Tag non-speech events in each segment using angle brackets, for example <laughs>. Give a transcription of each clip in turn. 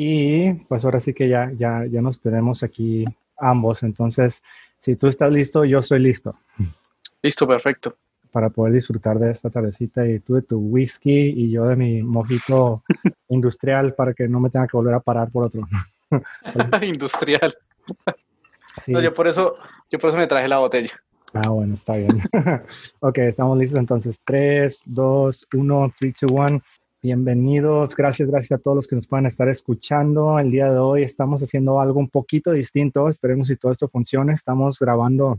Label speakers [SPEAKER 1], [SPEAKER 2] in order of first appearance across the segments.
[SPEAKER 1] Y pues ahora sí que ya, ya, ya nos tenemos aquí ambos. Entonces, si tú estás listo, yo soy listo.
[SPEAKER 2] Listo, perfecto.
[SPEAKER 1] Para poder disfrutar de esta tardecita y tú de tu whisky y yo de mi mojito <laughs> industrial para que no me tenga que volver a parar por otro. <laughs>
[SPEAKER 2] industrial. No, yo por eso, yo por eso me traje la botella.
[SPEAKER 1] Ah, bueno, está bien. <laughs> ok, estamos listos entonces. 3, 2, 1, 3, 2, 1. Bienvenidos, gracias, gracias a todos los que nos puedan estar escuchando. El día de hoy estamos haciendo algo un poquito distinto. Esperemos si todo esto funcione. Estamos grabando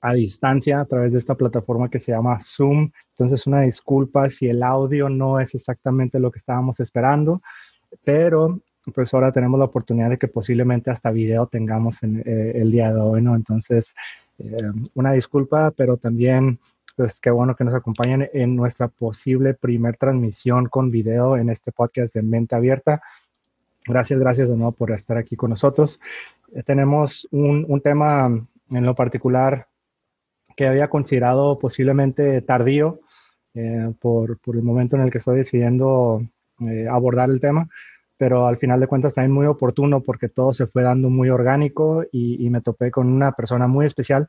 [SPEAKER 1] a distancia a través de esta plataforma que se llama Zoom. Entonces, una disculpa si el audio no es exactamente lo que estábamos esperando, pero pues ahora tenemos la oportunidad de que posiblemente hasta video tengamos en, eh, el día de hoy, ¿no? Entonces, eh, una disculpa, pero también, pues qué bueno que nos acompañen en nuestra posible primer transmisión con video en este podcast de Mente Abierta. Gracias, gracias de nuevo por estar aquí con nosotros. Eh, tenemos un, un, tema en lo particular que había considerado posiblemente tardío eh, por, por, el momento en el que estoy decidiendo abordar el tema, pero al final de cuentas también muy oportuno porque todo se fue dando muy orgánico y, me topé con una persona muy especial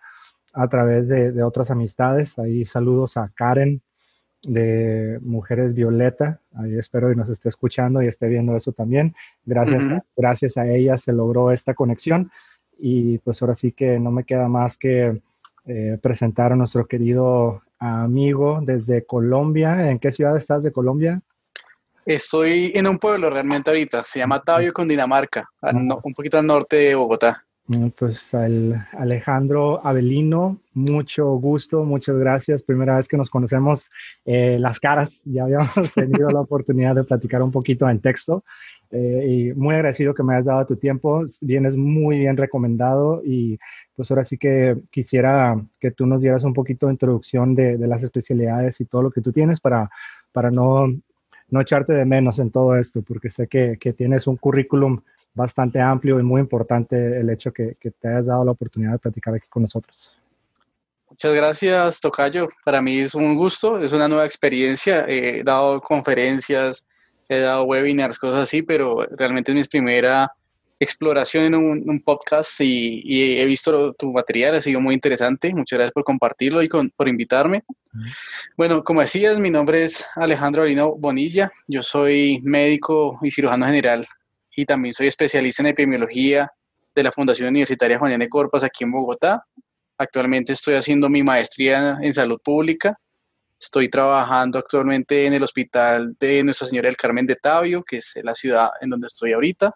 [SPEAKER 1] a través de, otras amistades. Ahí saludos a Karen de Mujeres Violeta. Ahí espero que nos esté escuchando y esté viendo eso también. Gracias, gracias a ella se logró esta conexión y pues ahora sí que no me queda más que eh, presentar a nuestro querido amigo desde Colombia. ¿En qué ciudad estás de Colombia?
[SPEAKER 2] Estoy en un pueblo realmente ahorita, se llama Tabio, Cundinamarca, un poquito al norte de Bogotá.
[SPEAKER 1] Pues al Alejandro Avelino, mucho gusto, muchas gracias. Primera vez que nos conocemos eh, las caras, ya habíamos <laughs> tenido la oportunidad de platicar un poquito en texto eh, y muy agradecido que me hayas dado tu tiempo. Vienes muy bien recomendado y pues ahora sí que quisiera que tú nos dieras un poquito de introducción de, de las especialidades y todo lo que tú tienes para, para no no echarte de menos en todo esto, porque sé que, tienes un currículum bastante amplio y muy importante el hecho que, que te hayas dado la oportunidad de platicar aquí con nosotros.
[SPEAKER 2] Muchas gracias, Tocayo. Para mí es un gusto, es una nueva experiencia. He dado conferencias, he dado webinars, cosas así, pero realmente es mi primera exploración en un, podcast y, he visto tu material, ha sido muy interesante. Muchas gracias por compartirlo y por invitarme. Bueno, como decías, mi nombre es Alejandro Arino Bonilla. Yo soy médico y cirujano general y también soy especialista en epidemiología de la Fundación Universitaria Juan de Corpas aquí en Bogotá. Actualmente estoy haciendo mi maestría en salud pública. Estoy trabajando actualmente en el hospital de Nuestra Señora del Carmen de Tabio, que es la ciudad en donde estoy ahorita.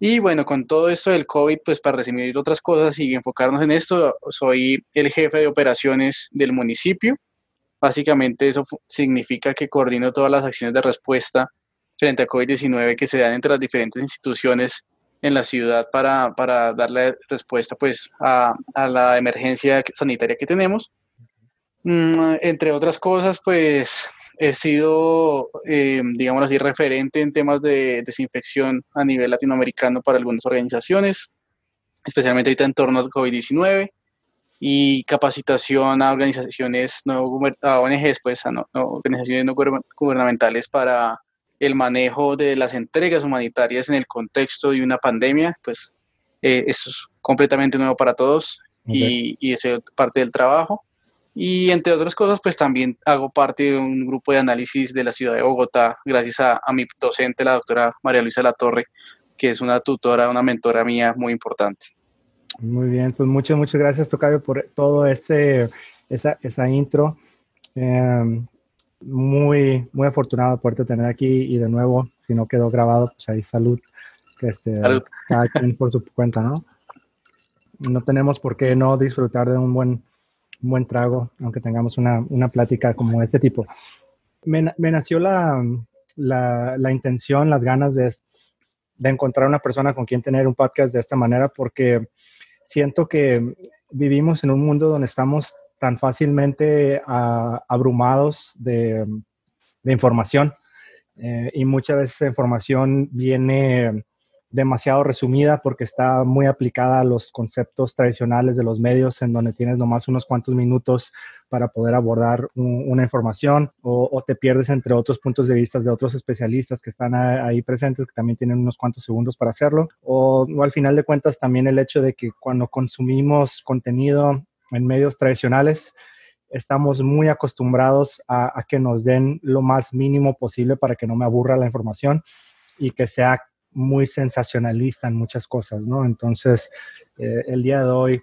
[SPEAKER 2] Y bueno, con todo esto del COVID, pues para resumir otras cosas y enfocarnos en esto, soy el jefe de operaciones del municipio. Básicamente eso significa que coordino todas las acciones de respuesta frente a COVID-19 que se dan entre las diferentes instituciones en la ciudad para, para darle respuesta pues a, a, la emergencia sanitaria que tenemos. Mm, entre otras cosas, pues he sido, eh, digamos así, referente en temas de desinfección a nivel latinoamericano para algunas organizaciones, especialmente ahorita en torno al COVID-19, y capacitación a organizaciones, no, a ONGs, pues, a organizaciones no gubernamentales para el manejo de las entregas humanitarias en el contexto de una pandemia, pues eh, eso es completamente nuevo para todos y, y es parte del trabajo. Y entre otras cosas, pues también hago parte de un grupo de análisis de la ciudad de Bogotá, gracias a, mi docente, la doctora María Luisa Latorre, que es una tutora, una mentora mía muy importante.
[SPEAKER 1] Muy bien, pues muchas, muchas gracias, Tocayo, por todo ese, esa, esa intro. Em, muy, muy afortunado de poderte tener aquí y de nuevo, si no quedó grabado, pues ahí salud. Este, salud. Cada quien por su cuenta, ¿no? No tenemos por qué no disfrutar de un buen un buen trago, aunque tengamos una, una plática como este tipo. Me, me nació la, la, la, intención, las ganas de, de encontrar una persona con quien tener un podcast de esta manera, porque siento que vivimos en un mundo donde estamos tan fácilmente abrumados de, información. Eh, y muchas veces esa información viene demasiado resumida porque está muy aplicada a los conceptos tradicionales de los medios en donde tienes nomás unos cuantos minutos para poder abordar una información o, te pierdes entre otros puntos de vista de otros especialistas que están ahí presentes que también tienen unos cuantos segundos para hacerlo. O al final de cuentas también el hecho de que cuando consumimos contenido en medios tradicionales estamos muy acostumbrados a, que nos den lo más mínimo posible para que no me aburra la información y que sea muy sensacionalista en muchas cosas, ¿no? Entonces, eh, el día de hoy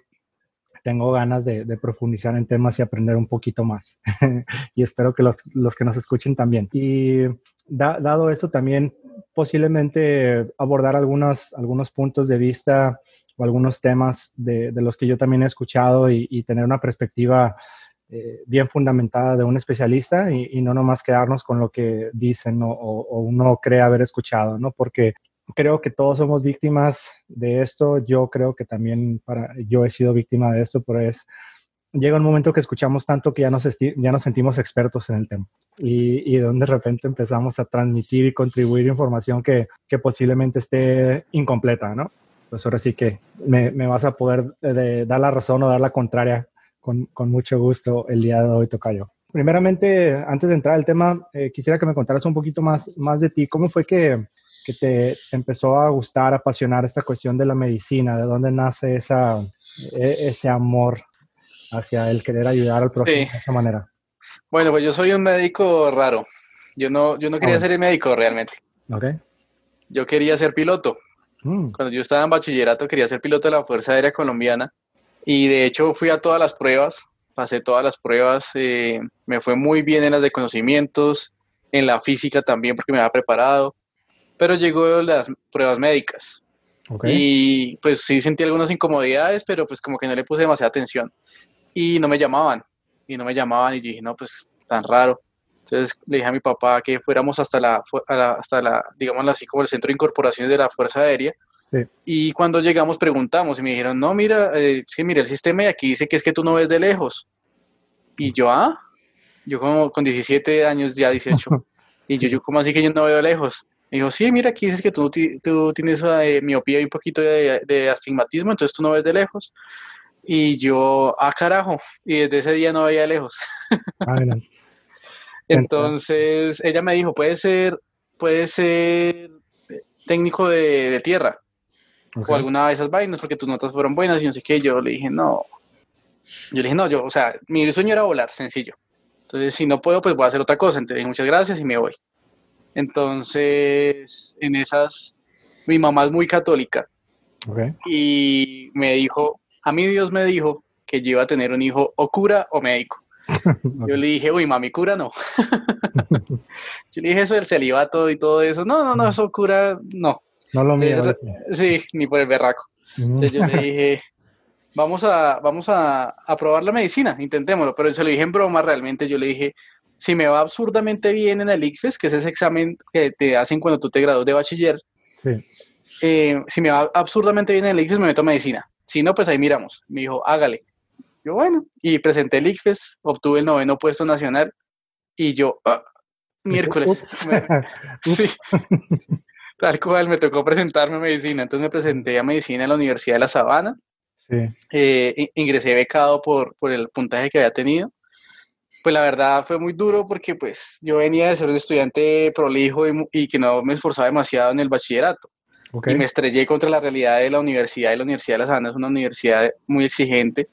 [SPEAKER 1] tengo ganas de, profundizar en temas y aprender un poquito más. <laughs> y espero que los, que nos escuchen también. Y dado eso, también posiblemente abordar algunos, algunos puntos de vista o algunos temas de, los que yo también he escuchado y, y tener una perspectiva eh, bien fundamentada de un especialista y, no nomás quedarnos con lo que dicen o, uno cree haber escuchado, ¿no? Porque creo que todos somos víctimas de esto. Yo creo que también para, yo he sido víctima de esto, pero es, llega un momento que escuchamos tanto que ya nos, ya nos sentimos expertos en el tema y, y donde de repente empezamos a transmitir y contribuir información que, que posiblemente esté incompleta, ¿no? Pues ahora sí que me, me vas a poder eh, dar la razón o dar la contraria con, con, mucho gusto el día de hoy, Tocayo. Primeramente, antes de entrar al tema, eh, quisiera que me contaras un poquito más, más de ti. ¿Cómo fue que, que te empezó a gustar, apasionar esta cuestión de la medicina? ¿De dónde nace esa, e, ese amor hacia el querer ayudar al prójimo de esa manera?
[SPEAKER 2] Bueno, pues yo soy un médico raro. Yo no, yo no quería ah, ser médico realmente.
[SPEAKER 1] Okay.
[SPEAKER 2] Yo quería ser piloto. Mm. Cuando yo estaba en bachillerato quería ser piloto de la Fuerza Aérea Colombiana y de hecho fui a todas las pruebas, pasé todas las pruebas, eh, me fue muy bien en las de conocimientos, en la física también porque me había preparado, pero llegó las pruebas médicas. Y pues sí sentí algunas incomodidades, pero pues como que no le puse demasiada atención. Y no me llamaban, y no me llamaban, y dije, no, pues tan raro. Entonces le dije a mi papá que fuéramos hasta la, hasta la digamos así como el centro de incorporaciones de la Fuerza Aérea, y cuando llegamos preguntamos y me dijeron, no, mira, eh, es que mira el sistema y aquí dice que es que tú no ves de lejos. Y yo, ah, yo como con 17 años, ya 18. <laughs> y yo, yo, ¿cómo así que yo no veo de lejos? Me dijo, sí, mira, aquí dices que tú, tú tienes eh, miopía y un poquito de, astigmatismo, entonces tú no ves de lejos. Y yo, ah, carajo, y desde ese día no veía de lejos. <laughs> Ah, entonces, ella me dijo, puede ser, puede ser técnico de, de tierra o alguna de esas vainas porque tus notas fueron buenas y no sé qué. Yo le dije, no. Yo le dije, no, yo, o sea, mi sueño era volar, sencillo. Entonces, si no puedo, pues voy a hacer otra cosa. Entonces, dije, muchas gracias y me voy. Entonces, en esas, mi mamá es muy católica. Y me dijo, a mí Dios me dijo que yo iba a tener un hijo o cura o médico. <laughs> Yo le dije, uy, mami, cura no. <laughs> yo le dije eso del celibato y todo eso. No, no, no, eso cura, no.
[SPEAKER 1] No lo mío.
[SPEAKER 2] sí, ni por el berraco. Entonces yo le dije, vamos a, vamos a, probar la medicina, intentémoslo. Pero se lo dije en broma realmente. Yo le dije, si me va absurdamente bien en el ICFES, que es ese examen que te hacen cuando tú te gradúas de bachiller, eh, si me va absurdamente bien en el ICFES, me meto a medicina. Si no, pues ahí miramos. Me dijo, hágale. Yo, bueno, y presenté el ICFES, obtuve el noveno puesto nacional y yo, ah, miércoles. <laughs> sí. Tal cual, me tocó presentarme a medicina. Entonces me presenté a medicina en la Universidad de La Sabana. Sí. Eh, ingresé becado por, por el puntaje que había tenido. Pues la verdad fue muy duro porque pues yo venía de ser un estudiante prolijo y, que no me esforzaba demasiado en el bachillerato. Y me estrellé contra la realidad de la universidad. Y la Universidad de La Sabana es una universidad muy exigente,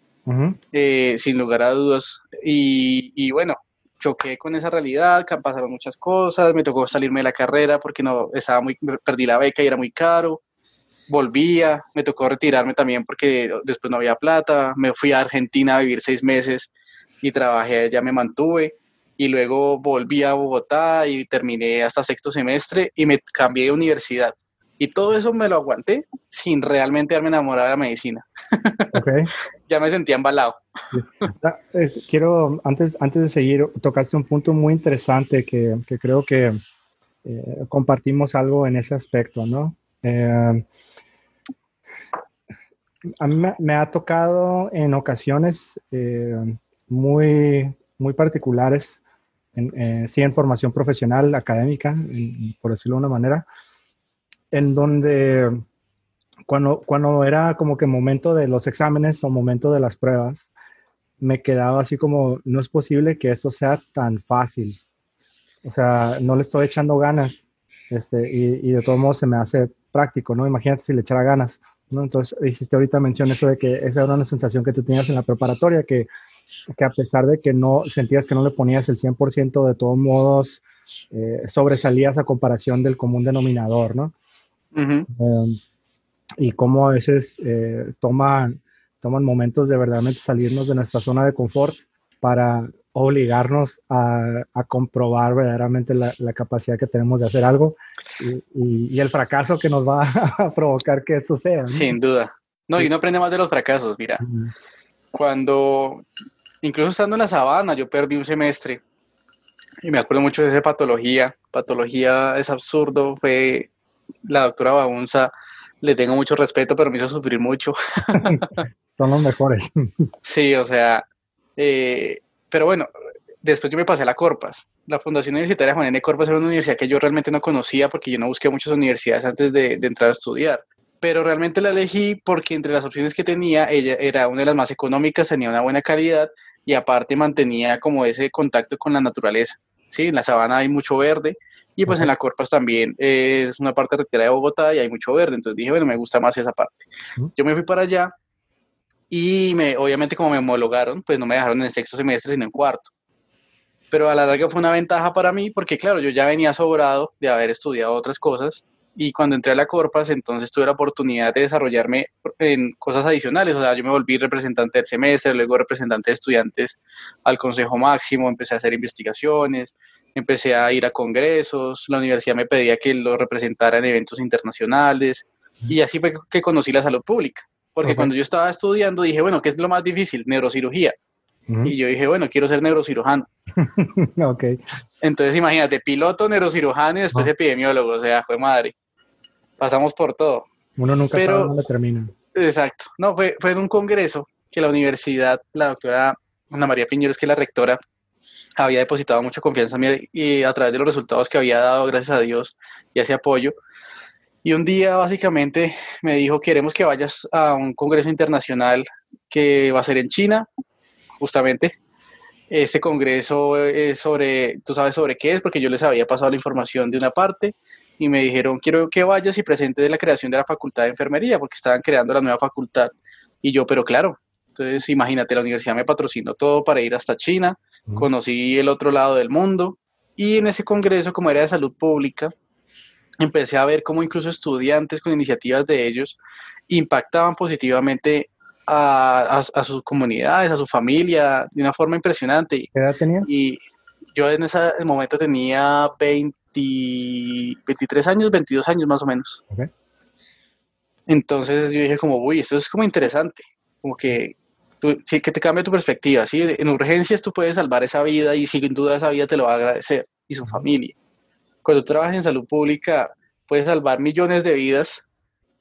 [SPEAKER 2] eh, sin lugar a dudas. Y, bueno, choqué con esa realidad, pasaron muchas cosas, me tocó salirme de la carrera porque no estaba muy perdí la beca y era muy caro. Volvía, me tocó retirarme también porque después no había plata. Me fui a Argentina a vivir seis meses y trabajé, ya me mantuve. Y luego volví a Bogotá y terminé hasta sexto semestre y me cambié de universidad. Y todo eso me lo aguanté sin realmente haberme enamorado de la medicina. <laughs> Okay. ya me sentía embalado.
[SPEAKER 1] Ah, eh, quiero, antes, antes de seguir, tocaste un punto muy interesante que, que creo que eh, compartimos algo en ese aspecto, ¿no? Eh, a mí me, ha tocado en ocasiones muy, muy particulares, en, sí en formación profesional, académica, por decirlo de una manera, en donde cuando, cuando era como que momento de los exámenes o momento de las pruebas, me quedaba así como, no es posible que eso sea tan fácil. O sea, no le estoy echando ganas. Este, y, de todos modos se me hace práctico, ¿no? Imagínate si le echara ganas, ¿no? Entonces, hiciste ahorita mención eso de que esa era una sensación que tú tenías en la preparatoria, que, que a pesar de que no sentías que no le ponías el 100%, de todos modos eh, sobresalías a comparación del común denominador, ¿no? Em, y cómo a veces eh, toman, toman momentos de verdaderamente salirnos de nuestra zona de confort para obligarnos a, comprobar verdaderamente la, capacidad que tenemos de hacer algo y, el fracaso que nos va <laughs> a provocar que eso sea.
[SPEAKER 2] Sin duda. No, y no aprende más de los fracasos, mira. Cuando, incluso estando en la sabana, yo perdí un semestre y me acuerdo mucho de esa patología. Patología es absurdo, fue la doctora Baunza, le tengo mucho respeto, pero me hizo sufrir mucho. <laughs>
[SPEAKER 1] Son los mejores.
[SPEAKER 2] sí, o sea, eh, pero bueno, después yo me pasé a la Corpas. La Fundación Universitaria Juan N. Corpas era una universidad que yo realmente no conocía porque yo no busqué muchas universidades antes de, entrar a estudiar. Pero realmente la elegí porque entre las opciones que tenía, ella era una de las más económicas, tenía una buena calidad y aparte mantenía como ese contacto con la naturaleza. Sí, en la sabana hay mucho verde y pues en la Corpas también es una parte retirada de Bogotá y hay mucho verde. Entonces dije, bueno, me gusta más esa parte. Yo me fui para allá y me, obviamente como me homologaron, pues no me dejaron en sexto semestre, sino en cuarto. Pero a la larga fue una ventaja para mí porque, claro, yo ya venía sobrado de haber estudiado otras cosas y cuando entré a la Corpas, entonces tuve la oportunidad de desarrollarme en cosas adicionales. O sea, yo me volví representante del semestre, luego representante de estudiantes al Consejo Máximo, empecé a hacer investigaciones, empecé a ir a congresos, la universidad me pedía que lo representara en eventos internacionales y así fue que conocí la salud pública. Porque cuando yo estaba estudiando dije, bueno, ¿qué es lo más difícil? Neurocirugía. Y yo dije, bueno, quiero ser neurocirujano. <laughs>
[SPEAKER 1] ok.
[SPEAKER 2] Entonces imagínate, piloto, neurocirujano y después epidemiólogo, o sea, fue madre. Pasamos por todo.
[SPEAKER 1] Uno nunca Pero, sabe dónde termina.
[SPEAKER 2] Exacto. No, fue, fue en un congreso que la universidad, la doctora Ana María Piñeros, que es la rectora, había depositado mucha confianza en mí y a través de los resultados que había dado, gracias a Dios, y ese apoyo, y un día básicamente me dijo, queremos que vayas a un congreso internacional que va a ser en China, justamente. Este congreso es sobre, tú sabes sobre qué es, porque yo les había pasado la información de una parte y me dijeron, quiero que vayas y presentes la creación de la facultad de enfermería, porque estaban creando la nueva facultad. Y yo, pero claro, entonces imagínate, la universidad me patrocinó todo para ir hasta China, conocí el otro lado del mundo y en ese congreso, como era de salud pública, empecé a ver cómo incluso estudiantes con iniciativas de ellos impactaban positivamente a, sus comunidades, a su familia, de una forma impresionante.
[SPEAKER 1] ¿Qué edad tenías?
[SPEAKER 2] Y yo en ese momento tenía 20, 23 años, 22 años más o menos. Entonces yo dije como, uy, esto es como interesante, como que, sí, que te cambia tu perspectiva, ¿sí? En urgencias tú puedes salvar esa vida y sin duda esa vida te lo va a agradecer y su familia cuando tú trabajas en salud pública, puedes salvar millones de vidas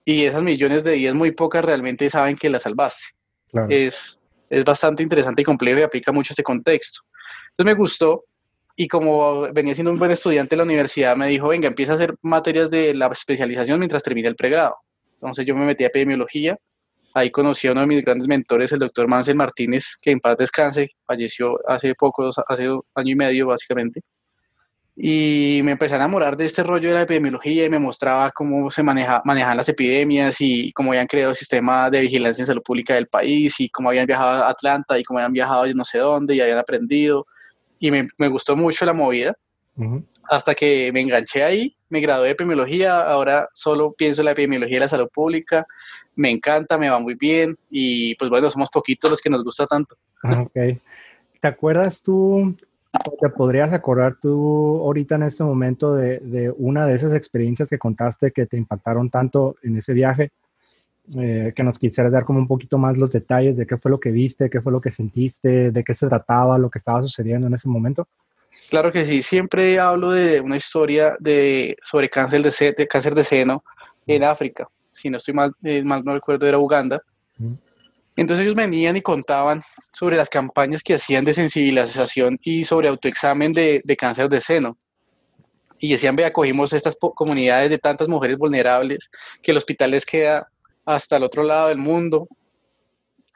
[SPEAKER 2] y esas millones de vidas muy pocas realmente saben que las salvaste. Es, es bastante interesante y complejo y aplica mucho ese contexto. Entonces me gustó y como venía siendo un buen estudiante de la universidad, me dijo, venga, empieza a hacer materias de la especialización mientras termine el pregrado. Entonces yo me metí a epidemiología, ahí conocí a uno de mis grandes mentores, el doctor Mansell Martínez, que en paz descanse, falleció hace poco, hace año y medio básicamente y me empecé a enamorar de este rollo de la epidemiología y me mostraba cómo se maneja, manejan las epidemias y cómo habían creado el sistema de vigilancia en salud pública del país y cómo habían viajado a Atlanta y cómo habían viajado a no sé dónde y habían aprendido. Y me, me gustó mucho la movida hasta que me enganché ahí, me gradué de epidemiología, ahora solo pienso en la epidemiología de la salud pública, me encanta, me va muy bien y pues bueno, somos poquitos los que nos gusta tanto.
[SPEAKER 1] Ok. ¿Te acuerdas tú ¿Te podrías acordar tú ahorita en este momento de, una de esas experiencias que contaste que te impactaron tanto en ese viaje? Eh, que nos quisieras dar como un poquito más los detalles de qué fue lo que viste, qué fue lo que sentiste, de qué se trataba, lo que estaba sucediendo en ese momento.
[SPEAKER 2] Claro que sí, siempre hablo de una historia de, sobre cáncer de, de cáncer de seno en África. Si no estoy mal, eh, mal no recuerdo, era Uganda. Entonces ellos venían y contaban sobre las campañas que hacían de sensibilización y sobre autoexamen de, de cáncer de seno. y decían, vea, cogimos estas comunidades de tantas mujeres vulnerables, que el hospital les queda hasta el otro lado del mundo.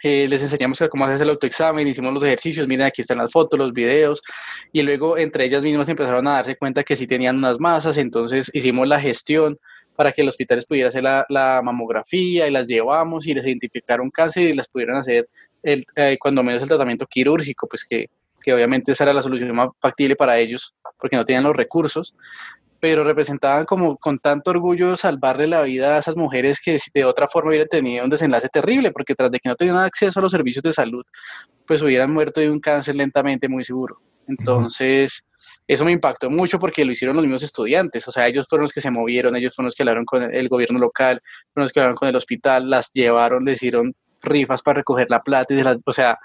[SPEAKER 2] Eh, les enseñamos cómo hacer el autoexamen, hicimos los ejercicios, miren, aquí están las fotos, los videos, y luego entre ellas mismas empezaron a darse cuenta que sí tenían unas masas, entonces hicimos la gestión para que el hospital pudiera hacer la, mamografía y las llevamos y les identificaron cáncer y las pudieron hacer el, eh, cuando menos el tratamiento quirúrgico, pues que que obviamente esa era la solución más factible para ellos, porque no tenían los recursos, pero representaban como con tanto orgullo salvarle la vida a esas mujeres que de otra forma hubieran tenido un desenlace terrible, porque tras de que no tenían acceso a los servicios de salud, pues hubieran muerto de un cáncer lentamente, muy seguro. Entonces, eso me impactó mucho porque lo hicieron los mismos estudiantes, o sea, ellos fueron los que se movieron, ellos fueron los que hablaron con el gobierno local, fueron los que hablaron con el hospital, las llevaron, les hicieron rifas para recoger la plata, y o sea,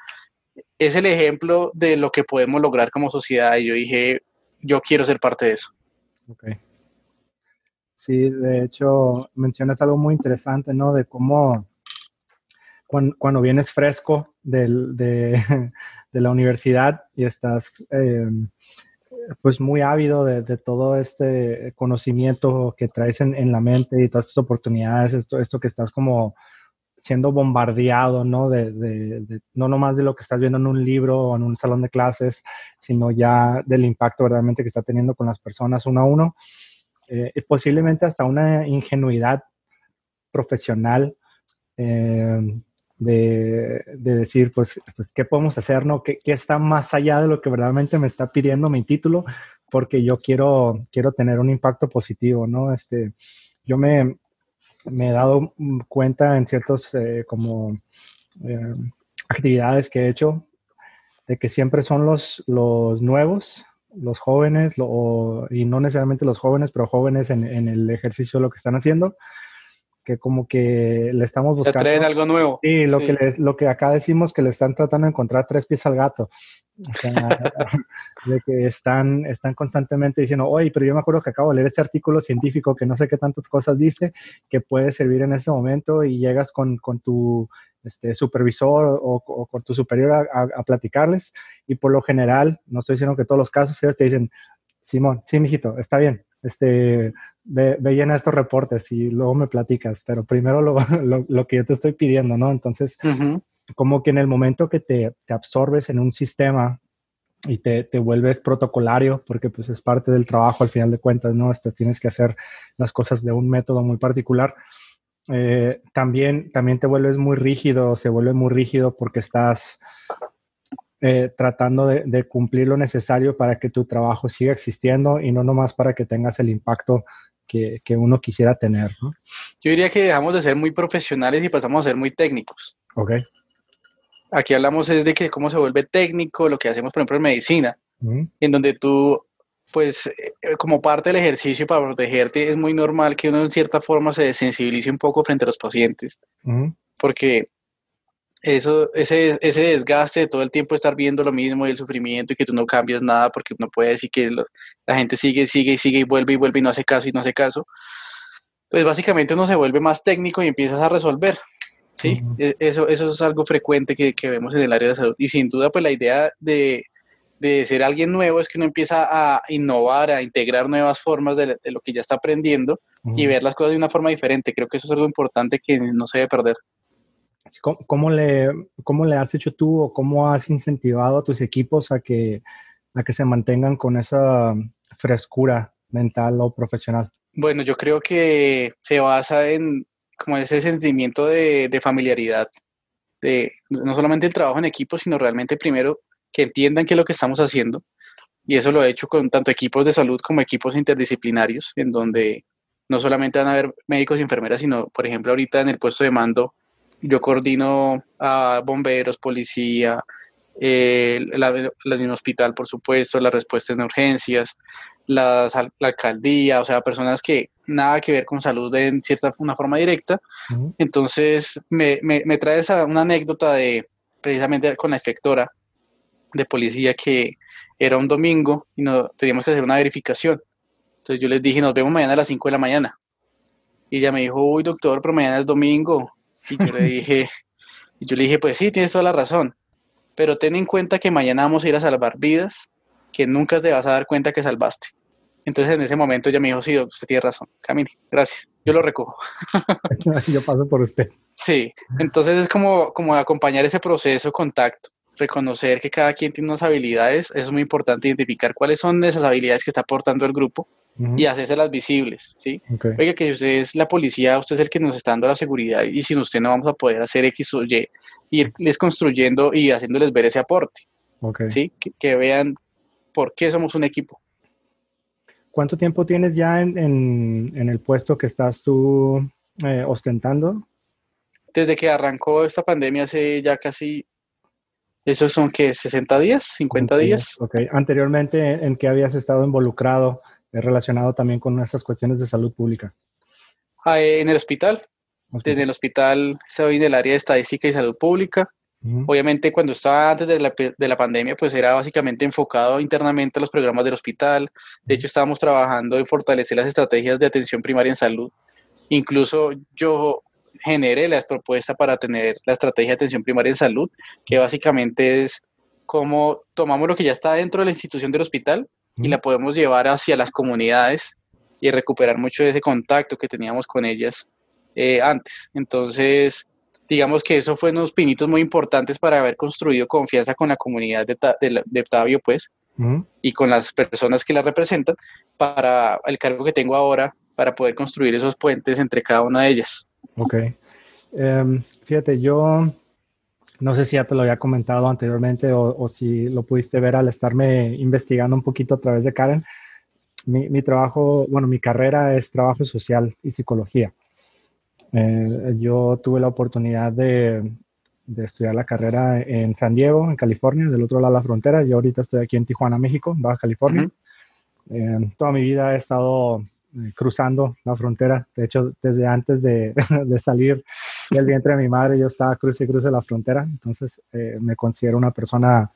[SPEAKER 2] es el ejemplo de lo que podemos lograr como sociedad y yo dije, yo quiero ser parte de eso.
[SPEAKER 1] Ok. Sí, de hecho, mencionas algo muy interesante, ¿no? De cómo cuando, vienes fresco <laughs> de, la universidad y estás em, pues muy ávido de, todo este conocimiento que traes en, la mente y todas estas oportunidades, esto, esto que estás como siendo bombardeado, ¿no? De, de, no nomás de lo que estás viendo en un libro o en un salón de clases, sino ya del impacto verdaderamente que está teniendo con las personas uno a uno. Eh, y posiblemente hasta una ingenuidad profesional eh, de, de, decir, pues, pues, ¿qué podemos hacer, no? ¿Qué, ¿Qué, está más allá de lo que verdaderamente me está pidiendo mi título? Porque yo quiero, quiero tener un impacto positivo, ¿no? Este, yo me, me he dado cuenta en ciertos eh, como eh, actividades que he hecho de que siempre son los, los nuevos, los jóvenes, y no necesariamente los jóvenes, pero jóvenes en, en, el ejercicio de lo que están haciendo, que como que le estamos buscando.
[SPEAKER 2] traen algo nuevo.
[SPEAKER 1] Sí, lo, Que les, lo que acá decimos que le están tratando de encontrar tres pies al gato. O sea, <laughs> de que están, están constantemente diciendo, oye, pero yo me acuerdo que acabo de leer este artículo científico que no sé qué tantas cosas dice, que puede servir en ese momento y llegas con, con tu este, supervisor o, con tu superior a, platicarles y por lo general, no estoy diciendo que todos los casos, ellos te dicen, Simón, sí, mijito, está bien, este, ve, ve llena estos reportes y luego me platicas, pero primero lo, <laughs> lo, que yo te estoy pidiendo, ¿no? Entonces, como que en el momento que te, te absorbes en un sistema y te, te, vuelves protocolario, porque pues es parte del trabajo al final de cuentas, ¿no? Este, tienes que hacer las cosas de un método muy particular. Eh, también, también te vuelves muy rígido, se vuelve muy rígido porque estás eh, tratando de, cumplir lo necesario para que tu trabajo siga existiendo y no nomás para que tengas el impacto que, que uno quisiera tener. ¿no?
[SPEAKER 2] Yo diría que dejamos de ser muy profesionales y pasamos a ser muy técnicos.
[SPEAKER 1] Ok.
[SPEAKER 2] Aquí hablamos es de que cómo se vuelve técnico, lo que hacemos, por ejemplo, en medicina, en donde tú, pues, eh, como parte del ejercicio para protegerte, es muy normal que uno en cierta forma se desensibilice un poco frente a los pacientes, porque eso, ese, ese desgaste de todo el tiempo estar viendo lo mismo y el sufrimiento y que tú no cambias nada porque no puede decir que la gente sigue, sigue y sigue y vuelve y vuelve y no hace caso y no hace caso, pues básicamente uno se vuelve más técnico y empiezas a resolver. Sí, e, eso, eso es algo frecuente que, que, vemos en el área de salud. Y sin duda, pues la idea de, de, ser alguien nuevo es que uno empieza a innovar, a integrar nuevas formas de, de lo que ya está aprendiendo y ver las cosas de una forma diferente. Creo que eso es algo importante que no se debe perder.
[SPEAKER 1] ¿Cómo, le, ¿Cómo le has hecho tú o cómo has incentivado a tus equipos a que, a que se mantengan con esa frescura mental o profesional?
[SPEAKER 2] Bueno, yo creo que se basa en como ese sentimiento de, de familiaridad, de no solamente el trabajo en equipo, sino realmente primero que entiendan qué es lo que estamos haciendo. Y eso lo he hecho con tanto equipos de salud como equipos interdisciplinarios, en donde no solamente van a haber médicos y enfermeras, sino, por ejemplo, ahorita en el puesto de mando yo coordino a bomberos, policía, eh, el hospital, por supuesto, la respuesta en urgencias, la alcaldía, o sea, personas que nada que ver con salud en cierta una forma directa. Entonces, me, me, me trae esa, una anécdota de precisamente con la inspectora de policía que era un domingo y no, teníamos que hacer una verificación. Entonces yo les dije, nos vemos mañana a las 5 de la mañana. Y ella me dijo, uy, doctor, pero mañana es domingo. Y yo le dije, y yo le dije, pues sí, tienes toda la razón, pero ten en cuenta que mañana vamos a ir a salvar vidas que nunca te vas a dar cuenta que salvaste. Entonces en ese momento ella me dijo, sí, usted tiene razón, camine, gracias, yo lo recojo. <laughs> <laughs>
[SPEAKER 1] yo paso por usted.
[SPEAKER 2] Sí, entonces es como, como acompañar ese proceso, contacto, reconocer que cada quien tiene unas habilidades, eso es muy importante, identificar cuáles son esas habilidades que está aportando el grupo y hacérselas visibles, ¿sí? Oiga, que usted es la policía, usted es el que nos está dando la seguridad y sin usted no vamos a poder hacer X o Y, irles construyendo y haciéndoles ver ese aporte, ¿sí? Que, vean por qué somos un equipo.
[SPEAKER 1] ¿Cuánto tiempo tienes ya en, el puesto que estás tú eh, ostentando?
[SPEAKER 2] Desde que arrancó esta pandemia hace ya casi ¿Esos son que 60 días, 50 días?
[SPEAKER 1] Ok, anteriormente, ¿en qué habías estado involucrado relacionado también con esas cuestiones de salud pública?
[SPEAKER 2] Ah, eh, en el hospital. En el hospital estoy en el área de estadística y salud pública. Obviamente cuando estaba antes de la, de la, pandemia, pues era básicamente enfocado internamente a los programas del hospital. De hecho, estábamos trabajando en fortalecer las estrategias de atención primaria en salud. Incluso yo generé la propuesta para tener la estrategia de atención primaria en salud, que básicamente es cómo tomamos lo que ya está dentro de la institución del hospital y la podemos llevar hacia las comunidades y recuperar mucho de ese contacto que teníamos con ellas eh, antes. Entonces, digamos que eso fue unos pinitos muy importantes para haber construido confianza con la comunidad de, de, Tabio, pues, y con las personas que la representan para el cargo que tengo ahora, para poder construir esos puentes entre cada una de ellas.
[SPEAKER 1] Ok. Em, fíjate, yo no sé si ya te lo había comentado anteriormente o, si lo pudiste ver al estarme investigando un poquito a través de Karen. Mi, trabajo, bueno, mi carrera es trabajo social y psicología. Eh, yo tuve la oportunidad de, estudiar la carrera en San Diego, en California, del otro lado de la frontera. Yo ahorita estoy aquí en Tijuana, México, Baja California. Eh, toda mi vida he estado eh, cruzando la frontera. De hecho, desde antes de, <laughs> de salir del vientre de mi madre, yo estaba cruce y cruce la frontera. Entonces, eh, me considero una persona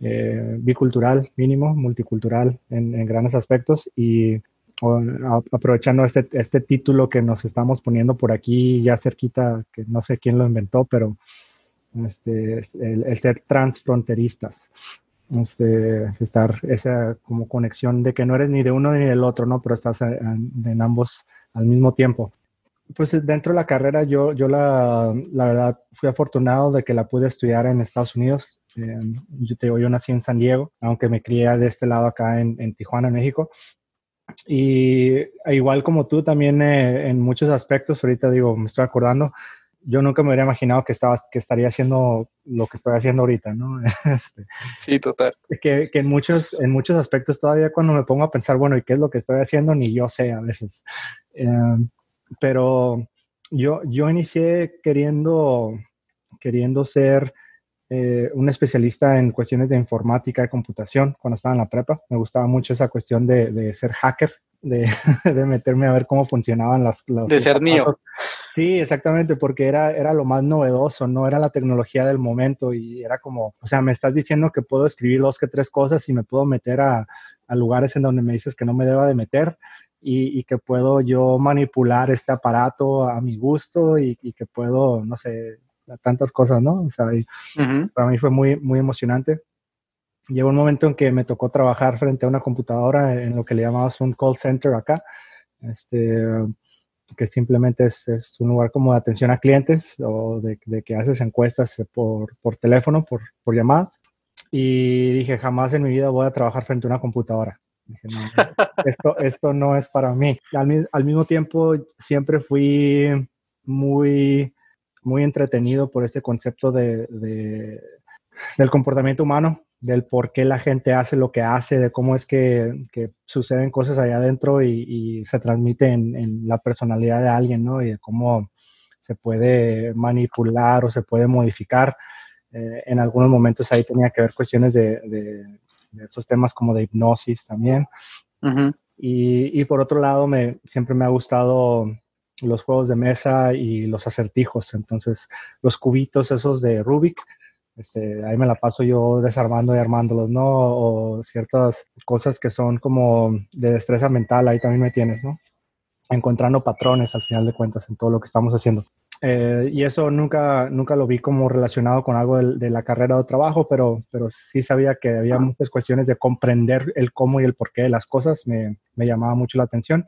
[SPEAKER 1] eh, bicultural, mínimo, multicultural en, grandes aspectos. Y aprovechando este, este título que nos estamos poniendo por aquí, ya cerquita, que no sé quién lo inventó, pero este, el ser transfronteristas este, estar esa como conexión de que no eres ni de uno ni del otro, ¿no? Pero estás en, ambos al mismo tiempo. Pues dentro de la carrera yo, yo la, la verdad fui afortunado de que la pude estudiar en Estados Unidos. Eh, yo te digo, yo nací en San Diego, aunque me crié de este lado acá en, en Tijuana, México. Y e igual como tú también eh, en muchos aspectos, ahorita digo, me estoy acordando, yo nunca me hubiera imaginado que, estaba, que estaría haciendo lo que estoy haciendo ahorita, ¿no? <laughs>
[SPEAKER 2] Este, sí, total.
[SPEAKER 1] Que, que, en, muchos, en muchos aspectos todavía cuando me pongo a pensar, bueno, ¿y qué es lo que estoy haciendo? Ni yo sé a veces. Em, pero yo, yo inicié queriendo, queriendo ser eh, un especialista en cuestiones de informática y computación cuando estaba en la prepa. Me gustaba mucho esa cuestión de, de ser hacker de, <laughs> de, meterme a ver cómo funcionaban las...
[SPEAKER 2] de ser mío.
[SPEAKER 1] Sí, exactamente, porque era, era lo más novedoso, no era la tecnología del momento y era como, o sea, me estás diciendo que puedo escribir dos que tres cosas y me puedo meter a, a lugares en donde me dices que no me deba de meter y, y, que puedo yo manipular este aparato a mi gusto y, y que puedo, no sé, tantas cosas, ¿no? O sea, para mí fue muy, muy emocionante llegó un momento en que me tocó trabajar frente a una computadora en lo que le llamamos un call center acá, este, que simplemente es, es un lugar como de atención a clientes o de, de que haces encuestas por, por teléfono, por, por, llamadas. Y dije, jamás en mi vida voy a trabajar frente a una computadora. Dije, no, esto, esto no es para mí. Al, al mismo tiempo, siempre fui muy, muy entretenido por este concepto de, de del comportamiento humano del por qué la gente hace lo que hace, de cómo es que, suceden cosas allá adentro y, se transmite en, la personalidad de alguien, ¿no? Y de cómo se puede manipular o se puede modificar. Eh, en algunos momentos ahí tenía que ver cuestiones de, esos temas como de hipnosis también. y, por otro lado, me, siempre me ha gustado los juegos de mesa y los acertijos. Entonces, los cubitos esos de Rubik, este, ahí me la paso yo desarmando y armándolos, ¿no? O ciertas cosas que son como de destreza mental, ahí también me tienes, ¿no? Encontrando patrones al final de cuentas en todo lo que estamos haciendo. Eh, y eso nunca, nunca lo vi como relacionado con algo de, la carrera o trabajo, pero, pero sí sabía que había muchas cuestiones de comprender el cómo y el porqué de las cosas, me, me llamaba mucho la atención.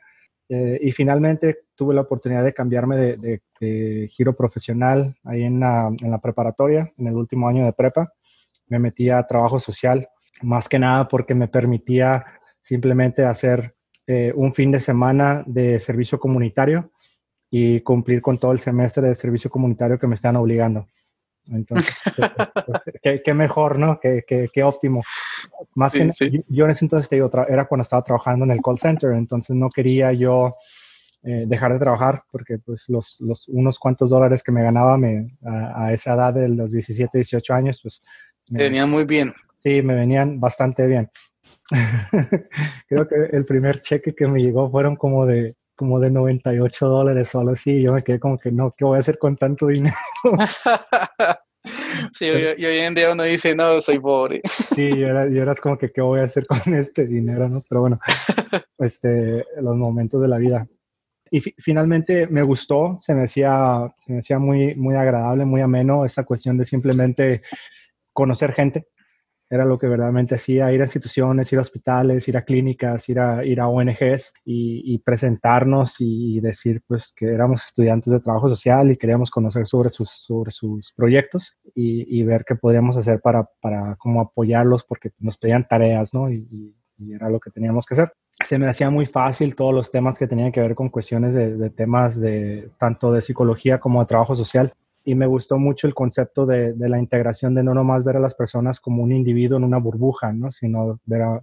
[SPEAKER 1] Eh, y finalmente tuve la oportunidad de cambiarme de, giro profesional ahí en la, en la, preparatoria, en el último año de prepa. Me metí a trabajo social, más que nada porque me permitía simplemente hacer eh, un fin de semana de servicio comunitario y cumplir con todo el semestre de servicio comunitario que me están obligando. Entonces, <laughs> pues, pues, qué, mejor, ¿no? Qué, qué, óptimo. Más que Yo, en ese entonces te digo, era cuando estaba trabajando en el call center, entonces no quería yo eh, dejar de trabajar porque pues los, los, unos cuantos dólares que me ganaba me, a, esa edad de los 17, 18 años, pues...
[SPEAKER 2] Me venían muy bien.
[SPEAKER 1] Sí, me venían bastante bien. <laughs> Creo que el primer cheque que me llegó fueron como de como de 98 dólares o algo así. Yo me quedé como que no, ¿qué voy a hacer con tanto dinero? <laughs>
[SPEAKER 2] sí, y hoy en día uno dice, no, soy pobre. <laughs>
[SPEAKER 1] sí, y era, como que, ¿qué voy a hacer con este dinero? ¿no? Pero bueno, <laughs> este, los momentos de la vida. Y finalmente me gustó, se me hacía, se me hacía muy, muy agradable, muy ameno esa cuestión de simplemente conocer gente, era lo que verdaderamente hacía, ir a instituciones, ir a hospitales, ir a clínicas, ir a, ir a ONGs y, presentarnos y decir pues que éramos estudiantes de trabajo social y queríamos conocer sobre sus, sobre sus proyectos y, ver qué podríamos hacer para, para como apoyarlos porque nos pedían tareas, ¿no? Y, era lo que teníamos que hacer. Se me hacía muy fácil todos los temas que tenían que ver con cuestiones de, de temas de tanto de psicología como de trabajo social y me gustó mucho el concepto de, la integración, de no nomás ver a las personas como un individuo en una burbuja, ¿no? sino ver a,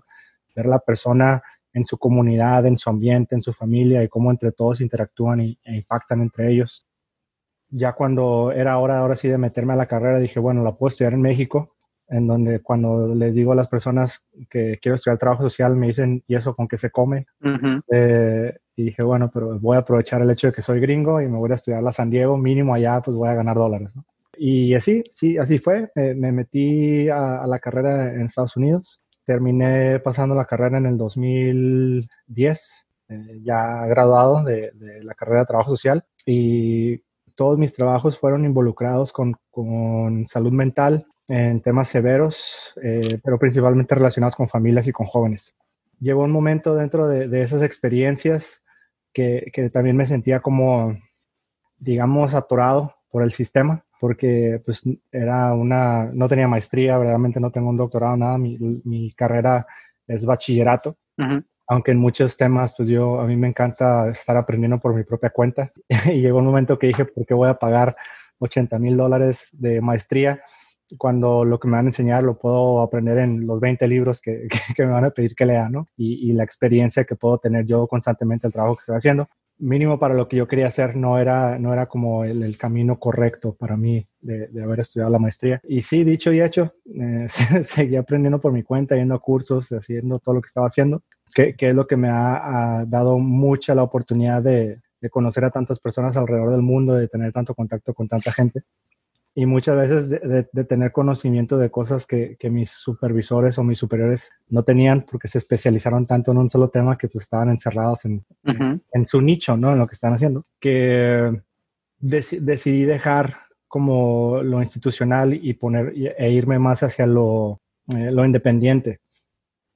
[SPEAKER 1] ver la persona en su comunidad, en su ambiente, en su familia y cómo entre todos interactúan y, e impactan entre ellos. Ya cuando era hora ahora sí de meterme a la carrera, dije, bueno, la puedo estudiar en México, en donde cuando les digo a las personas que quiero estudiar trabajo social, me dicen, ¿y eso con qué se come? Y dije, bueno, pero voy a aprovechar el hecho de que soy gringo y me voy a estudiar a San Diego, mínimo allá, pues voy a ganar dólares. ¿no? Y así, sí, así fue. me metí a, la carrera en Estados Unidos. Terminé pasando la carrera en el 2010, eh, ya graduado de, la carrera de trabajo social. Y todos mis trabajos fueron involucrados con, con salud mental en temas severos, eh, pero principalmente relacionados con familias y con jóvenes. Llegó un momento dentro de, de esas experiencias que, también me sentía como, digamos, atorado por el sistema, porque pues era una, no tenía maestría, verdaderamente no tengo un doctorado, nada, mi, mi carrera es bachillerato, aunque en muchos temas, pues yo, a mí me encanta estar aprendiendo por mi propia cuenta, <laughs> y llegó un momento que dije, ¿por qué voy a pagar 80 mil dólares de maestría? Cuando lo que me van a enseñar lo puedo aprender en los 20 libros <laughs> que, me van a pedir que lea, ¿no? Y, la experiencia que puedo tener yo constantemente el trabajo que estoy haciendo. Mínimo para lo que yo quería hacer no era, no era como el, camino correcto para mí de, haber estudiado la maestría. Y sí, dicho y hecho, eh, <laughs> seguí aprendiendo por mi cuenta, yendo a cursos, haciendo todo lo que estaba haciendo, que, es lo que me ha, dado mucha la oportunidad de, de conocer a tantas personas alrededor del mundo, de tener tanto contacto con tanta gente y muchas veces de, tener conocimiento de cosas que, que, mis supervisores o mis superiores no tenían porque se especializaron tanto en un solo tema que pues estaban encerrados en, en su nicho, ¿no? En lo que están haciendo, que decidí dejar como lo institucional y poner e irme más hacia lo, eh, lo independiente.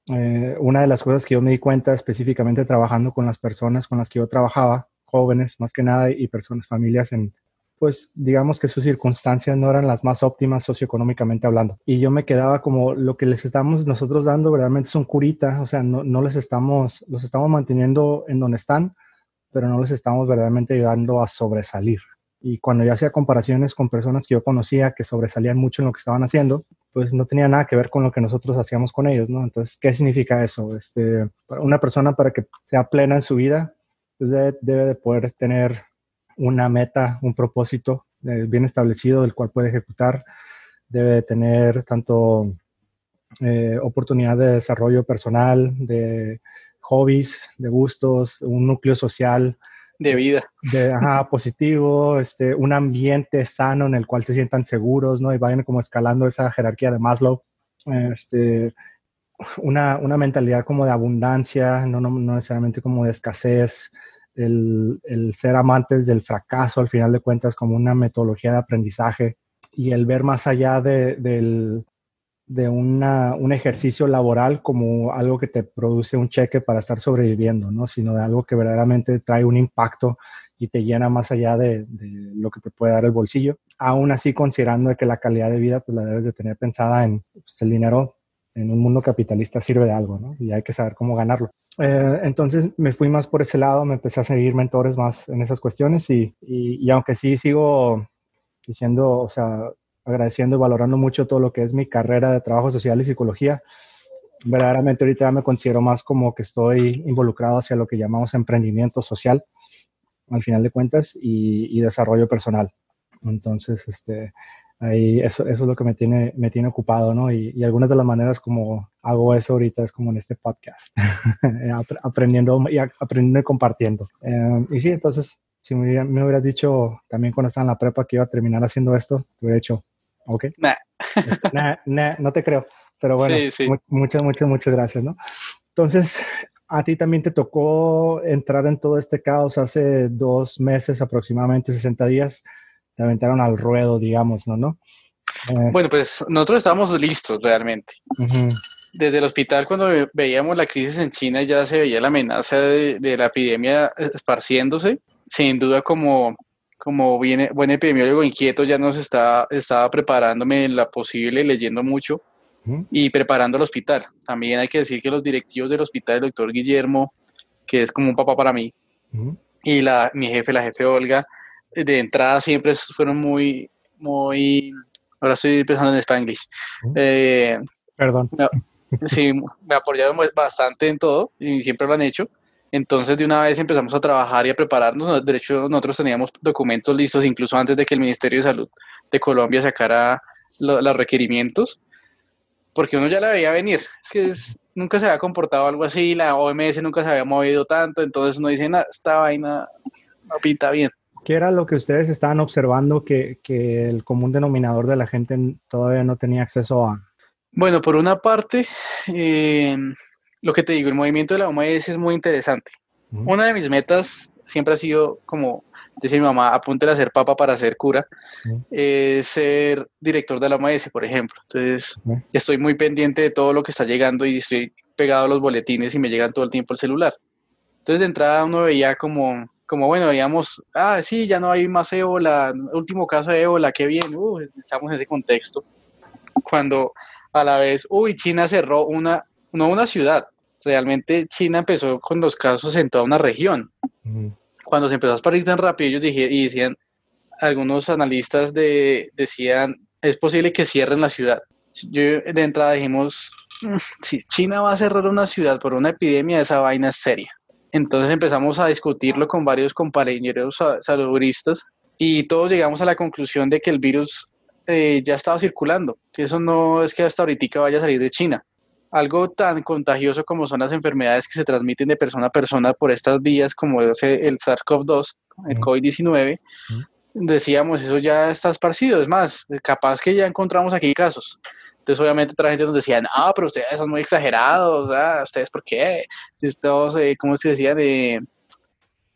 [SPEAKER 1] Eh, una de las cosas que yo me di cuenta específicamente trabajando con las personas con las que yo trabajaba, jóvenes más que nada y personas, familias en, pues digamos que sus circunstancias no eran las más óptimas socioeconómicamente hablando. Y yo me quedaba como lo que les estamos nosotros dando verdaderamente son curita, o sea, no, no les estamos, los estamos manteniendo en donde están, pero no les estamos verdaderamente ayudando a sobresalir. Y cuando yo hacía comparaciones con personas que yo conocía que sobresalían mucho en lo que estaban haciendo, pues no tenía nada que ver con lo que nosotros hacíamos con ellos, ¿no? Entonces, ¿qué significa eso? Este, una persona para que sea plena en su vida, pues debe, debe de poder tener una meta, un propósito eh, bien establecido del cual puede ejecutar. Debe tener tanto eh, oportunidad de desarrollo personal, de hobbies, de gustos, un núcleo social.
[SPEAKER 2] De vida.
[SPEAKER 1] De, <laughs> positivo, este, un ambiente sano en el cual se sientan seguros, ¿no? Y vayan como escalando esa jerarquía de Maslow. Este, una, una mentalidad como de abundancia, no, no, no necesariamente como de escasez, el, el, ser amantes del fracaso al final de cuentas como una metodología de aprendizaje y el ver más allá de, del, de una, un ejercicio laboral como algo que te produce un cheque para estar sobreviviendo, ¿no? sino de algo que verdaderamente trae un impacto y te llena más allá de, lo que te puede dar el bolsillo. Aún así, considerando que la calidad de vida, pues la debes de tener pensada en pues, el dinero en un mundo capitalista sirve de algo, ¿no? Y hay que saber cómo ganarlo. Eh, entonces me fui más por ese lado, me empecé a seguir mentores más en esas cuestiones y, y, y aunque sí sigo diciendo, o sea, agradeciendo y valorando mucho todo lo que es mi carrera de trabajo social y psicología, verdaderamente ahorita ya me considero más como que estoy involucrado hacia lo que llamamos emprendimiento social, al final de cuentas, y, y desarrollo personal. Entonces, este, ahí eso, eso es lo que me tiene, me tiene ocupado, ¿no? Y, y, algunas de las maneras como hago eso ahorita es como en este podcast, <laughs> aprendiendo y aprendiendo y compartiendo. Eh, y sí, entonces, si me, me, hubieras dicho también cuando estaba en la prepa que iba a terminar haciendo esto, te hubiera dicho, ok. <laughs>
[SPEAKER 2] Nah. <laughs>
[SPEAKER 1] nah, nah, no te creo. Pero bueno,
[SPEAKER 2] sí, sí.
[SPEAKER 1] muchas, muchas, muchas gracias, ¿no? Entonces, a ti también te tocó entrar en todo este caos hace dos meses, aproximadamente 60 días te aventaron al ruedo, digamos, ¿no? ¿no?
[SPEAKER 2] Eh, bueno, pues nosotros estábamos listos realmente. Uh -huh. Desde el hospital, cuando veíamos la crisis en China, ya se veía la amenaza de, de la epidemia esparciéndose. Sin duda, como, como viene, buen epidemiólogo inquieto, ya nos está, estaba preparándome en la posible, leyendo mucho uh -huh. y preparando el hospital. También hay que decir que los directivos del hospital, el doctor Guillermo, que es como un papá para mí, uh -huh. y la, mi jefe, la jefe Olga, de entrada siempre fueron muy, muy, ahora estoy pensando en Spanglish. Eh,
[SPEAKER 1] Perdón.
[SPEAKER 2] No, sí, me apoyaron bastante en todo y siempre lo han hecho. Entonces de una vez empezamos a trabajar y a prepararnos. De hecho, nosotros teníamos documentos listos incluso antes de que el Ministerio de Salud de Colombia sacara lo, los requerimientos, porque uno ya la veía venir. Es que es, nunca se había comportado algo así, la OMS nunca se había movido tanto, entonces uno dice, nah, esta vaina no pinta bien.
[SPEAKER 1] ¿Qué era lo que ustedes estaban observando que, que, el común denominador de la gente todavía no tenía acceso a?
[SPEAKER 2] Bueno, por una parte, eh, lo que te digo, el movimiento de la OMS es muy interesante. Uh -huh. Una de mis metas siempre ha sido, como dice mi mamá, apúntele a ser papa para ser cura, -huh. eh, ser director de la OMS, por ejemplo. Entonces, estoy muy pendiente de todo lo que está llegando y estoy pegado a los boletines y me llegan todo el tiempo el celular. Entonces, de entrada uno veía como como bueno, digamos, ah, sí, ya no hay más ébola, último caso de ébola, qué bien, uh, estamos en ese contexto. Cuando a la vez, uy, China cerró una, no una ciudad, realmente China empezó con los casos en toda una región. Cuando se empezó a expandir tan rápido, ellos dijeron, y decían, algunos analistas de, decían, es posible que cierren la ciudad. Yo de entrada dijimos, mm, si China va a cerrar una ciudad por una epidemia, esa vaina es seria entonces empezamos a discutirlo con varios compañeros saludistas y todos llegamos a la conclusión de que el virus eh, ya estaba circulando, que eso no es que hasta ahorita vaya a salir de China. Algo tan contagioso como son las enfermedades que se transmiten de persona a persona por estas vías, como es el SARS-CoV-2, el COVID-19, decíamos, eso ya está esparcido. Es más, capaz que ya encontramos aquí casos. Entonces, obviamente, otra gente nos decía, no, pero ustedes son muy exagerados, ¿ah? ¿ustedes por qué? Estos, eh, ¿cómo se decía? De,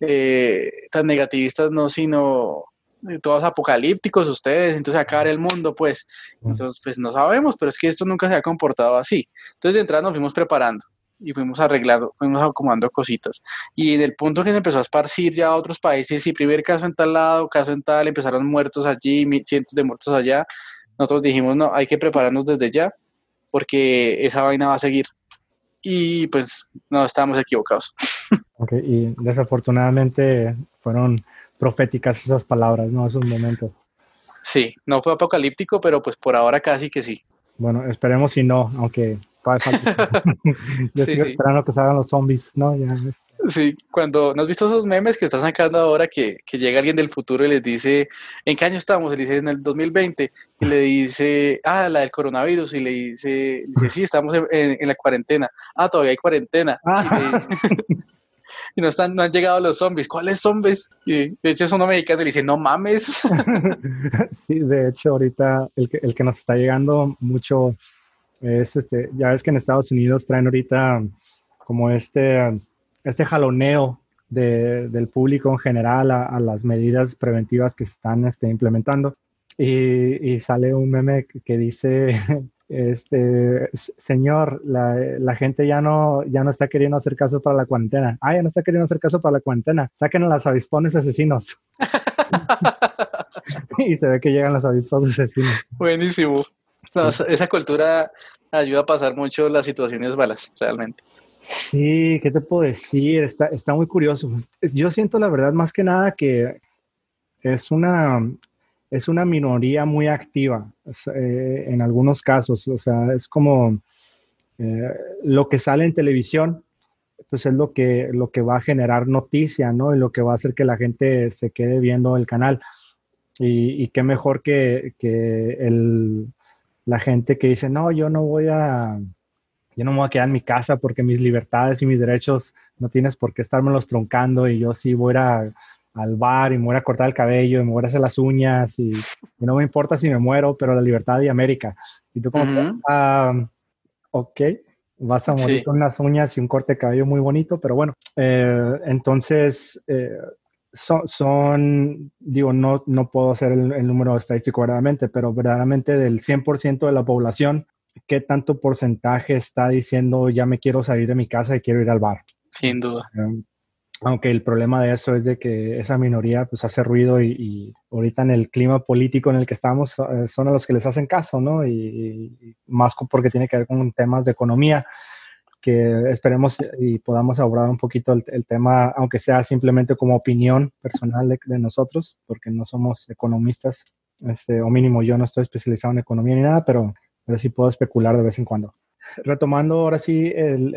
[SPEAKER 2] eh, tan negativistas, no, sino eh, todos apocalípticos ustedes, entonces acabar el mundo, pues. Entonces, pues no sabemos, pero es que esto nunca se ha comportado así. Entonces, de entrada nos fuimos preparando y fuimos arreglando, fuimos acomodando cositas. Y en el punto que se empezó a esparcir ya a otros países, y primer caso en tal lado, caso en tal, empezaron muertos allí, cientos de muertos allá, nosotros dijimos, no, hay que prepararnos desde ya, porque esa vaina va a seguir. Y pues no, estábamos equivocados. <laughs>
[SPEAKER 1] Ok, y desafortunadamente fueron proféticas esas palabras, ¿no? Esos momentos.
[SPEAKER 2] Sí, no fue apocalíptico, pero pues por ahora casi que sí.
[SPEAKER 1] Bueno, esperemos si no, aunque <laughs> <laughs> Yo sí, sigo sí. esperando que salgan los zombies, ¿no? Ya,
[SPEAKER 2] Sí, cuando ¿no has visto esos memes que están sacando ahora que, que, llega alguien del futuro y les dice, ¿en qué año estamos? Y le dice, en el 2020. Y le dice, ah, la del coronavirus. Y le dice, dice sí, estamos en, en, la cuarentena. Ah, todavía hay cuarentena. Ah. Y, <laughs> y, no, están, no han llegado los zombies. ¿Cuáles zombies? Y de hecho es uno mexicano y le dice, no mames. <laughs>
[SPEAKER 1] Sí, de hecho ahorita el que, el que nos está llegando mucho es, este, ya ves que en Estados Unidos traen ahorita como este este jaloneo del público en general a, las medidas preventivas que se están este, implementando. Y, sale un meme que, dice, <laughs> este, señor, la, gente ya no, ya no está queriendo hacer caso para la cuarentena. Ah, ya no está queriendo hacer caso para la cuarentena. Saquen a los avispones asesinos. <laughs> y se ve que llegan los avispones asesinos.
[SPEAKER 2] Buenísimo. esa cultura ayuda a pasar mucho las situaciones malas, realmente.
[SPEAKER 1] Sí, ¿qué te puedo decir? Está, está muy curioso. Yo siento la verdad más que nada que es una, es una minoría muy activa eh, en algunos casos. O sea, es como eh, lo que sale en televisión, pues es lo que, lo que va a generar noticia, ¿no? Y lo que va a hacer que la gente se quede viendo el canal. Y, y qué mejor que, que el, la gente que dice, no, yo no voy a yo no me voy a quedar en mi casa porque mis libertades y mis derechos no tienes por qué los troncando y yo sí voy a al bar y me voy a cortar el cabello y me voy a hacer las uñas y, no me importa si me muero, pero la libertad de América. Y tú como, ah, ok, vas a morir con unas uñas y un corte de cabello muy bonito, pero bueno, eh, entonces eh, son, son, digo, no, no puedo hacer el, el número estadístico verdaderamente, pero verdaderamente del 100% de la población, qué tanto porcentaje está diciendo ya me quiero salir de mi casa y quiero ir al bar.
[SPEAKER 2] Sin duda.
[SPEAKER 1] Em, aunque el problema de eso es de que esa minoría pues hace ruido y, ahorita en el clima político en el que estamos eh, son a los que les hacen caso, ¿no? Y, más porque tiene que ver con temas de economía que esperemos y podamos abordar un poquito el, tema, aunque sea simplemente como opinión personal de, de, nosotros, porque no somos economistas, este, o mínimo yo no estoy especializado en economía ni nada, pero pero sí puedo especular de vez en cuando. Retomando ahora sí el,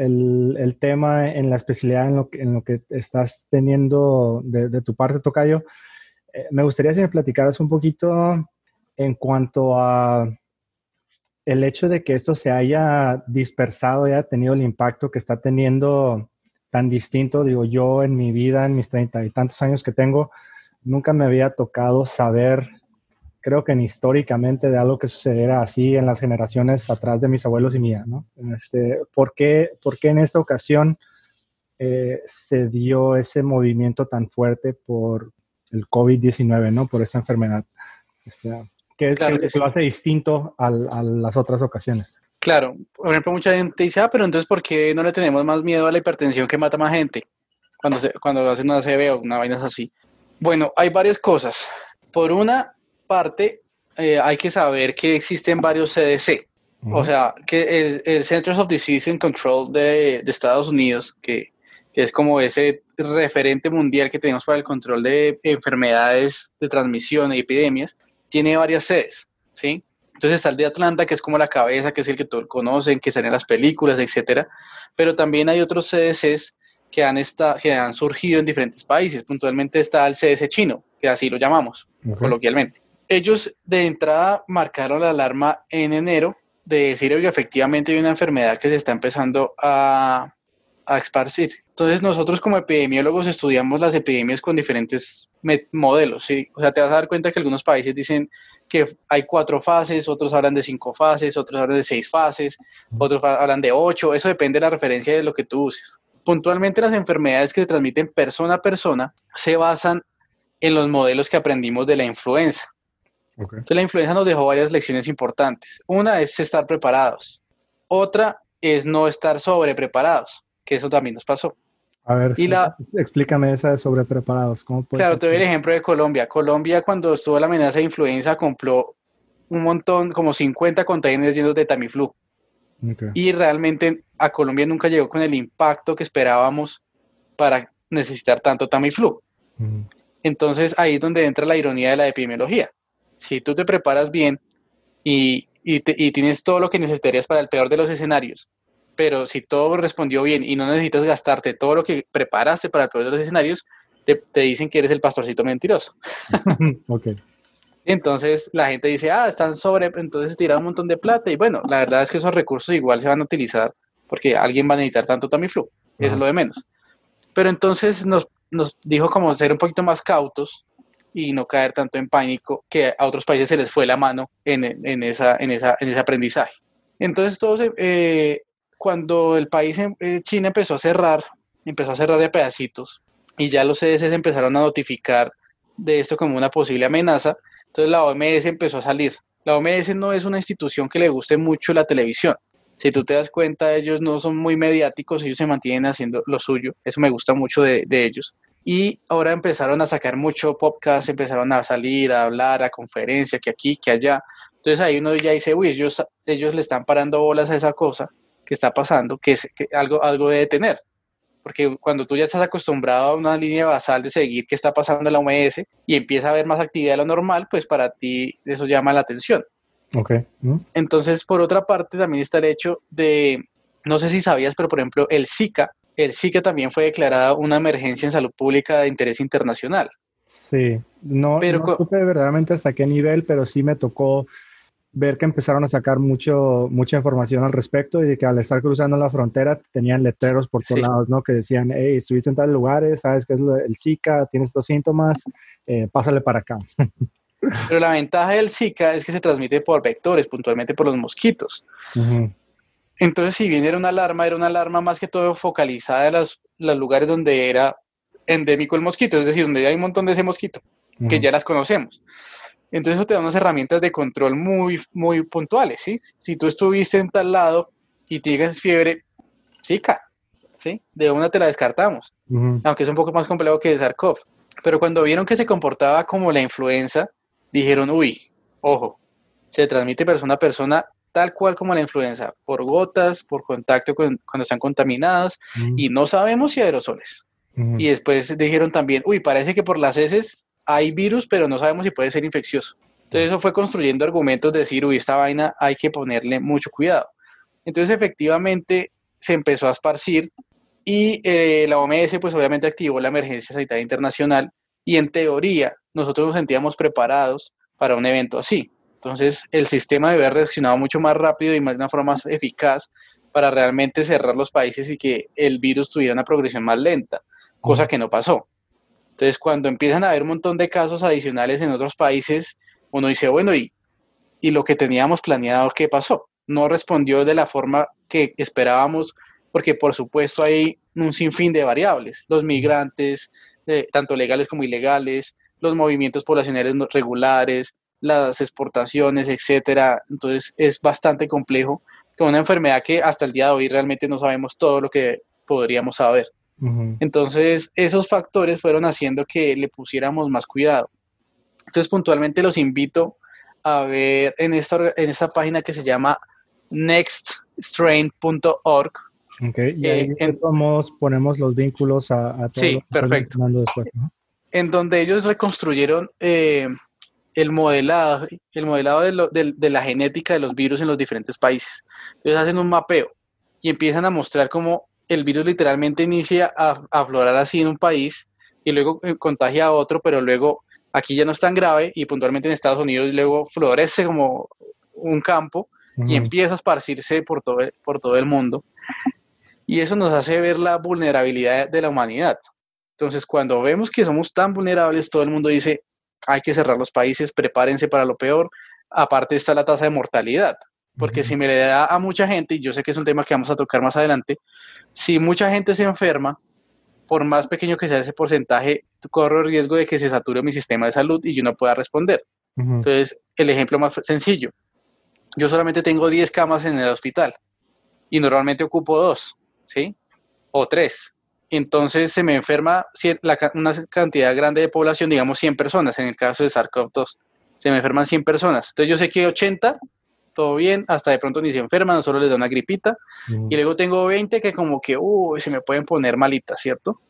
[SPEAKER 1] el, tema en la especialidad en lo, en lo que estás teniendo de, tu parte, Tocayo, eh, me gustaría si me platicaras un poquito en cuanto a el hecho de que esto se haya dispersado y haya tenido el impacto que está teniendo tan distinto. Digo, yo en mi vida, en mis treinta y tantos años que tengo, nunca me había tocado saber creo que ni históricamente de algo que sucediera así en las generaciones atrás de mis abuelos y mía, ¿no? Este, ¿por, qué, ¿Por qué en esta ocasión eh, se dio ese movimiento tan fuerte por el COVID-19, ¿no? Por esta enfermedad. Este, ¿Qué es lo que lo hace distinto a, las otras ocasiones?
[SPEAKER 2] Claro, por ejemplo, mucha gente dice, ah, pero entonces, ¿por qué no le tenemos más miedo a la hipertensión que mata más gente? Cuando, se, cuando hacen una CB o una vaina así. Bueno, hay varias cosas. Por una, parte, eh, hay que saber que existen varios CDC. O sea, que el, Centers of Disease and Control de, Estados Unidos, que, es como ese referente mundial que tenemos para el control de enfermedades de transmisión y epidemias, tiene varias sedes, ¿sí? Entonces está el de Atlanta, que es como la cabeza, que es el que todos conocen, que sale en las películas, etcétera. Pero también hay otros CDCs que han, que han surgido en diferentes países. Puntualmente está el CDC chino, que así lo llamamos coloquialmente ellos de entrada marcaron la alarma en enero de decir que efectivamente hay una enfermedad que se está empezando a, a esparcir. Entonces nosotros como epidemiólogos estudiamos las epidemias con diferentes modelos, ¿sí? O sea, te vas a dar cuenta que algunos países dicen que hay cuatro fases, otros hablan de cinco fases, otros hablan de seis fases, otros hablan de ocho, eso depende de la referencia de lo que tú uses. Puntualmente las enfermedades que se transmiten persona a persona se basan en los modelos que aprendimos de la influenza. Entonces la influenza nos dejó varias lecciones importantes. Una es estar preparados. Otra es no estar sobrepreparados, que eso también nos pasó.
[SPEAKER 1] A ver, explícame esa de sobrepreparados. ¿Cómo
[SPEAKER 2] claro, te doy el ejemplo de Colombia. Colombia cuando estuvo la amenaza de influenza compró un montón, como 50 containers llenos de Tamiflu. Y realmente a Colombia nunca llegó con el impacto que esperábamos para necesitar tanto Tamiflu. Entonces ahí es donde entra la ironía de la epidemiología si tú te preparas bien y, tienes todo lo que necesitarías para el peor de los escenarios, pero si todo respondió bien y no necesitas gastarte todo lo que preparaste para el peor de los escenarios, te, dicen que eres el pastorcito mentiroso. <laughs>
[SPEAKER 1] ok.
[SPEAKER 2] Entonces la gente dice, ah, están sobre, entonces tiran un montón de plata y bueno, la verdad es que esos recursos igual se van a utilizar porque alguien va a necesitar tanto Tamiflu, eso es lo de menos. Pero entonces nos, nos dijo como ser un poquito más cautos y no caer tanto en pánico que a otros países se les fue la mano en, en, esa, en, esa, en ese aprendizaje. Entonces, todos, eh, cuando el país, eh, China empezó a cerrar, empezó a cerrar de pedacitos, y ya los CDC empezaron a notificar de esto como una posible amenaza. Entonces la OMS empezó a salir. La OMS no es una institución que le guste mucho la televisión. Si tú te das cuenta, ellos no son muy mediáticos, ellos se mantienen haciendo lo suyo. Eso me gusta mucho de, de ellos. Y ahora empezaron a sacar mucho podcast, empezaron a salir, a hablar, a conferencias, que aquí, que allá. Entonces ahí uno ya dice, uy, ellos, ellos le están parando bolas a esa cosa que está pasando, que, es, que algo, algo debe tener. Porque cuando tú ya estás acostumbrado a una línea basal de seguir qué está pasando en la OMS y empieza a haber más actividad de lo normal, pues para ti eso llama la atención.
[SPEAKER 1] Ok.
[SPEAKER 2] Entonces, por otra parte, también está el hecho de, no sé si sabías, pero por ejemplo, el Zika, el Zika también fue declarada una emergencia en salud pública de interés internacional.
[SPEAKER 1] Sí, no, pero, no supe verdaderamente hasta qué nivel, pero sí me tocó ver que empezaron a sacar mucho, mucha información al respecto y de que al estar cruzando la frontera tenían letreros por todos lados, ¿no? Que decían, hey, estuviste en tales lugares, sabes qué es el Zika, tienes estos síntomas, eh, pásale para acá. <laughs>
[SPEAKER 2] Pero la ventaja del Zika es que se transmite por vectores, puntualmente por los mosquitos. Entonces, si bien era una alarma, era una alarma más que todo focalizada en los, los lugares donde era endémico el mosquito, es decir, donde hay un montón de ese mosquito, que ya las conocemos. Entonces eso te da unas herramientas de control muy, muy puntuales, ¿sí? Si tú estuviste en tal lado y tienes fiebre, Zika, ¿sí? De una te la descartamos, aunque es un poco más complejo que el SARS-CoV. Pero cuando vieron que se comportaba como la influenza, dijeron, uy, ojo, se transmite persona a persona tal cual como la influenza, por gotas, por contacto con, cuando están contaminadas, y no sabemos si aerosoles. Y después dijeron también, uy, parece que por las heces hay virus, pero no sabemos si puede ser infeccioso. Entonces eso fue construyendo argumentos de decir, uy, esta vaina hay que ponerle mucho cuidado. Entonces efectivamente se empezó a esparcir y eh, la OMS pues obviamente activó la emergencia sanitaria internacional y en teoría nosotros nos sentíamos preparados para un evento así. Entonces el sistema debe haber reaccionado mucho más rápido y de una forma más eficaz para realmente cerrar los países y que el virus tuviera una progresión más lenta, cosa que no pasó. Entonces, cuando empiezan a haber un montón de casos adicionales en otros países, uno dice, bueno, ¿y, y lo que teníamos planeado qué pasó? No respondió de la forma que esperábamos, porque por supuesto hay un sinfín de variables, los migrantes, eh, tanto legales como ilegales, los movimientos poblacionales regulares, las exportaciones, etcétera. Entonces es bastante complejo con una enfermedad que hasta el día de hoy realmente no sabemos todo lo que podríamos saber. Entonces, esos factores fueron haciendo que le pusiéramos más cuidado. Entonces, puntualmente los invito a ver en esta, en esta página que se llama nextstrain.org.
[SPEAKER 1] Ok, y ahí eh, ponemos los vínculos a, a
[SPEAKER 2] todo Sí, perfecto. En donde ellos reconstruyeron eh, el modelado, el modelado de, de, la genética de los virus en los diferentes países. Entonces hacen un mapeo y empiezan a mostrar cómo el virus literalmente inicia a, aflorar así en un país y luego eh, contagia a otro, pero luego aquí ya no es tan grave y puntualmente en Estados Unidos luego florece como un campo y empieza a esparcirse por todo, por todo el mundo. Y eso nos hace ver la vulnerabilidad de la humanidad. Entonces, cuando vemos que somos tan vulnerables, todo el mundo dice, hay que cerrar los países, prepárense para lo peor. Aparte está la tasa de mortalidad, porque si me le da a mucha gente, y yo sé que es un tema que vamos a tocar más adelante, si mucha gente se enferma, por más pequeño que sea ese porcentaje, corro el riesgo de que se sature mi sistema de salud y yo no pueda responder. Entonces, el ejemplo más sencillo, yo solamente tengo 10 camas en el hospital y normalmente ocupo dos, ¿sí? O tres. Entonces se me enferma una cantidad grande de población, digamos 100 personas, en el caso de SARS-CoV-2. Se me enferman 100 personas. Entonces yo sé que 80 todo bien, hasta de pronto ni se enferman, solo les da una gripita. Y luego tengo 20 que como que, uy, se me pueden poner malitas, ¿cierto?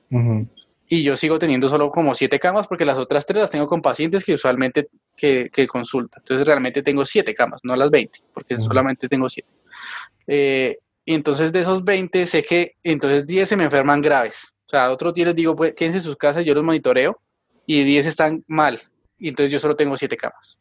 [SPEAKER 2] Y yo sigo teniendo solo como 7 camas porque las otras 3 las tengo con pacientes que usualmente que, que consultan. Entonces realmente tengo 7 camas, no las 20, porque solamente tengo 7. Eh, y entonces de esos 20 sé que entonces 10 se me enferman graves. O sea, otros 10 les digo, pues quédense en sus casas, yo los monitoreo y 10 están mal. Y entonces yo solo tengo 7 camas.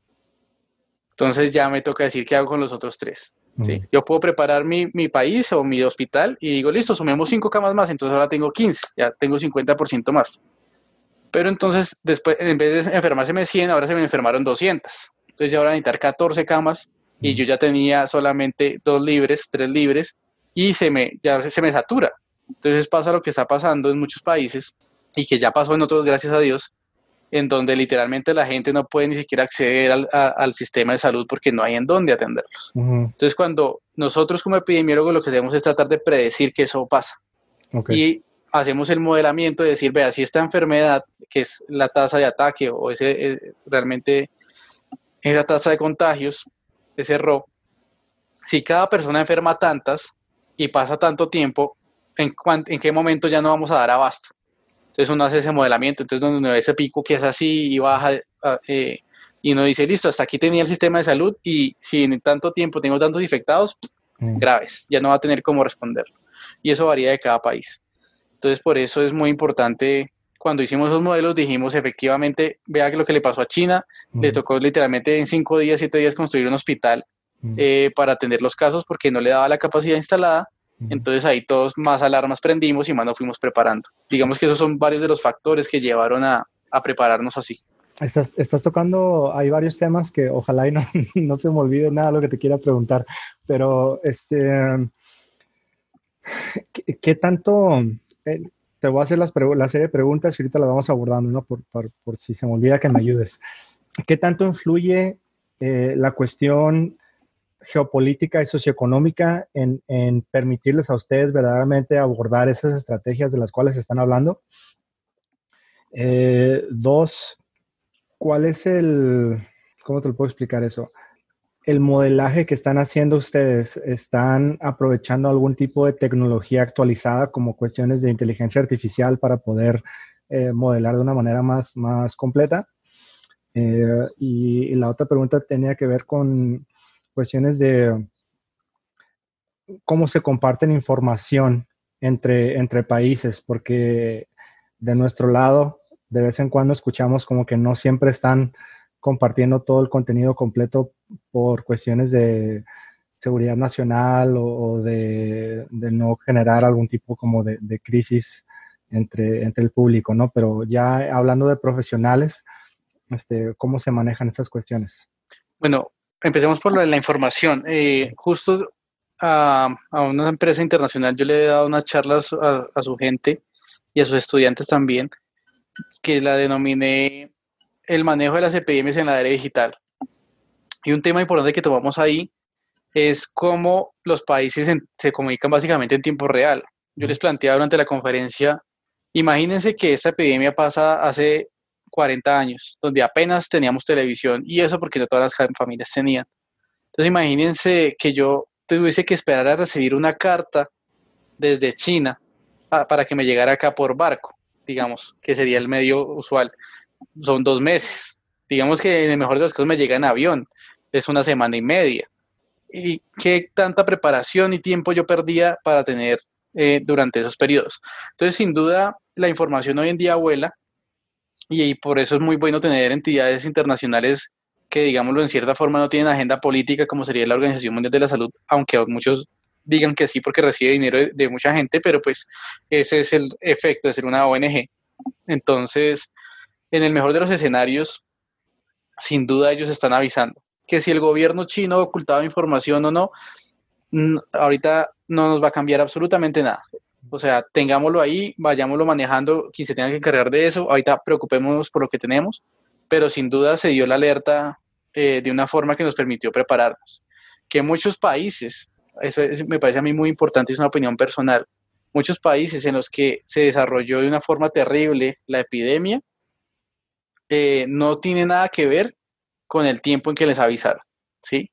[SPEAKER 2] Entonces ya me toca decir qué hago con los otros tres. ¿sí? Yo puedo preparar mi, mi, país o mi hospital y digo, listo, sumemos cinco camas más, entonces ahora tengo 15, ya tengo 50% más. Pero entonces, después, en vez de enfermarse 100, ahora se me enfermaron 200. Entonces ya ahora necesitar 14 camas y yo ya tenía solamente dos libres, tres libres y se me, ya se me satura. Entonces pasa lo que está pasando en muchos países, y que ya pasó en otros, gracias a Dios, en donde literalmente la gente no puede ni siquiera acceder al, al sistema de salud porque no hay en dónde atenderlos. Entonces, cuando nosotros como epidemiólogos lo que hacemos es tratar de predecir que eso pasa. Y hacemos el modelamiento de decir, vea, si esta enfermedad, que es la tasa de ataque o ese, eh, realmente esa tasa de contagios, ese RO, si cada persona enferma tantas y pasa tanto tiempo, ¿en, en qué momento ya no vamos a dar abasto? Entonces uno hace ese modelamiento, entonces donde uno ve ese pico que es así y baja, ah, eh, y uno dice, listo, hasta aquí tenía el sistema de salud y si en tanto tiempo tengo tantos infectados, mm. graves, ya no va a tener cómo responder. Y eso varía de cada país. Entonces por eso es muy importante, cuando hicimos esos modelos dijimos efectivamente, vea lo que le pasó a China, le mm. tocó literalmente en cinco días, siete días construir un hospital. Eh, para atender los casos porque no le daba la capacidad instalada entonces ahí todos más alarmas prendimos y más nos fuimos preparando. Digamos que esos son varios de los factores que llevaron a, prepararnos así.
[SPEAKER 1] Estás, tocando, hay varios temas que ojalá y no, <laughs> no, se me olvide nada lo que te quiera preguntar, pero este, ¿qué, tanto, eh, te voy a hacer las la serie de preguntas y ahorita las vamos abordando, ¿no? Por, por, si se me olvida que me ayudes. ¿Qué tanto influye eh, la cuestión geopolítica y socioeconómica en, permitirles a ustedes verdaderamente abordar esas estrategias de las cuales están hablando. Eh, dos, ¿cuál es el, cómo te lo puedo explicar eso? El modelaje que están haciendo ustedes, ¿están aprovechando algún tipo de tecnología actualizada como cuestiones de inteligencia artificial para poder eh, modelar de una manera más, más completa? Eh, y, la otra pregunta tenía que ver con cuestiones de cómo se comparten información entre, entre países, porque de nuestro lado, de vez en cuando escuchamos como que no siempre están compartiendo todo el contenido completo por cuestiones de seguridad nacional o, de, no generar algún tipo como de, crisis entre, entre el público, ¿no? Pero ya hablando de profesionales, este, ¿cómo se manejan esas cuestiones?
[SPEAKER 2] Bueno, empecemos por lo de la información. Eh, justo a, una empresa internacional yo le he dado unas charlas a, su gente y a sus estudiantes también, que la denominé el manejo de las epidemias en la era digital. Y un tema importante que tomamos ahí es cómo los países se comunican básicamente en tiempo real. Yo les planteaba durante la conferencia, imagínense que esta epidemia pasa hace 40 años, donde apenas teníamos televisión y eso porque no todas las familias tenían. Entonces imagínense que yo tuviese que esperar a recibir una carta desde China para que me llegara acá por barco, digamos, que sería el medio usual. Son dos meses. Digamos que en el mejor de los casos me llega en avión, es una semana y media. ¿Y qué tanta preparación y tiempo yo perdía para tener eh, durante esos periodos? Entonces, sin duda, la información hoy en día vuela y, por eso es muy bueno tener entidades internacionales que, digámoslo, en cierta forma no tienen agenda política como sería la Organización Mundial de la Salud, aunque muchos digan que sí porque recibe dinero de, mucha gente, pero pues ese es el efecto de ser una ONG. Entonces, en el mejor de los escenarios, sin duda ellos están avisando que si el gobierno chino ocultaba información o no, ahorita no nos va a cambiar absolutamente nada. O sea, tengámoslo ahí, vayámoslo manejando, quien se tenga que encargar de eso. Ahorita preocupémonos por lo que tenemos, pero sin duda se dio la alerta eh, de una forma que nos permitió prepararnos. Que muchos países, eso me parece a mí muy importante, es una opinión personal, muchos países en los que se desarrolló de una forma terrible la epidemia, eh, no tiene nada que ver con el tiempo en que les avisaron, ¿sí?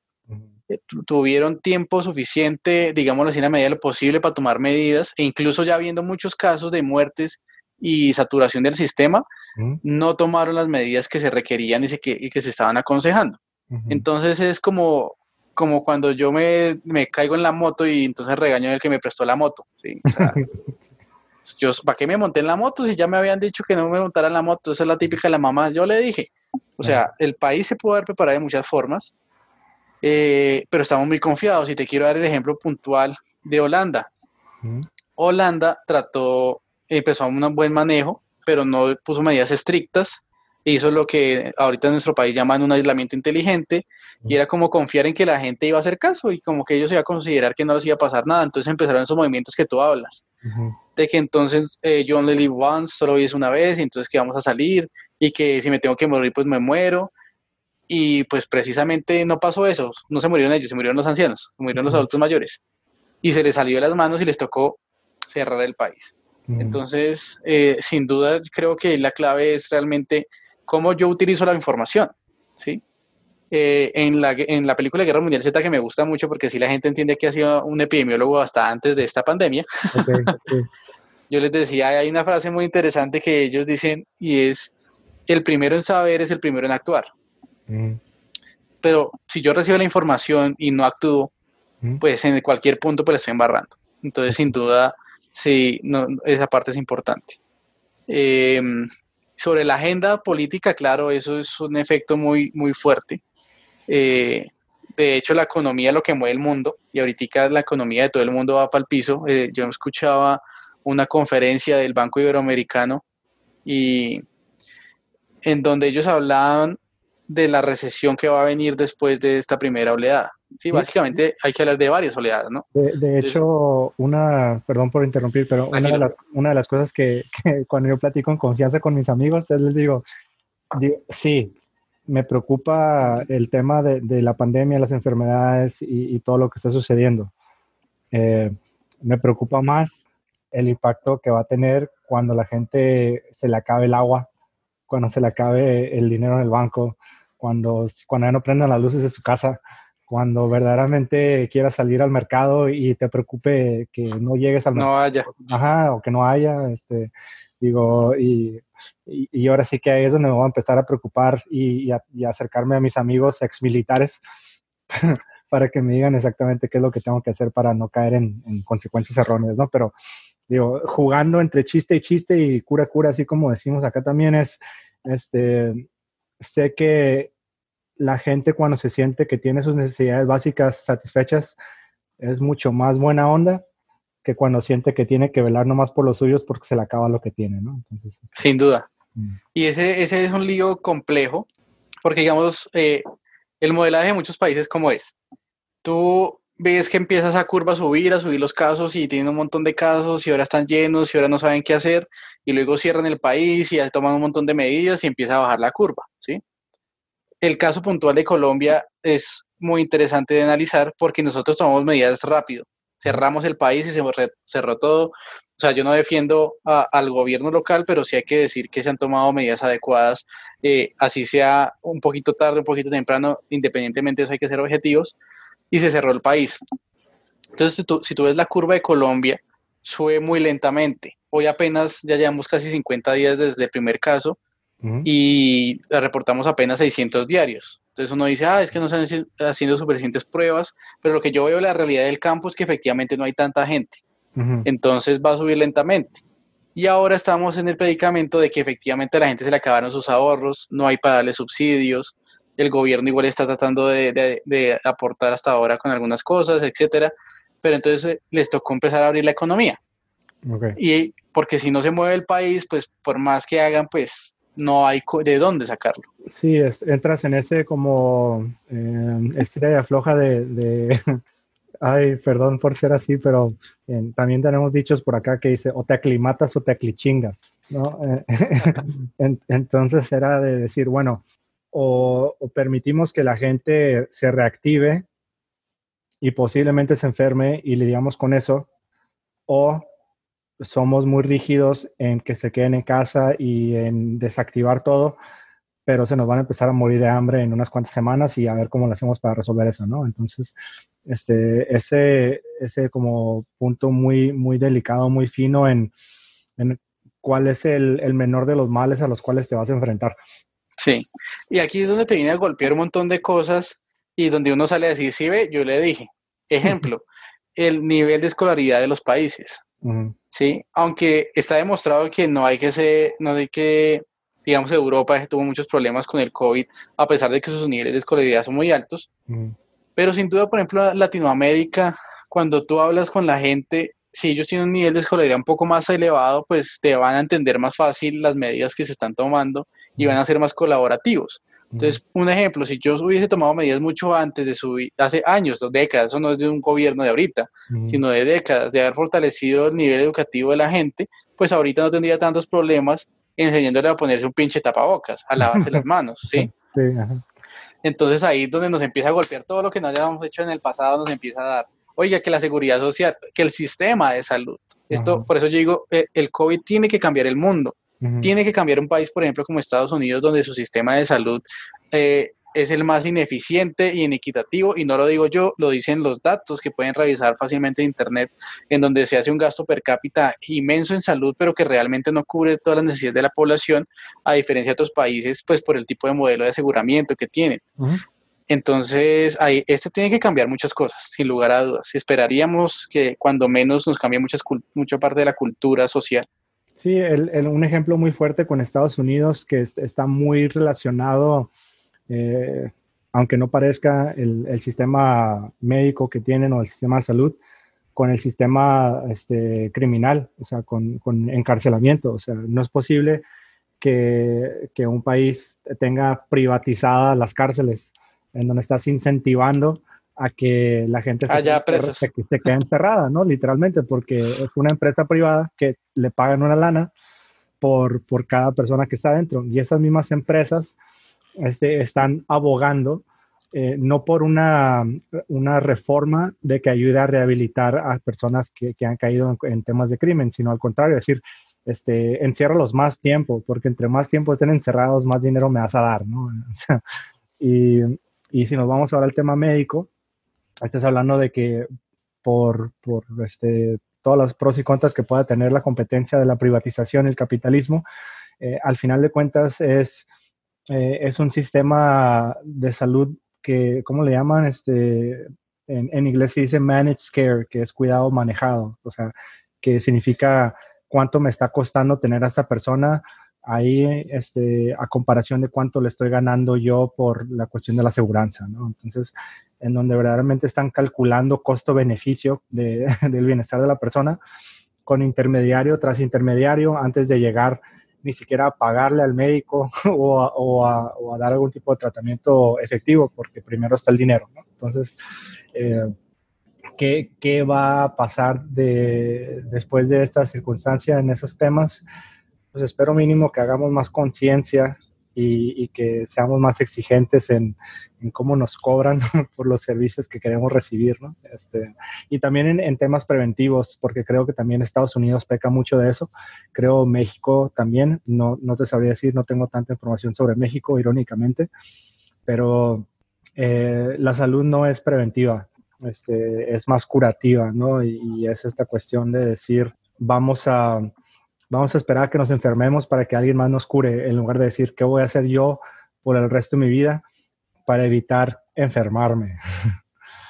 [SPEAKER 2] Tuvieron tiempo suficiente, digámoslo así, en la medida de lo posible para tomar medidas e incluso ya viendo muchos casos de muertes y saturación del sistema, no tomaron las medidas que se requerían y, que, se estaban aconsejando. Entonces es como, como cuando yo me, caigo en la moto y entonces regaño al que me prestó la moto. <laughs> yo, ¿para qué me monté en la moto si ya me habían dicho que no me montara en la moto? Esa es la típica de la mamá. Yo le dije, o sea, el país se pudo haber preparado de muchas formas, eh, pero estamos muy confiados. Y te quiero dar el ejemplo puntual de Holanda. Holanda trató, empezó a un buen manejo, pero no puso medidas estrictas. Hizo lo que ahorita en nuestro país llaman un aislamiento inteligente, y era como confiar en que la gente iba a hacer caso y como que ellos iban a considerar que no les iba a pasar nada. Entonces empezaron esos movimientos que tú hablas. de que entonces eh, yo only live once, solo vives una vez, y entonces que vamos a salir, y que si me tengo que morir, pues me muero. Y pues precisamente no pasó eso, no se murieron ellos, se murieron los ancianos, se murieron los adultos mayores. Y se les salió de las manos y les tocó cerrar el país. Entonces, eh, sin duda, creo que la clave es realmente cómo yo utilizo la información, ¿sí? Eh, en, la, en la película Guerra Mundial Z, que me gusta mucho porque si la gente entiende que ha sido un epidemiólogo hasta antes de esta pandemia, <laughs> yo les decía, hay una frase muy interesante que ellos dicen y es, el primero en saber es el primero en actuar. Pero si yo recibo la información y no actúo, pues en cualquier punto pues la estoy embarrando. Entonces, sin duda, sí, no, esa parte es importante. Em, sobre la agenda política, claro, eso es un efecto muy, muy fuerte. Eh, de hecho, la economía es lo que mueve el mundo y ahorita la economía de todo el mundo va para el piso. Eh, yo escuchaba una conferencia del Banco Iberoamericano y en donde ellos hablaban de la recesión que va a venir después de esta primera oleada. Sí, básicamente hay que hablar de varias oleadas, ¿no?
[SPEAKER 1] De, hecho, una, perdón por interrumpir, pero una de, una de, las cosas <laughs> que, cuando yo platico en confianza con mis amigos, les digo, sí, me preocupa el tema de, de la pandemia, las enfermedades y, todo lo que está sucediendo. Eh, me preocupa más el impacto que va a tener cuando la gente se le acabe el agua, cuando se le acabe el dinero en el banco, cuando, cuando ya no prendan las luces de su casa, cuando verdaderamente quieras salir al mercado y te preocupe que no llegues al
[SPEAKER 2] mercado. No haya.
[SPEAKER 1] Ajá, o que no haya, este, digo, y, y, ahora sí que ahí es donde me voy a empezar a preocupar y, y, acercarme a mis amigos ex militares <laughs> para que me digan exactamente qué es lo que tengo que hacer para no caer en, en consecuencias erróneas, ¿no? Pero, digo, jugando entre chiste y chiste y cura, cura, así como decimos acá también es, este, sé que la gente cuando se siente que tiene sus necesidades básicas satisfechas es mucho más buena onda que cuando siente que tiene que velar nomás por los suyos porque se le acaba lo que tiene, ¿no?
[SPEAKER 2] Entonces, Sin duda. Mm. Y ese, ese es un lío complejo, porque digamos, eh, el modelaje de muchos países como es. Tú ves que empieza esa curva a subir, a subir los casos y tienen un montón de casos y ahora están llenos y ahora no saben qué hacer y luego cierran el país y toman un montón de medidas y empieza a bajar la curva, ¿sí? El caso puntual de Colombia es muy interesante de analizar porque nosotros tomamos medidas rápido. Cerramos el país y se cerró todo. O sea, yo no defiendo al gobierno local, pero sí hay que decir que se han tomado medidas adecuadas, eh, así sea un poquito tarde, un poquito temprano, independientemente de eso hay que ser objetivos, y se cerró el país. Entonces, si tú, si tú ves la curva de Colombia, sube muy lentamente. Hoy apenas ya llevamos casi 50 días desde el primer caso y la reportamos apenas 600 diarios. Entonces uno dice, ah, es que no están haciendo suficientes pruebas, pero lo que yo veo la realidad del campo es que efectivamente no hay tanta gente. Entonces va a subir lentamente. Y ahora estamos en el predicamento de que efectivamente a la gente se le acabaron sus ahorros, no hay para darle subsidios, el gobierno igual está tratando de, de, aportar hasta ahora con algunas cosas, etcétera, pero entonces eh, les tocó empezar a abrir la economía. Y porque si no se mueve el país, pues por más que hagan, pues no hay de dónde sacarlo.
[SPEAKER 1] Sí, entras en ese como eh, estrella floja de, de <laughs> ay, perdón por ser así, pero eh, también tenemos dichos por acá que dice, o te aclimatas o te aclichingas, ¿no? <laughs> entonces era de decir, bueno, o, permitimos que la gente se reactive y posiblemente se enferme y lidiamos con eso, o somos muy rígidos en que se queden en casa y en desactivar todo, pero se nos van a empezar a morir de hambre en unas cuantas semanas y a ver cómo lo hacemos para resolver eso, ¿no? Entonces, este, ese, ese como punto muy, muy delicado, muy fino en, cuál es el, el, menor de los males a los cuales te vas a enfrentar.
[SPEAKER 2] Sí, y aquí es donde te viene a golpear un montón de cosas y donde uno sale a decir, sí, ve, yo le dije, ejemplo, <laughs> el nivel de escolaridad de los países. ¿sí? Aunque está demostrado que no hay que ser, no hay que, digamos, Europa tuvo muchos problemas con el COVID, a pesar de que sus niveles de escolaridad son muy altos. Pero sin duda, por ejemplo, Latinoamérica, cuando tú hablas con la gente, si ellos tienen un nivel de escolaridad un poco más elevado, pues te van a entender más fácil las medidas que se están tomando y van a ser más colaborativos. Entonces, un ejemplo, si yo hubiese tomado medidas mucho antes de subir, hace años, dos décadas, eso no es de un gobierno de ahorita, sino de décadas, de haber fortalecido el nivel educativo de la gente, pues ahorita no tendría tantos problemas enseñándole a ponerse un pinche tapabocas, a lavarse las <laughs> manos, ¿sí? Sí, Entonces ahí es donde nos empieza a golpear todo lo que no hayamos hecho en el pasado, nos empieza a dar, oiga, que la seguridad social, que el sistema de salud, esto, por eso yo digo, eh, el COVID tiene que cambiar el mundo, tiene que cambiar un país, por ejemplo, como Estados Unidos, donde su sistema de salud eh, es el más ineficiente y inequitativo, y no lo digo yo, lo dicen los datos que pueden revisar fácilmente en Internet, en donde se hace un gasto per cápita inmenso en salud, pero que realmente no cubre todas las necesidades de la población, a diferencia de otros países, pues por el tipo de modelo de aseguramiento que tienen. Entonces, ahí, este tiene que cambiar muchas cosas, sin lugar a dudas. Esperaríamos que cuando menos nos cambie muchas, mucha parte de la cultura social.
[SPEAKER 1] Sí, un ejemplo muy fuerte con Estados Unidos que está muy relacionado, eh, aunque no parezca, el, sistema médico que tienen o el sistema de salud con el sistema este, criminal, o sea, con, encarcelamiento. O sea, no es posible que, que un país tenga privatizadas las cárceles en donde estás incentivando a que la gente
[SPEAKER 2] se,
[SPEAKER 1] quede, encerrada, ¿no? Literalmente, porque es una empresa privada que le pagan una lana por, por cada persona que está dentro. Y esas mismas empresas este, están abogando eh, no por una, una, reforma de que ayude a rehabilitar a personas que, que han caído en, temas de crimen, sino al contrario, es decir, este, enciérralos más tiempo, porque entre más tiempo estén encerrados, más dinero me vas a dar, ¿no? <laughs> y, y si nos vamos ahora al tema médico, estás hablando de que por, por este, todas las pros y contras que pueda tener la competencia de la privatización el capitalismo, eh, al final de cuentas es, eh, es un sistema de salud que, ¿cómo le llaman? Este, en, inglés se dice managed care, que es cuidado manejado, o sea, que significa cuánto me está costando tener a esta persona ahí este, a comparación de cuánto le estoy ganando yo por la cuestión de la aseguranza, ¿no? Entonces, en donde verdaderamente están calculando costo-beneficio de, <laughs> del bienestar de la persona con intermediario tras intermediario antes de llegar ni siquiera a pagarle al médico <laughs> o a, o a, dar algún tipo de tratamiento efectivo, porque primero está el dinero, ¿no? Entonces, eh, ¿qué, ¿qué, va a pasar de, después de esta circunstancia en esos temas? Pues espero mínimo que hagamos más conciencia y, que seamos más exigentes en, cómo nos cobran <laughs> por los servicios que queremos recibir, ¿no? Este, y también en, temas preventivos, porque creo que también Estados Unidos peca mucho de eso. Creo México también, no, no te sabría decir, no tengo tanta información sobre México, irónicamente, pero eh, la salud no es preventiva, este, es más curativa, ¿no? y es esta cuestión de decir, vamos a vamos a esperar a que nos enfermemos para que alguien más nos cure, en lugar de decir, ¿qué voy a hacer yo por el resto de mi vida para evitar enfermarme?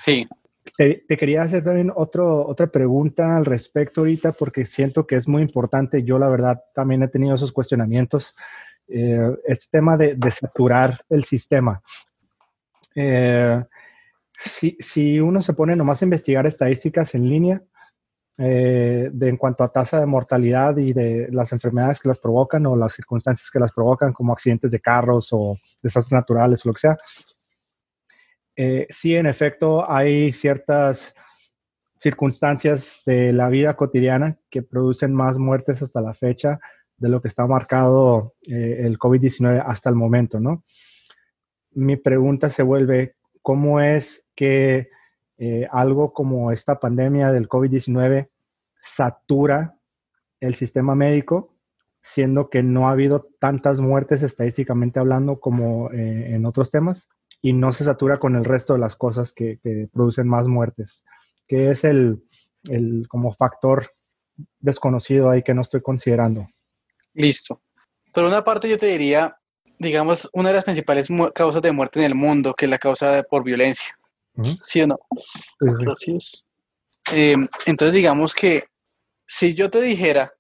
[SPEAKER 2] Sí.
[SPEAKER 1] Te, quería hacer también otro, otra pregunta al respecto ahorita, porque siento que es muy importante. Yo, la verdad, también he tenido esos cuestionamientos. Eh, este tema de, saturar el sistema. Eh, si, si, uno se pone nomás a investigar estadísticas en línea, eh, de, en cuanto a tasa de mortalidad y de las enfermedades que las provocan o las circunstancias que las provocan, como accidentes de carros o desastres naturales o lo que sea. Eh, sí, en efecto, hay ciertas circunstancias de la vida cotidiana que producen más muertes hasta la fecha de lo que está marcado eh, el COVID-19 hasta el momento, ¿no? Mi pregunta se vuelve, ¿cómo es que eh, algo como esta pandemia del COVID-19 satura el sistema médico, siendo que no ha habido tantas muertes estadísticamente hablando como eh, en otros temas, y no se satura con el resto de las cosas que, producen más muertes, que es el, el como factor desconocido ahí que no estoy considerando.
[SPEAKER 2] Listo. Por una parte yo te diría, digamos, una de las principales causas de muerte en el mundo, que es la causa por violencia. ¿Sí o no? Gracias. Em, entonces, digamos que si yo te dijera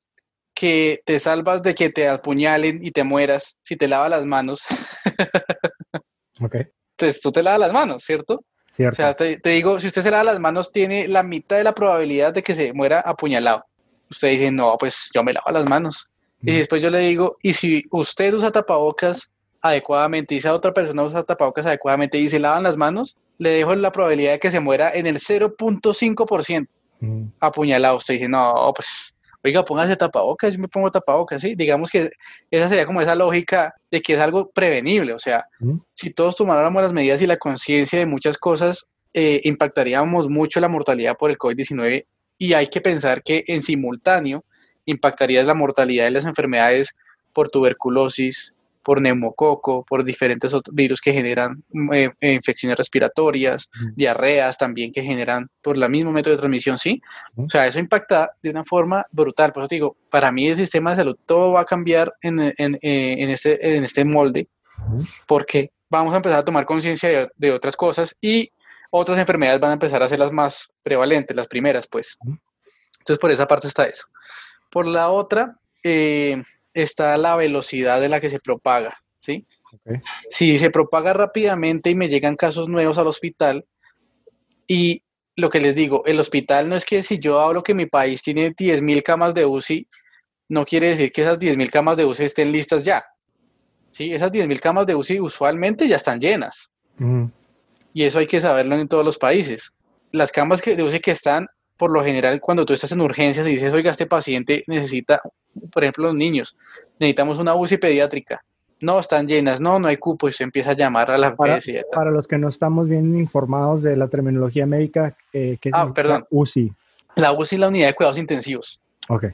[SPEAKER 2] que te salvas de que te apuñalen y te mueras si te lavas las manos, <laughs>
[SPEAKER 1] okay.
[SPEAKER 2] entonces tú te lavas las manos, ¿cierto?
[SPEAKER 1] Cierto.
[SPEAKER 2] O sea, te, digo, si usted se lava las manos, tiene la mitad de la probabilidad de que se muera apuñalado. Usted dice, no, pues yo me lavo las manos. Y después yo le digo, y si usted usa tapabocas, adecuadamente y esa otra persona usa tapabocas adecuadamente y se lavan las manos, le dejo la probabilidad de que se muera en el 0.5%. Mm. Apuñalado. Usted dice, no, pues, oiga, póngase tapabocas, yo me pongo tapabocas, ¿sí? Digamos que esa sería como esa lógica de que es algo prevenible. O sea, mm. si todos tomáramos las medidas y la conciencia de muchas cosas, eh, impactaríamos mucho la mortalidad por el COVID-19 y hay que pensar que en simultáneo impactaría la mortalidad de las enfermedades por tuberculosis, por neumococo, por diferentes virus que generan eh, eh, infecciones respiratorias, diarreas también que generan por la mismo método de transmisión, ¿sí? O sea, eso impacta de una forma brutal. Por eso digo, para mí el sistema de salud todo va a cambiar en, en, eh, en este, en este molde, porque vamos a empezar a tomar conciencia de, de, otras cosas y otras enfermedades van a empezar a ser las más prevalentes, las primeras, pues. Entonces, por esa parte está eso. Por la otra, eh, está la velocidad de la que se propaga, ¿sí? Si se propaga rápidamente y me llegan casos nuevos al hospital, y lo que les digo, el hospital no es que si yo hablo que mi país tiene 10.000 camas de UCI, no quiere decir que esas 10.000 camas de UCI estén listas ya. ¿sí? Esas 10.000 camas de UCI usualmente ya están llenas. Y eso hay que saberlo en todos los países. Las camas de UCI que están, por lo general, cuando tú estás en urgencias y dices, oiga, este paciente necesita por ejemplo, los niños, necesitamos una UCI pediátrica. No, están llenas, no, no hay cupo y se empieza a llamar a la
[SPEAKER 1] para, para los que no estamos bien informados de la terminología médica, eh, ¿qué es
[SPEAKER 2] ah, perdón.
[SPEAKER 1] UCI?
[SPEAKER 2] La UCI es la unidad de cuidados intensivos.
[SPEAKER 1] Ok.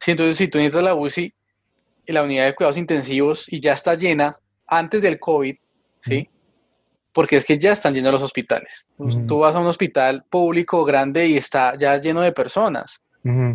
[SPEAKER 2] Sí, entonces si tú necesitas la UCI, la unidad de cuidados intensivos y ya está llena antes del COVID, ¿sí? Porque es que ya están llenos los hospitales. Tú vas a un hospital público grande y está ya lleno de personas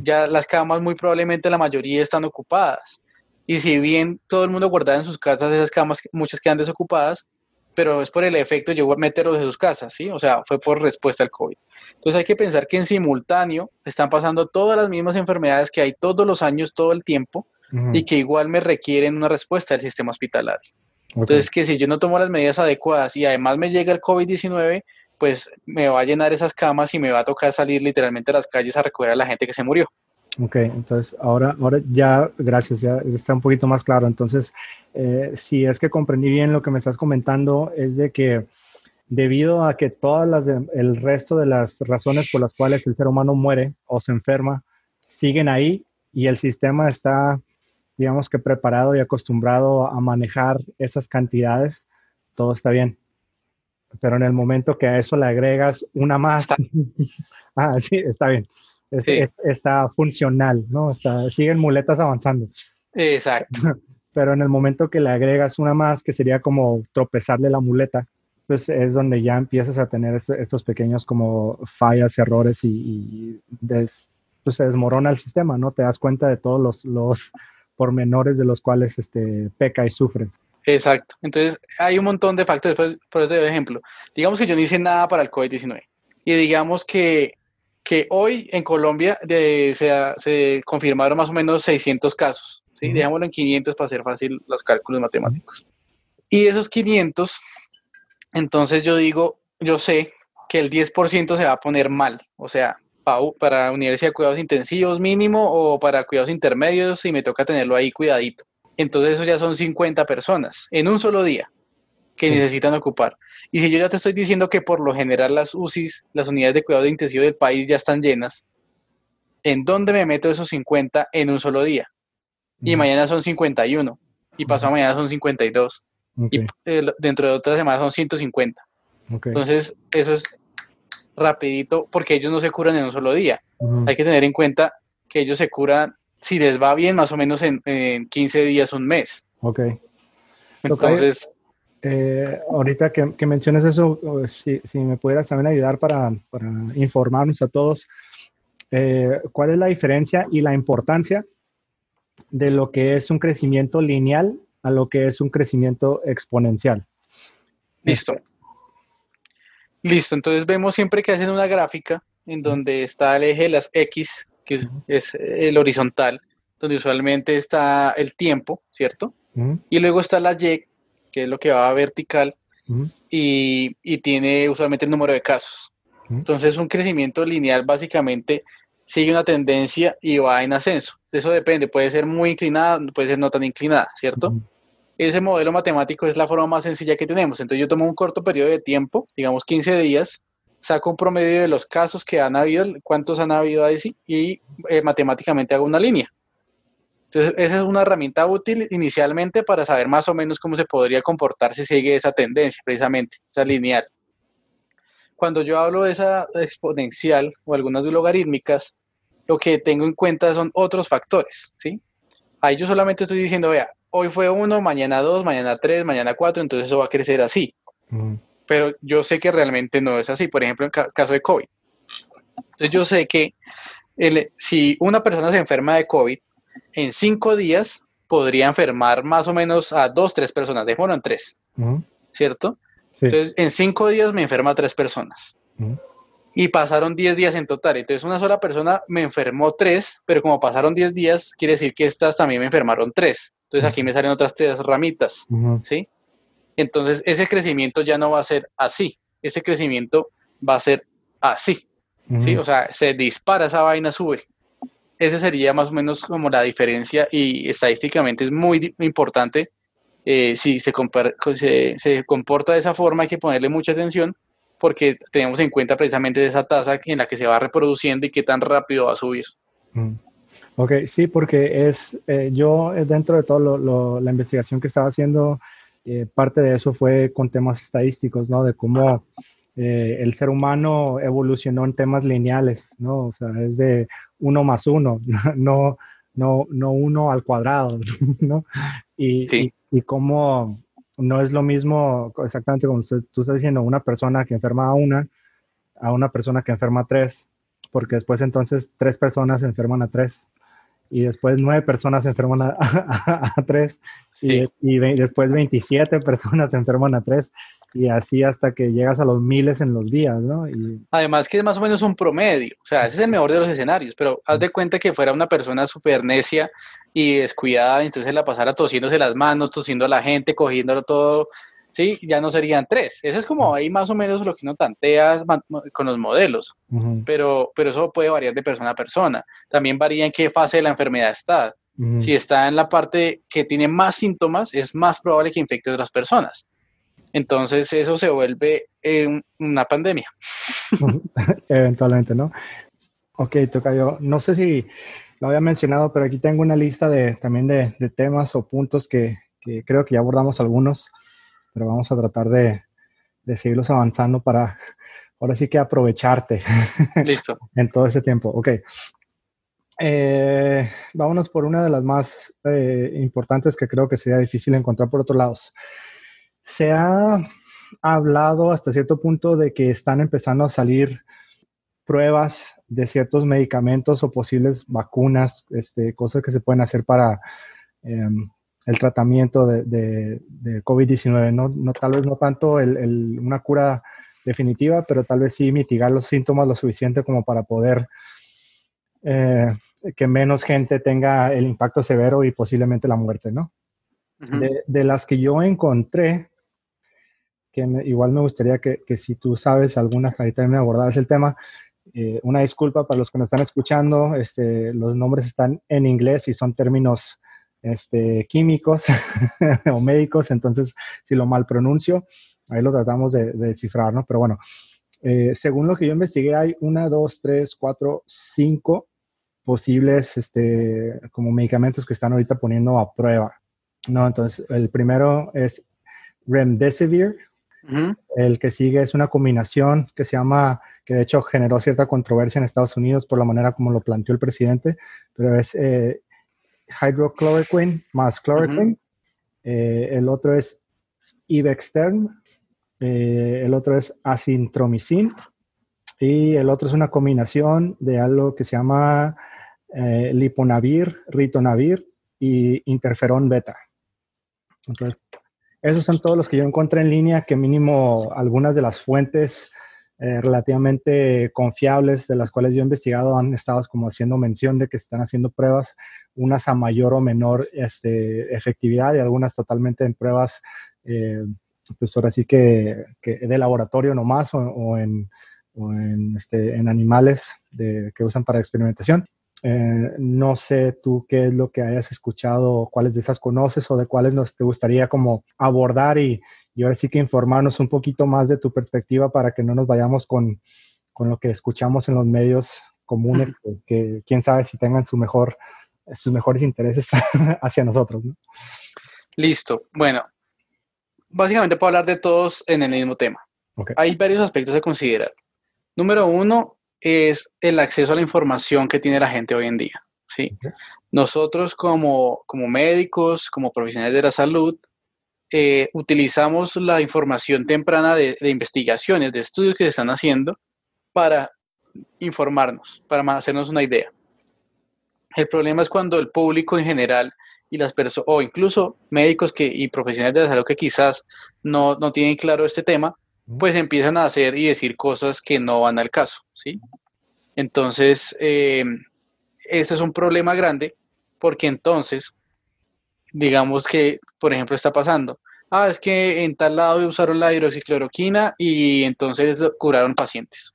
[SPEAKER 2] ya las camas muy probablemente la mayoría están ocupadas. Y si bien todo el mundo guardaba en sus casas esas camas, muchas quedan desocupadas, pero es por el efecto llegó a meterlos en sus casas, ¿sí? O sea, fue por respuesta al COVID. Entonces hay que pensar que en simultáneo están pasando todas las mismas enfermedades que hay todos los años, todo el tiempo, y que igual me requieren una respuesta del sistema hospitalario. Entonces, que si yo no tomo las medidas adecuadas y además me llega el COVID-19, pues me va a llenar esas camas y me va a tocar salir literalmente a las calles a recoger a la gente que se murió.
[SPEAKER 1] Ok, entonces ahora, ahora ya, gracias, ya está un poquito más claro. Entonces, eh, si es que comprendí bien lo que me estás comentando, es de que debido a que todas las, el resto de las razones por las cuales el ser humano muere o se enferma, siguen ahí y el sistema está, digamos que preparado y acostumbrado a manejar esas cantidades, todo está bien pero en el momento que a eso le agregas una más, <laughs> ah, sí, está bien, está funcional, ¿no? Está, siguen muletas avanzando.
[SPEAKER 2] Exacto. <laughs>
[SPEAKER 1] Pero en el momento que le agregas una más, que sería como tropezarle la muleta, pues es donde ya empiezas a tener estos pequeños como fallas, errores y, pues se desmorona el sistema, ¿no? Te das cuenta de todos los, los pormenores de los cuales este, peca y sufre.
[SPEAKER 2] Exacto. Entonces, hay un montón de factores. Por, por ejemplo, digamos que yo no hice nada para el COVID-19 y digamos que, que hoy en Colombia de, se, se, confirmaron más o menos 600 casos. ¿sí? Dejámoslo en 500 para hacer fácil los cálculos matemáticos. Y esos 500, entonces yo digo, yo sé que el 10% se va a poner mal. O sea, para, unidades de cuidados intensivos mínimo o para cuidados intermedios y me toca tenerlo ahí cuidadito entonces eso ya son 50 personas en un solo día que necesitan ocupar. Y si yo ya te estoy diciendo que por lo general las UCIs, las unidades de cuidado intensivo del país ya están llenas, ¿en dónde me meto esos 50 en un solo día? Y mañana son 51, y pasado mañana son 52, y eh, dentro de otras semanas son 150. Entonces, eso es rapidito porque ellos no se curan en un solo día. Hay que tener en cuenta que ellos se curan si les va bien, más o menos en, 15 días, un mes.
[SPEAKER 1] Ok.
[SPEAKER 2] Entonces...
[SPEAKER 1] Eh, ahorita que, que, mencionas eso, si, si, me pudieras también ayudar para, para informarnos a todos, eh, ¿cuál es la diferencia y la importancia de lo que es un crecimiento lineal a lo que es un crecimiento exponencial?
[SPEAKER 2] Listo. Listo, entonces vemos siempre que hacen una gráfica en donde está el eje de las X que es el horizontal, donde usualmente está el tiempo, ¿cierto? Y luego está la Y, que es lo que va vertical, y, tiene usualmente el número de casos. Entonces, un crecimiento lineal básicamente sigue una tendencia y va en ascenso. Eso depende, puede ser muy inclinada, puede ser no tan inclinada, ¿cierto? Ese modelo matemático es la forma más sencilla que tenemos. Entonces yo tomo un corto periodo de tiempo, digamos 15 días, saco un promedio de los casos que han habido, cuántos han habido ahí, y eh, matemáticamente hago una línea. Entonces, esa es una herramienta útil inicialmente para saber más o menos cómo se podría comportar si sigue esa tendencia, precisamente, esa lineal. Cuando yo hablo de esa exponencial o algunas logarítmicas, lo que tengo en cuenta son otros factores, ¿sí? Ahí yo solamente estoy diciendo, vea, hoy fue uno, mañana dos, mañana tres, mañana cuatro, entonces eso va a crecer así. Pero yo sé que realmente no es así, por ejemplo, en caso de COVID. Entonces yo sé que si una persona se enferma de COVID, en cinco días podría enfermar más o menos a dos, tres personas, dejémoslo en tres, ¿cierto? Entonces, en cinco días me enferma tres personas. Y pasaron diez días en total. Entonces, una sola persona me enfermó tres, pero como pasaron diez días, quiere decir que estas también me enfermaron tres. Entonces, aquí me salen otras tres ramitas, ¿sí? Entonces, ese crecimiento ya no va a ser así. Ese crecimiento va a ser así, ¿sí? O sea, se dispara esa vaina, sube. Esa sería más o menos como la diferencia y estadísticamente es muy importante. Eh, si se, se, comporta de esa forma hay que ponerle mucha atención porque tenemos en cuenta precisamente esa tasa en la que se va reproduciendo y qué tan rápido va a subir.
[SPEAKER 1] Mm. Ok, sí, porque es, eh, yo eh, dentro de toda la investigación que estaba haciendo, parte de eso fue con temas estadísticos, ¿no? De cómo eh, el ser humano evolucionó en temas lineales, ¿no? O sea, es de uno más uno, <laughs> no, no, no uno al cuadrado, <laughs> ¿no? Y, y, cómo no es lo mismo, exactamente como usted, tú estás diciendo, una persona que enferma a una, a una persona que enferma a tres, porque después entonces tres personas enferman a tres y después nueve personas se enferman a, <laughs> tres y, y, después 27 personas se enferman a tres y así hasta que llegas a los miles en los días, ¿no? Y...
[SPEAKER 2] Además que es más o menos un promedio, o sea, ese es el mejor de los escenarios, pero haz de cuenta que fuera una persona súper necia y descuidada, entonces la pasara tosiéndose las manos, tosiendo a la gente, cogiéndolo todo, ¿sí? Ya no serían tres. Eso es como ahí más o menos lo que uno tantea con los modelos, pero, pero eso puede variar de persona a persona. También varía en qué fase de la enfermedad está. Si está en la parte que tiene más síntomas, es más probable que infecte a otras personas. Entonces eso se vuelve una pandemia. <laughs>
[SPEAKER 1] Eventualmente, ¿no? Ok, yo No sé si lo había mencionado, pero aquí tengo una lista de, también de, temas o puntos que, que, creo que ya abordamos algunos pero vamos a tratar de, seguirlos avanzando para <laughs> ahora sí que aprovecharte. <laughs>
[SPEAKER 2] Listo.
[SPEAKER 1] en todo ese tiempo. Ok. Eh, vámonos por una de las más eh, importantes que creo que sería difícil encontrar por otros lados. Se ha hablado hasta cierto punto de que están empezando a salir pruebas de ciertos medicamentos o posibles vacunas, este, cosas que se pueden hacer para em, el tratamiento de, de, COVID-19. No, no, tal vez no tanto el, una cura definitiva, pero tal vez sí mitigar los síntomas lo suficiente como para poder eh, que menos gente tenga el impacto severo y posiblemente la muerte, ¿no? de, las que yo encontré, que igual me gustaría que, que, si tú sabes algunas, ahí también me abordaras el tema. Eh, una disculpa para los que nos están escuchando, este, los nombres están en inglés y son términos este, químicos <laughs> o médicos, entonces si lo mal pronuncio, ahí lo tratamos de, descifrar, ¿no? Pero bueno, eh, según lo que yo investigué, hay una, dos, tres, cuatro, cinco posibles este, como medicamentos que están ahorita poniendo a prueba, ¿no? Entonces, el primero es Remdesivir, el que sigue es una combinación que se llama, que de hecho generó cierta controversia en Estados Unidos por la manera como lo planteó el presidente, pero es eh, hydrochloroquine más chloroquine. Eh, el otro es Ivextern. Eh, el otro es acintromicin. Y el otro es una combinación de algo que se llama eh, liponavir, ritonavir y interferón beta. Entonces, esos son todos los que yo encontré en línea, que mínimo algunas de las fuentes eh, relativamente confiables de las cuales yo he investigado han estado como haciendo mención de que están haciendo pruebas, unas a mayor o menor este, efectividad y algunas totalmente en pruebas, eh, pues ahora sí que, de laboratorio nomás o, o en, o en, este, en animales de, que usan para experimentación. Eh, no sé tú qué es lo que hayas escuchado, cuáles de esas conoces o de cuáles nos te gustaría como abordar y, y ahora sí que informarnos un poquito más de tu perspectiva para que no nos vayamos con, con lo que escuchamos en los medios comunes, que, quién sabe si tengan su mejor, sus mejores intereses <laughs> hacia nosotros.
[SPEAKER 2] Listo. Bueno, básicamente puedo hablar de todos en el mismo tema. Hay varios aspectos a considerar. Número uno es el acceso a la información que tiene la gente hoy en día. ¿sí? Nosotros como, como médicos, como profesionales de la salud, eh, utilizamos la información temprana de, investigaciones, de estudios que se están haciendo para informarnos, para hacernos una idea. El problema es cuando el público en general y las personas, o incluso médicos que, y profesionales de la salud que quizás no, no tienen claro este tema, pues empiezan a hacer y decir cosas que no van al caso, ¿sí? Entonces, eh, este es un problema grande porque entonces, digamos que, por ejemplo, está pasando, ah, es que en tal lado usaron la hidroxicloroquina y entonces curaron pacientes.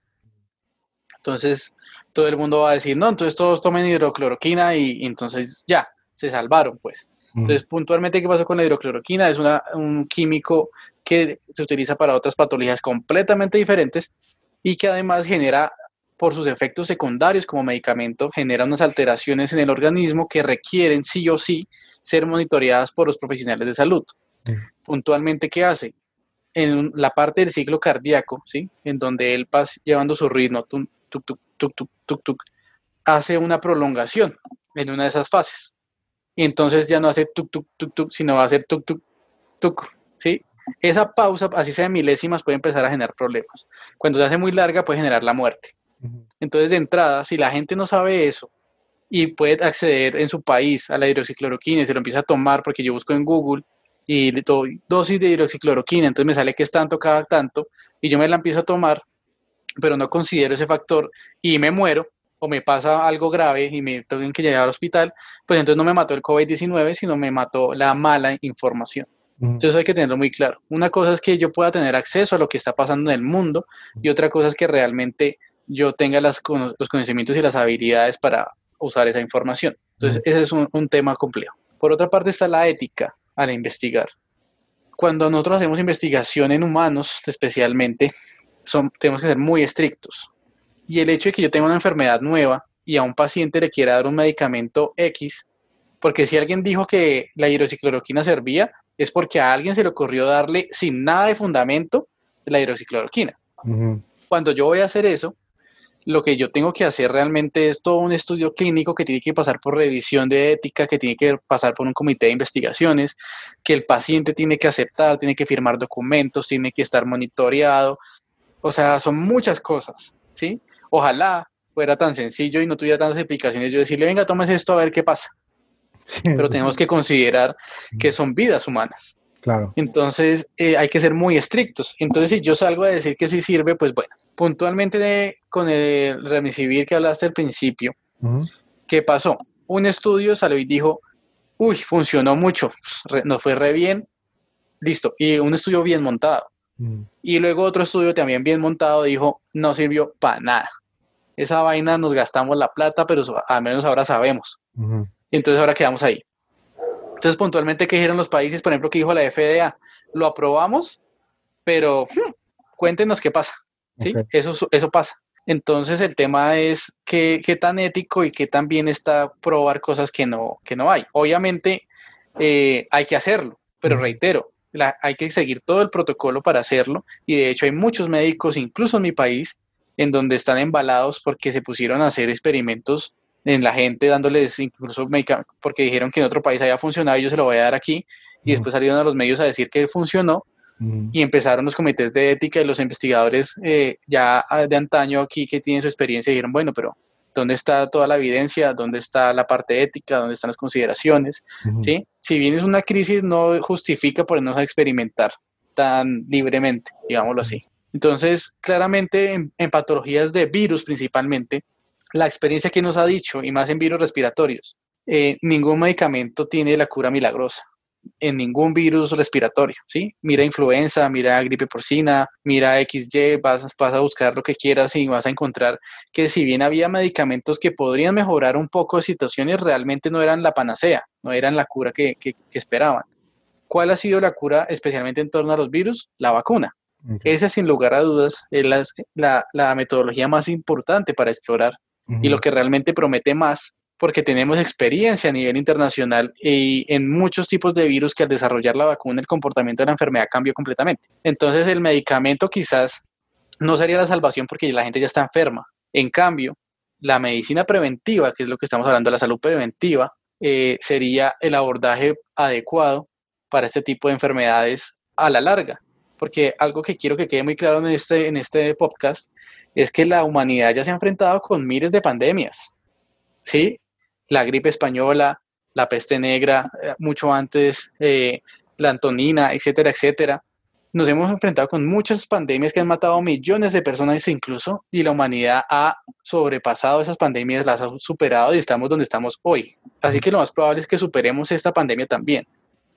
[SPEAKER 2] Entonces, todo el mundo va a decir, no, entonces todos tomen hidrocloroquina y, entonces ya, se salvaron, pues. Entonces, puntualmente, ¿qué pasó con la hidrocloroquina? Es un químico que se utiliza para otras patologías completamente diferentes y que además genera, por sus efectos secundarios como medicamento, genera unas alteraciones en el organismo que requieren sí o sí ser monitoreadas por los profesionales de salud. Puntualmente, ¿qué hace? En la parte del ciclo cardíaco, ¿sí? En donde él pasa llevando su ritmo, tuk, tuk, tuk, tuk, tuk, tuk, hace una prolongación en una de esas fases. Y entonces ya no hace tuk, tuk, tuk, tuk, sino va a hacer tuk, tuk, tuk, ¿sí? Esa pausa, así sea de milésimas, puede empezar a generar problemas. Cuando se hace muy larga, puede generar la muerte. Entonces, de entrada, si la gente no sabe eso y puede acceder en su país a la hidroxicloroquina y se lo empieza a tomar, porque yo busco en Google y le doy dosis de hidroxicloroquina, entonces me sale que es tanto cada tanto, y yo me la empiezo a tomar, pero no considero ese factor y me muero, o me pasa algo grave y me tengo que llegar al hospital, pues entonces no me mató el COVID-19, sino me mató la mala información. Entonces hay que tenerlo muy claro. Una cosa es que yo pueda tener acceso a lo que está pasando en el mundo y otra cosa es que realmente yo tenga las, los conocimientos y las habilidades para usar esa información. Entonces ese es un, tema complejo. Por otra parte está la ética al investigar. Cuando nosotros hacemos investigación en humanos especialmente, son, tenemos que ser muy estrictos. Y el hecho de que yo tenga una enfermedad nueva y a un paciente le quiera dar un medicamento X, porque si alguien dijo que la hidroxicloroquina servía, es porque a alguien se le ocurrió darle sin nada de fundamento la hidroxicloroquina. Cuando yo voy a hacer eso, lo que yo tengo que hacer realmente es todo un estudio clínico que tiene que pasar por revisión de ética, que tiene que pasar por un comité de investigaciones, que el paciente tiene que aceptar, tiene que firmar documentos, tiene que estar monitoreado. O sea, son muchas cosas, ¿sí? Ojalá fuera tan sencillo y no tuviera tantas explicaciones. Yo decirle, venga, tómese esto a ver qué pasa pero tenemos que considerar que son vidas humanas.
[SPEAKER 1] Claro.
[SPEAKER 2] Entonces eh, hay que ser muy estrictos. Entonces, si yo salgo a decir que sí sirve, pues bueno, puntualmente con el remicivir que hablaste al principio, ¿qué pasó? Un estudio salió y dijo, uy, funcionó mucho, nos fue re bien, listo, y un estudio bien montado. Y luego otro estudio también bien montado dijo, no sirvió para nada. Esa vaina nos gastamos la plata, pero al menos ahora sabemos. Y entonces ahora quedamos ahí. Entonces, puntualmente, ¿qué dijeron los países? Por ejemplo, ¿qué dijo la FDA? Lo aprobamos, pero hmm, cuéntenos qué pasa. ¿sí? Eso, eso pasa. Entonces, el tema es qué, qué, tan ético y qué tan bien está probar cosas que no, que no hay. Obviamente, eh, hay que hacerlo, pero reitero, hay que seguir todo el protocolo para hacerlo. Y de hecho, hay muchos médicos, incluso en mi país, en donde están embalados porque se pusieron a hacer experimentos en la gente dándoles incluso porque dijeron que en otro país había funcionado y yo se lo voy a dar aquí y después salieron a los medios a decir que funcionó y empezaron los comités de ética y los investigadores eh, ya de antaño aquí que tienen su experiencia y dijeron, bueno, pero ¿dónde está toda la evidencia? ¿Dónde está la parte ética? ¿Dónde están las consideraciones? ¿Sí? Si bien es una crisis, no justifica ponernos a experimentar tan libremente, digámoslo así. Entonces, claramente en patologías de virus principalmente, la experiencia que nos ha dicho, y más en virus respiratorios, eh, ningún medicamento tiene la cura milagrosa. en ningún virus respiratorio, ¿sí? Mira influenza, mira gripe porcina, mira XY, vas, vas a buscar lo que quieras y vas a encontrar que si bien había medicamentos que podrían mejorar un poco de situaciones, realmente no eran la panacea, no eran la cura que, esperaban. ¿Cuál ha sido la cura especialmente en torno a los virus? La vacuna. Esa, sin lugar a dudas, es la, la, metodología más importante para explorar y lo que realmente promete más porque tenemos experiencia a nivel internacional y en muchos tipos de virus que al desarrollar la vacuna el comportamiento de la enfermedad cambió completamente. Entonces el medicamento quizás no sería la salvación porque la gente ya está enferma. En cambio, la medicina preventiva, que es lo que estamos hablando de la salud preventiva, eh, sería el abordaje adecuado para este tipo de enfermedades a la larga. Porque algo que quiero que quede muy claro en este, en este podcast es que la humanidad ya se ha enfrentado con miles de pandemias. ¿sí? la gripe española, la peste negra, eh, mucho antes eh, la antonina, etcétera, etcétera. Nos hemos enfrentado con muchas pandemias que han matado millones de personas incluso y la humanidad ha sobrepasado esas pandemias, las ha superado y estamos donde estamos hoy. Así que lo más probable es que superemos esta pandemia también.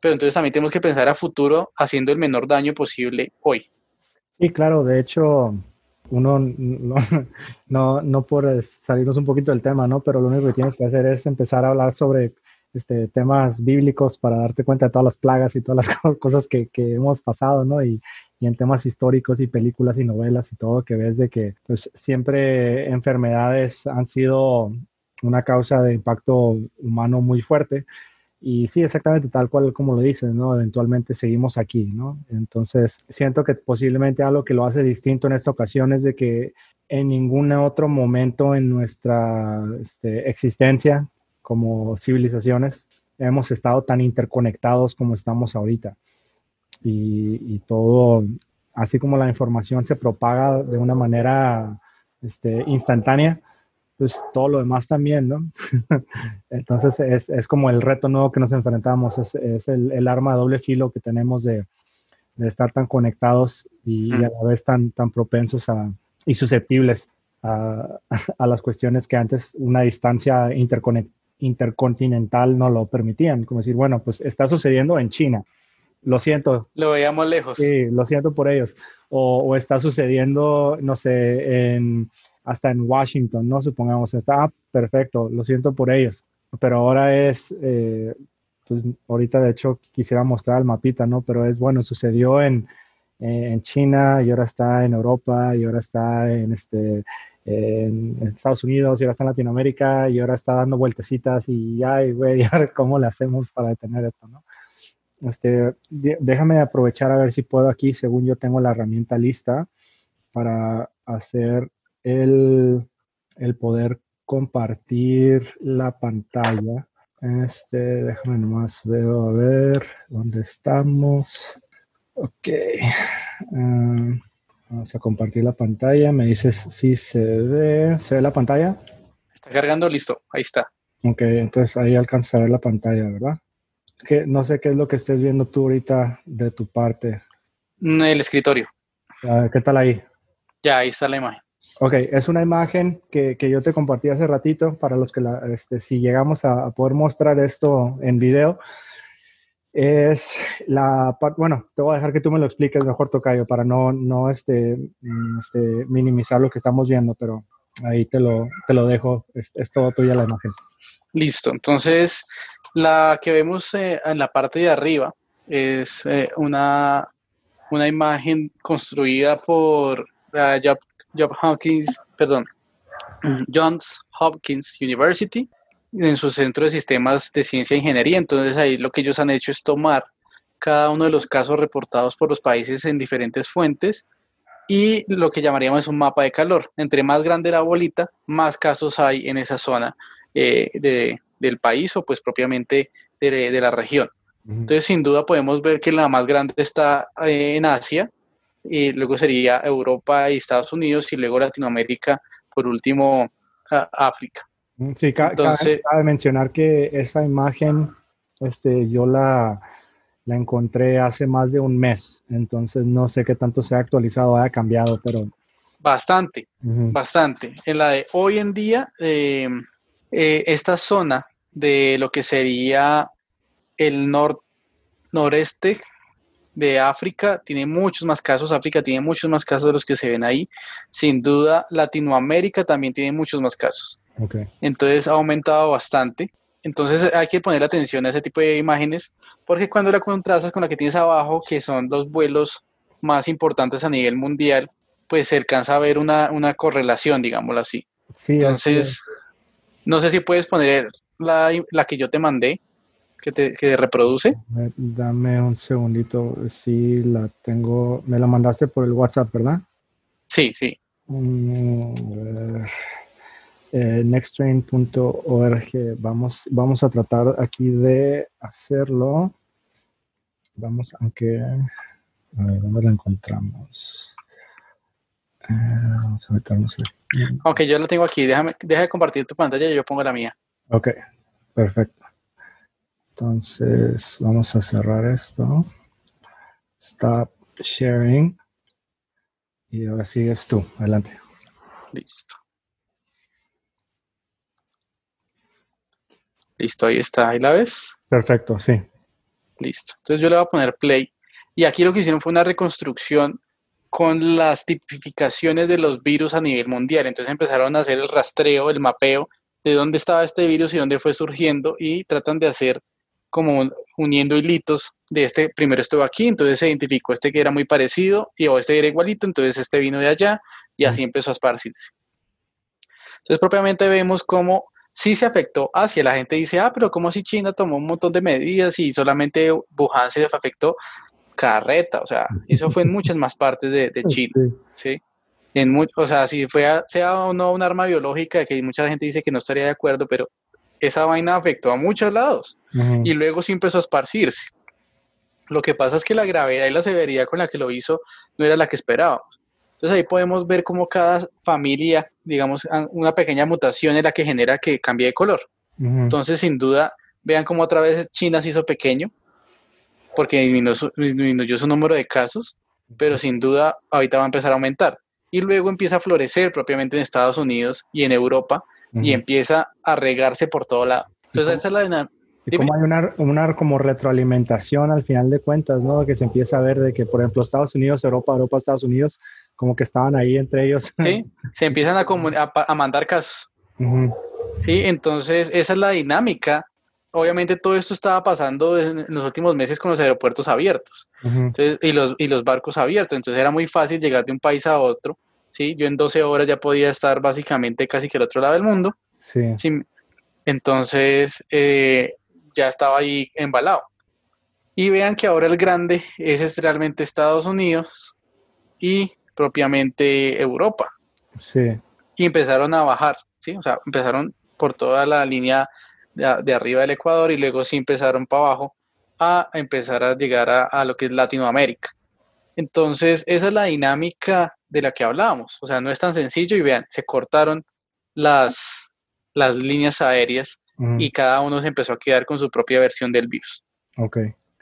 [SPEAKER 2] Pero entonces también tenemos que pensar a futuro haciendo el menor daño posible hoy.
[SPEAKER 1] Sí, claro, de hecho, uno <laughs> no, no, por salirnos un poquito del tema, ¿no? Pero lo único que tienes que hacer es empezar a hablar sobre este, temas bíblicos para darte cuenta de todas las plagas y todas las <laughs> cosas que, que hemos pasado, ¿no? Y, y, en temas históricos y películas y novelas y todo, que ves de que pues, siempre enfermedades han sido una causa de impacto humano muy fuerte y sí, exactamente tal cual como lo dices, ¿no? Eventualmente seguimos aquí, ¿no? Entonces, siento que posiblemente algo que lo hace distinto en esta ocasión es de que en ningún otro momento en nuestra este, existencia como civilizaciones hemos estado tan interconectados como estamos ahorita. Y, todo, así como la información se propaga de una manera este, instantánea, pues todo lo demás también, ¿no? <laughs> Entonces es, es, como el reto nuevo que nos enfrentamos, es, es el, el, arma de doble filo que tenemos de, de estar tan conectados y, a la vez tan, tan propensos a, y susceptibles a, <laughs> a, las cuestiones que antes una distancia intercontinental no lo permitían, como decir, bueno, pues está sucediendo en China, lo siento.
[SPEAKER 2] Lo veíamos lejos.
[SPEAKER 1] Sí, lo siento por ellos. O, o está sucediendo, no sé, en hasta en Washington, ¿no? Supongamos, está perfecto, lo siento por ellos, pero ahora es, eh, pues ahorita de hecho quisiera mostrar el mapita, ¿no? Pero es bueno, sucedió en, en China y ahora está en Europa y ahora está en, este, en, Estados Unidos y ahora está en Latinoamérica y ahora está dando vueltecitas y ay, güey, <laughs> cómo le hacemos para detener esto, ¿no? Este, déjame aprovechar a ver si puedo aquí, según yo tengo la herramienta lista para hacer el, el poder compartir la pantalla. Este, déjame nomás veo a ver dónde estamos. Ok. Ah, vamos a compartir la pantalla. Me dices si se ve. ¿Se ve la pantalla?
[SPEAKER 2] Está cargando, listo. Ahí está.
[SPEAKER 1] Ok, entonces ahí alcanza a ver la pantalla, ¿verdad? Que, no sé qué es lo que estés viendo tú ahorita de tu parte.
[SPEAKER 2] El escritorio.
[SPEAKER 1] Ah, ¿Qué tal ahí?
[SPEAKER 2] Ya, ahí está la imagen.
[SPEAKER 1] Ok, es una imagen que, que, yo te compartí hace ratito para los que, la, este, si llegamos a, poder mostrar esto en video, es la parte, bueno, te voy a dejar que tú me lo expliques mejor, Tocayo, para no, no este, mm, este, minimizar lo que estamos viendo, pero ahí te lo, te lo dejo, es, es todo tuya la imagen.
[SPEAKER 2] Listo, entonces la que vemos eh, en la parte de arriba es eh, una, una imagen construida por uh, Johns Hopkins, perdón, Johns Hopkins University en su centro de sistemas de ciencia e ingeniería. Entonces ahí lo que ellos han hecho es tomar cada uno de los casos reportados por los países en diferentes fuentes y lo que llamaríamos un mapa de calor. Entre más grande la bolita, más casos hay en esa zona eh, de, del país o pues propiamente de, de la región. Entonces, sin duda podemos ver que la más grande está eh, en Asia, y luego sería Europa y Estados Unidos y luego Latinoamérica, por último África.
[SPEAKER 1] Mm, sí, Entonces, cabe, mencionar que esa imagen este, yo la, la encontré hace más de un mes, entonces no sé qué tanto se ha actualizado, haya cambiado, pero...
[SPEAKER 2] Bastante, bastante. En la de hoy en día, eh, eh, esta zona de lo que sería el norte noreste de África tiene muchos más casos, África tiene muchos más casos de los que se ven ahí. Sin duda, Latinoamérica también tiene muchos más casos. Entonces ha aumentado bastante. Entonces hay que poner atención a ese tipo de imágenes, porque cuando la contrastas con la que tienes abajo, que son los vuelos más importantes a nivel mundial, pues se alcanza a ver una, correlación, digámoslo así. Entonces, no sé si puedes poner la, la que yo te mandé, que te reproduce.
[SPEAKER 1] Dame un segundito, si la tengo, me la mandaste por el WhatsApp, ¿verdad?
[SPEAKER 2] Sí, sí.
[SPEAKER 1] Eh, nexttrain.org, vamos, vamos a tratar aquí de hacerlo. Vamos, aunque, a ver, ¿dónde la encontramos?
[SPEAKER 2] Eh, vamos a meternos aquí. Ok, yo la tengo aquí, déjame, deja de compartir tu pantalla y yo pongo la mía.
[SPEAKER 1] Ok, perfecto. Entonces, vamos a cerrar esto. Stop sharing. Y ahora sigues tú. Adelante.
[SPEAKER 2] Listo. Listo, ahí está. ¿Ahí la ves?
[SPEAKER 1] Perfecto, sí.
[SPEAKER 2] Listo. Entonces yo le voy a poner play. Y aquí lo que hicieron fue una reconstrucción con las tipificaciones de los virus a nivel mundial. Entonces empezaron a hacer el rastreo, el mapeo de dónde estaba este virus y dónde fue surgiendo y tratan de hacer como uniendo hilitos de este, primero estuvo aquí, entonces se identificó este que era muy parecido y o este era igualito, entonces este vino de allá y así empezó a esparcirse. Entonces propiamente vemos cómo sí se afectó hacia la gente dice, ah, pero ¿cómo si China tomó un montón de medidas y solamente Wuhan se afectó? Carreta, o sea, eso fue en muchas más partes de, China, ¿sí? En o sea, si fue sea o no un arma biológica, que mucha gente dice que no estaría de acuerdo, pero esa vaina afectó a muchos lados y luego sí empezó a esparcirse. Lo que pasa es que la gravedad y la severidad con la que lo hizo no era la que esperábamos. Entonces ahí podemos ver cómo cada familia, digamos, una pequeña mutación es la que genera que cambie de color. Entonces, sin duda, vean cómo otra vez China se hizo pequeño, porque disminuyó su número de casos, pero sin duda ahorita va a empezar a aumentar. Y luego empieza a florecer propiamente en Estados Unidos y en Europa, y empieza a regarse por todo lado. Entonces, esa es la dinámica.
[SPEAKER 1] Y como hay una, una, como retroalimentación al final de cuentas, ¿no? Que se empieza a ver de que, por ejemplo, Estados Unidos, Europa, Europa, Estados Unidos, como que estaban ahí entre ellos.
[SPEAKER 2] Sí, <laughs> se empiezan a, a, mandar casos. Sí, entonces esa es la dinámica. Obviamente todo esto estaba pasando en los últimos meses con los aeropuertos abiertos y, los, y los barcos abiertos. Entonces era muy fácil llegar de un país a otro ¿sí? Yo en 12 horas ya podía estar básicamente casi que al otro lado del mundo. Sí. Entonces eh, ya estaba ahí embalado. Y vean que ahora el grande es realmente Estados Unidos y propiamente Europa. Sí. Y empezaron a bajar, ¿sí? O sea, empezaron por toda la línea de, arriba del Ecuador y luego sí empezaron para abajo a empezar a llegar a, a lo que es Latinoamérica. Entonces, esa es la dinámica de la que hablábamos. O sea, no es tan sencillo y vean, se cortaron las, las líneas aéreas y cada uno se empezó a quedar con su propia versión del virus.
[SPEAKER 1] Ok.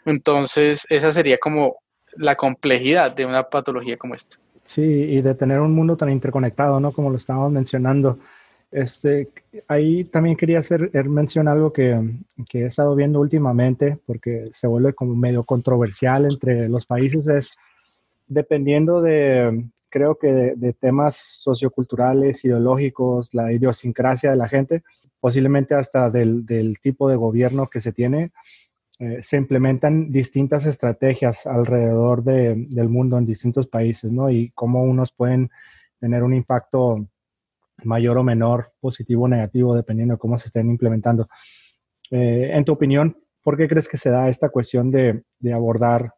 [SPEAKER 2] Entonces, esa sería como la complejidad de una patología como esta.
[SPEAKER 1] Sí, y de tener un mundo tan interconectado, ¿no? Como lo estábamos mencionando. Este, ahí también quería hacer er, mención algo que, que, he estado viendo últimamente, porque se vuelve como medio controversial entre los países, es dependiendo de, creo que de, temas socioculturales, ideológicos, la idiosincrasia de la gente, posiblemente hasta del, tipo de gobierno que se tiene, eh, se implementan distintas estrategias alrededor del mundo en distintos países, ¿no? Y cómo unos pueden tener un impacto mayor o menor, positivo o negativo, dependiendo de cómo se estén implementando. Eh, en tu opinión, ¿por qué crees que se da esta cuestión de, de abordar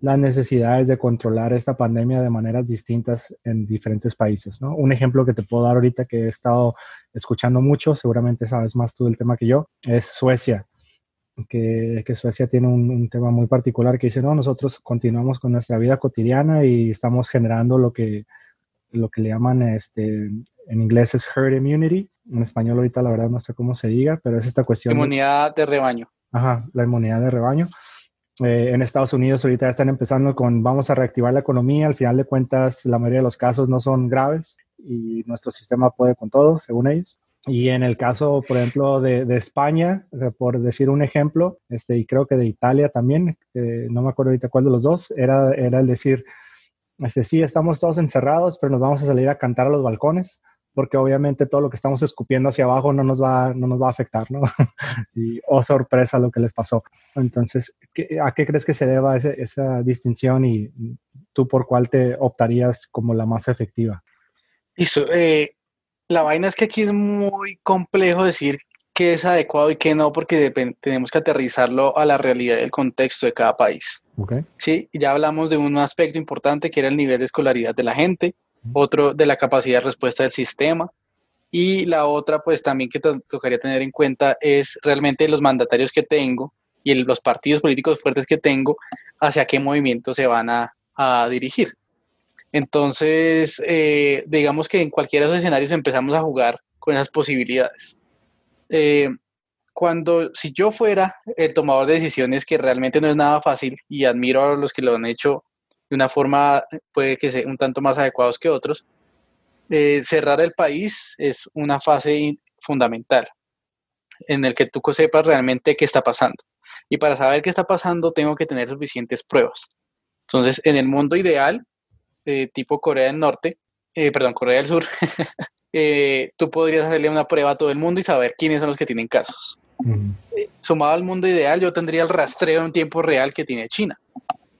[SPEAKER 1] las necesidades de controlar esta pandemia de maneras distintas en diferentes países. ¿no? Un ejemplo que te puedo dar ahorita que he estado escuchando mucho, seguramente sabes más tú del tema que yo, es Suecia. Que, que Suecia tiene un, tema muy particular que dice, no, nosotros continuamos con nuestra vida cotidiana y estamos generando lo que, lo que le llaman, este, en inglés es herd immunity, en español ahorita la verdad no sé cómo se diga, pero es esta cuestión.
[SPEAKER 2] Inmunidad de, de rebaño.
[SPEAKER 1] Ajá, la inmunidad de rebaño eh, en Estados Unidos ahorita están empezando con vamos a reactivar la economía. Al final de cuentas, la mayoría de los casos no son graves y nuestro sistema puede con todo, según ellos. Y en el caso, por ejemplo, de, España, por decir un ejemplo, este, y creo que de Italia también, no me acuerdo ahorita cuál de los dos, era, era el decir, este, sí, estamos todos encerrados, pero nos vamos a salir a cantar a los balcones, porque obviamente todo lo que estamos escupiendo hacia abajo no nos va, no nos va a afectar, ¿no? <laughs> y, oh, sorpresa lo que les pasó. Entonces, ¿a qué crees que se deba esa distinción y tú por cuál te optarías como la más efectiva?
[SPEAKER 2] Listo. Eh, la vaina es que aquí es muy complejo decir qué es adecuado y qué no, porque tenemos que aterrizarlo a la realidad del contexto de cada país.
[SPEAKER 1] Okay.
[SPEAKER 2] Sí, ya hablamos de un aspecto importante que era el nivel de escolaridad de la gente, otro de la capacidad de respuesta del sistema, y la otra, pues también que tocaría tener en cuenta es realmente los mandatarios que tengo y los partidos políticos fuertes que tengo, hacia qué movimiento se van a, dirigir. Entonces, eh, digamos que en cualquiera de los escenarios empezamos a jugar con esas posibilidades. Eh, cuando, si yo fuera el tomador de decisiones, que realmente no es nada fácil y admiro a los que lo han hecho de una forma, puede que sea un tanto más adecuados que otros, eh, cerrar el país es una fase fundamental en el que tú sepas realmente qué está pasando. Y para saber qué está pasando tengo que tener suficientes pruebas. Entonces, en el mundo ideal, eh, tipo Corea del Norte, eh, perdón, Corea del Sur, <laughs> tú podrías hacerle una prueba a todo el mundo y saber quiénes son los que tienen casos. sumado al mundo ideal, yo tendría el rastreo en tiempo real que tiene China.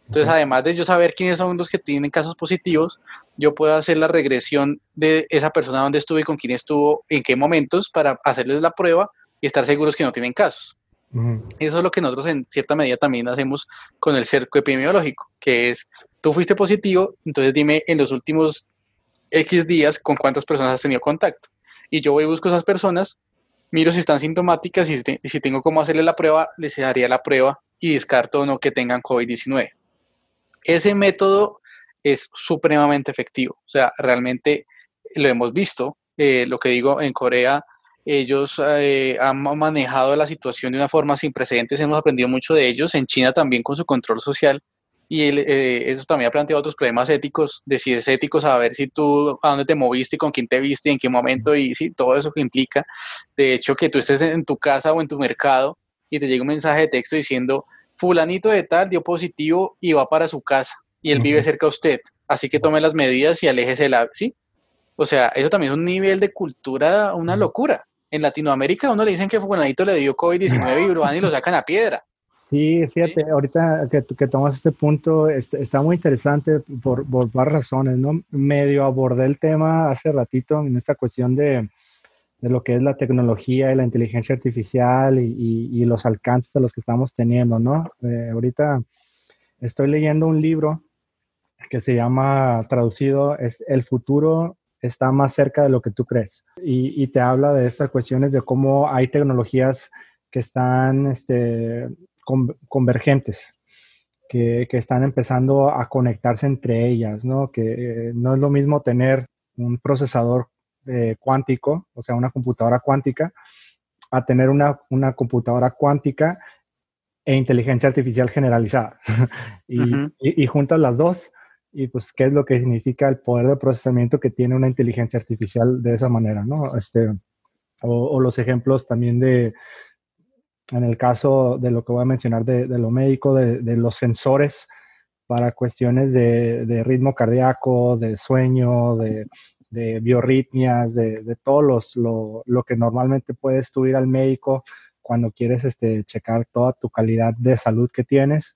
[SPEAKER 2] Entonces, además de yo saber quiénes son los que tienen casos positivos, yo puedo hacer la regresión de esa persona donde estuvo y con quién estuvo, en qué momentos, para hacerles la prueba y estar seguros que no tienen casos. Eso es lo que nosotros en cierta medida también hacemos con el cerco epidemiológico, que es, tú fuiste positivo, entonces dime en los últimos X días con cuántas personas has tenido contacto. Y yo voy y busco esas personas, miro si están sintomáticas y si, tengo cómo hacerle la prueba, les haría la prueba y descarto o no que tengan COVID-19. Ese método es supremamente efectivo. O sea, realmente lo hemos visto. Eh, lo que digo, en Corea ellos eh, han manejado la situación de una forma sin precedentes, hemos aprendido mucho de ellos, en China también con su control social, y eh, eso también ha planteado otros problemas éticos, de si es ético saber si tú, a dónde te moviste, con quién te viste, en qué momento, y sí, todo eso que implica, de hecho, que tú estés en tu casa o en tu mercado y te llega un mensaje de texto diciendo, fulanito de tal dio positivo y va para su casa y él vive cerca de usted, así que tome las medidas y aléjese la, ¿sí? O sea, eso también es un nivel de cultura, una locura. En Latinoamérica uno le dicen que fulanito le dio COVID-19 y lo van y lo sacan a piedra.
[SPEAKER 1] Sí, fíjate, ahorita que, que, tomas este punto, este, está muy interesante por, por varias razones, ¿no? Medio abordé el tema hace ratito en esta cuestión de, de lo que es la tecnología y la inteligencia artificial y, y, los alcances de los que estamos teniendo, ¿no? Eh, ahorita estoy leyendo un libro que se llama, traducido, es El futuro está más cerca de lo que tú crees. Y, y te habla de estas cuestiones de cómo hay tecnologías que están este, convergentes, que, que, están empezando a conectarse entre ellas, ¿no? Que eh, no es lo mismo tener un procesador eh, cuántico, o sea, una computadora cuántica, a tener una, una computadora cuántica e inteligencia artificial generalizada. <laughs> y, juntas las dos, y pues, ¿qué es lo que significa el poder de procesamiento que tiene una inteligencia artificial de esa manera, ¿no? Este, o, los ejemplos también de, en el caso de lo que voy a mencionar de, lo médico, de, de, los sensores para cuestiones de, de ritmo cardíaco, de sueño, de de biorritmias, de, de todo los, lo, lo, que normalmente puedes tú ir al médico cuando quieres este, checar toda tu calidad de salud que tienes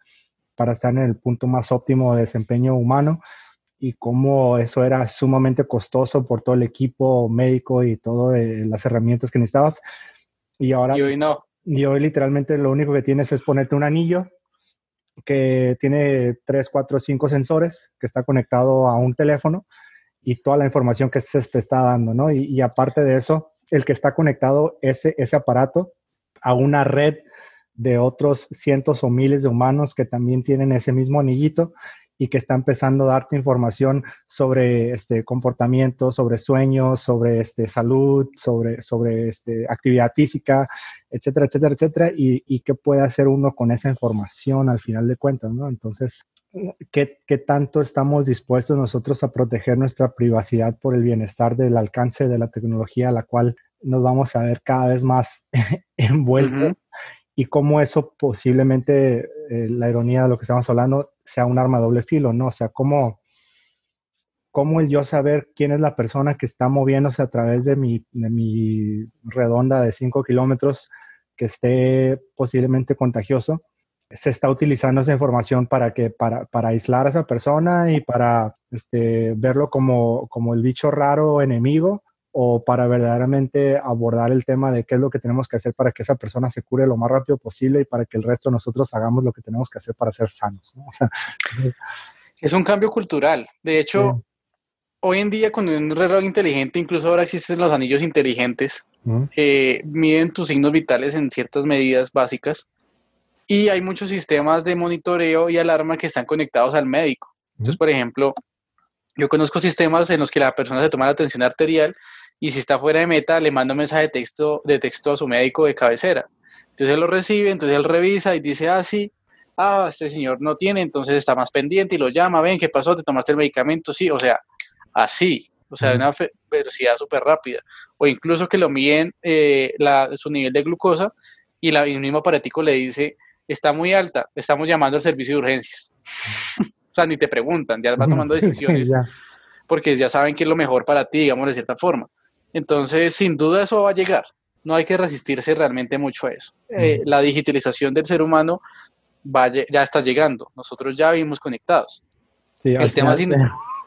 [SPEAKER 1] para estar en el punto más óptimo de desempeño humano y cómo eso era sumamente costoso por todo el equipo médico y todas eh, las herramientas que necesitabas. Y ahora...
[SPEAKER 2] Y hoy no.
[SPEAKER 1] Y hoy literalmente lo único que tienes es ponerte un anillo que tiene 3, 4, 5 sensores que está conectado a un teléfono y toda la información que se te está dando, ¿no? Y, aparte de eso, el que está conectado ese, ese aparato a una red de otros cientos o miles de humanos que también tienen ese mismo anillito y que está empezando a darte información sobre este comportamiento, sobre sueños, sobre este salud, sobre, sobre este actividad física, etcétera, etcétera, etcétera, y, y qué puede hacer uno con esa información al final de cuentas, ¿no? Entonces, ¿qué, ¿qué, tanto estamos dispuestos nosotros a proteger nuestra privacidad por el bienestar del alcance de la tecnología a la cual nos vamos a ver cada vez más <laughs> envueltos y cómo eso posiblemente, eh, la ironía de lo que estamos hablando, sea un arma doble filo, ¿no? O sea, cómo, cómo el yo saber quién es la persona que está moviéndose a través de mi, de mi redonda de 5 kilómetros que esté posiblemente contagioso, se está utilizando esa información para que para, para aislar a esa persona y para este, verlo como, como el bicho raro enemigo o para verdaderamente abordar el tema de qué es lo que tenemos que hacer para que esa persona se cure lo más rápido posible y para que el resto de nosotros hagamos lo que tenemos que hacer para ser sanos. <laughs>
[SPEAKER 2] es un cambio cultural. De hecho, hoy en día con un reloj inteligente, incluso ahora existen los anillos inteligentes, eh, miden tus signos vitales en ciertas medidas básicas y hay muchos sistemas de monitoreo y alarma que están conectados al médico. Entonces, por ejemplo, yo conozco sistemas en los que la persona se toma la tensión arterial y si está fuera de meta le manda un mensaje de texto, de texto a su médico de cabecera. Entonces él lo recibe, entonces él revisa y dice, ah, sí, ah, este señor no tiene, entonces está más pendiente y lo llama, ven, ¿qué pasó? ¿Te tomaste el medicamento? Sí, o sea, así, o sea, de una velocidad súper rápida. O incluso que lo miden eh, su nivel de glucosa y la, el mismo aparatico le dice, está muy alta, estamos llamando al servicio de urgencias. <laughs> o sea, ni te preguntan, ya va tomando <laughs> decisiones. Porque ya saben que es lo mejor para ti, digamos, de cierta forma. Entonces, sin duda eso va a llegar. No hay que resistirse realmente mucho a eso. Eh, la digitalización del ser humano ya está llegando. Nosotros ya vivimos conectados.
[SPEAKER 1] Sí, el tema sin...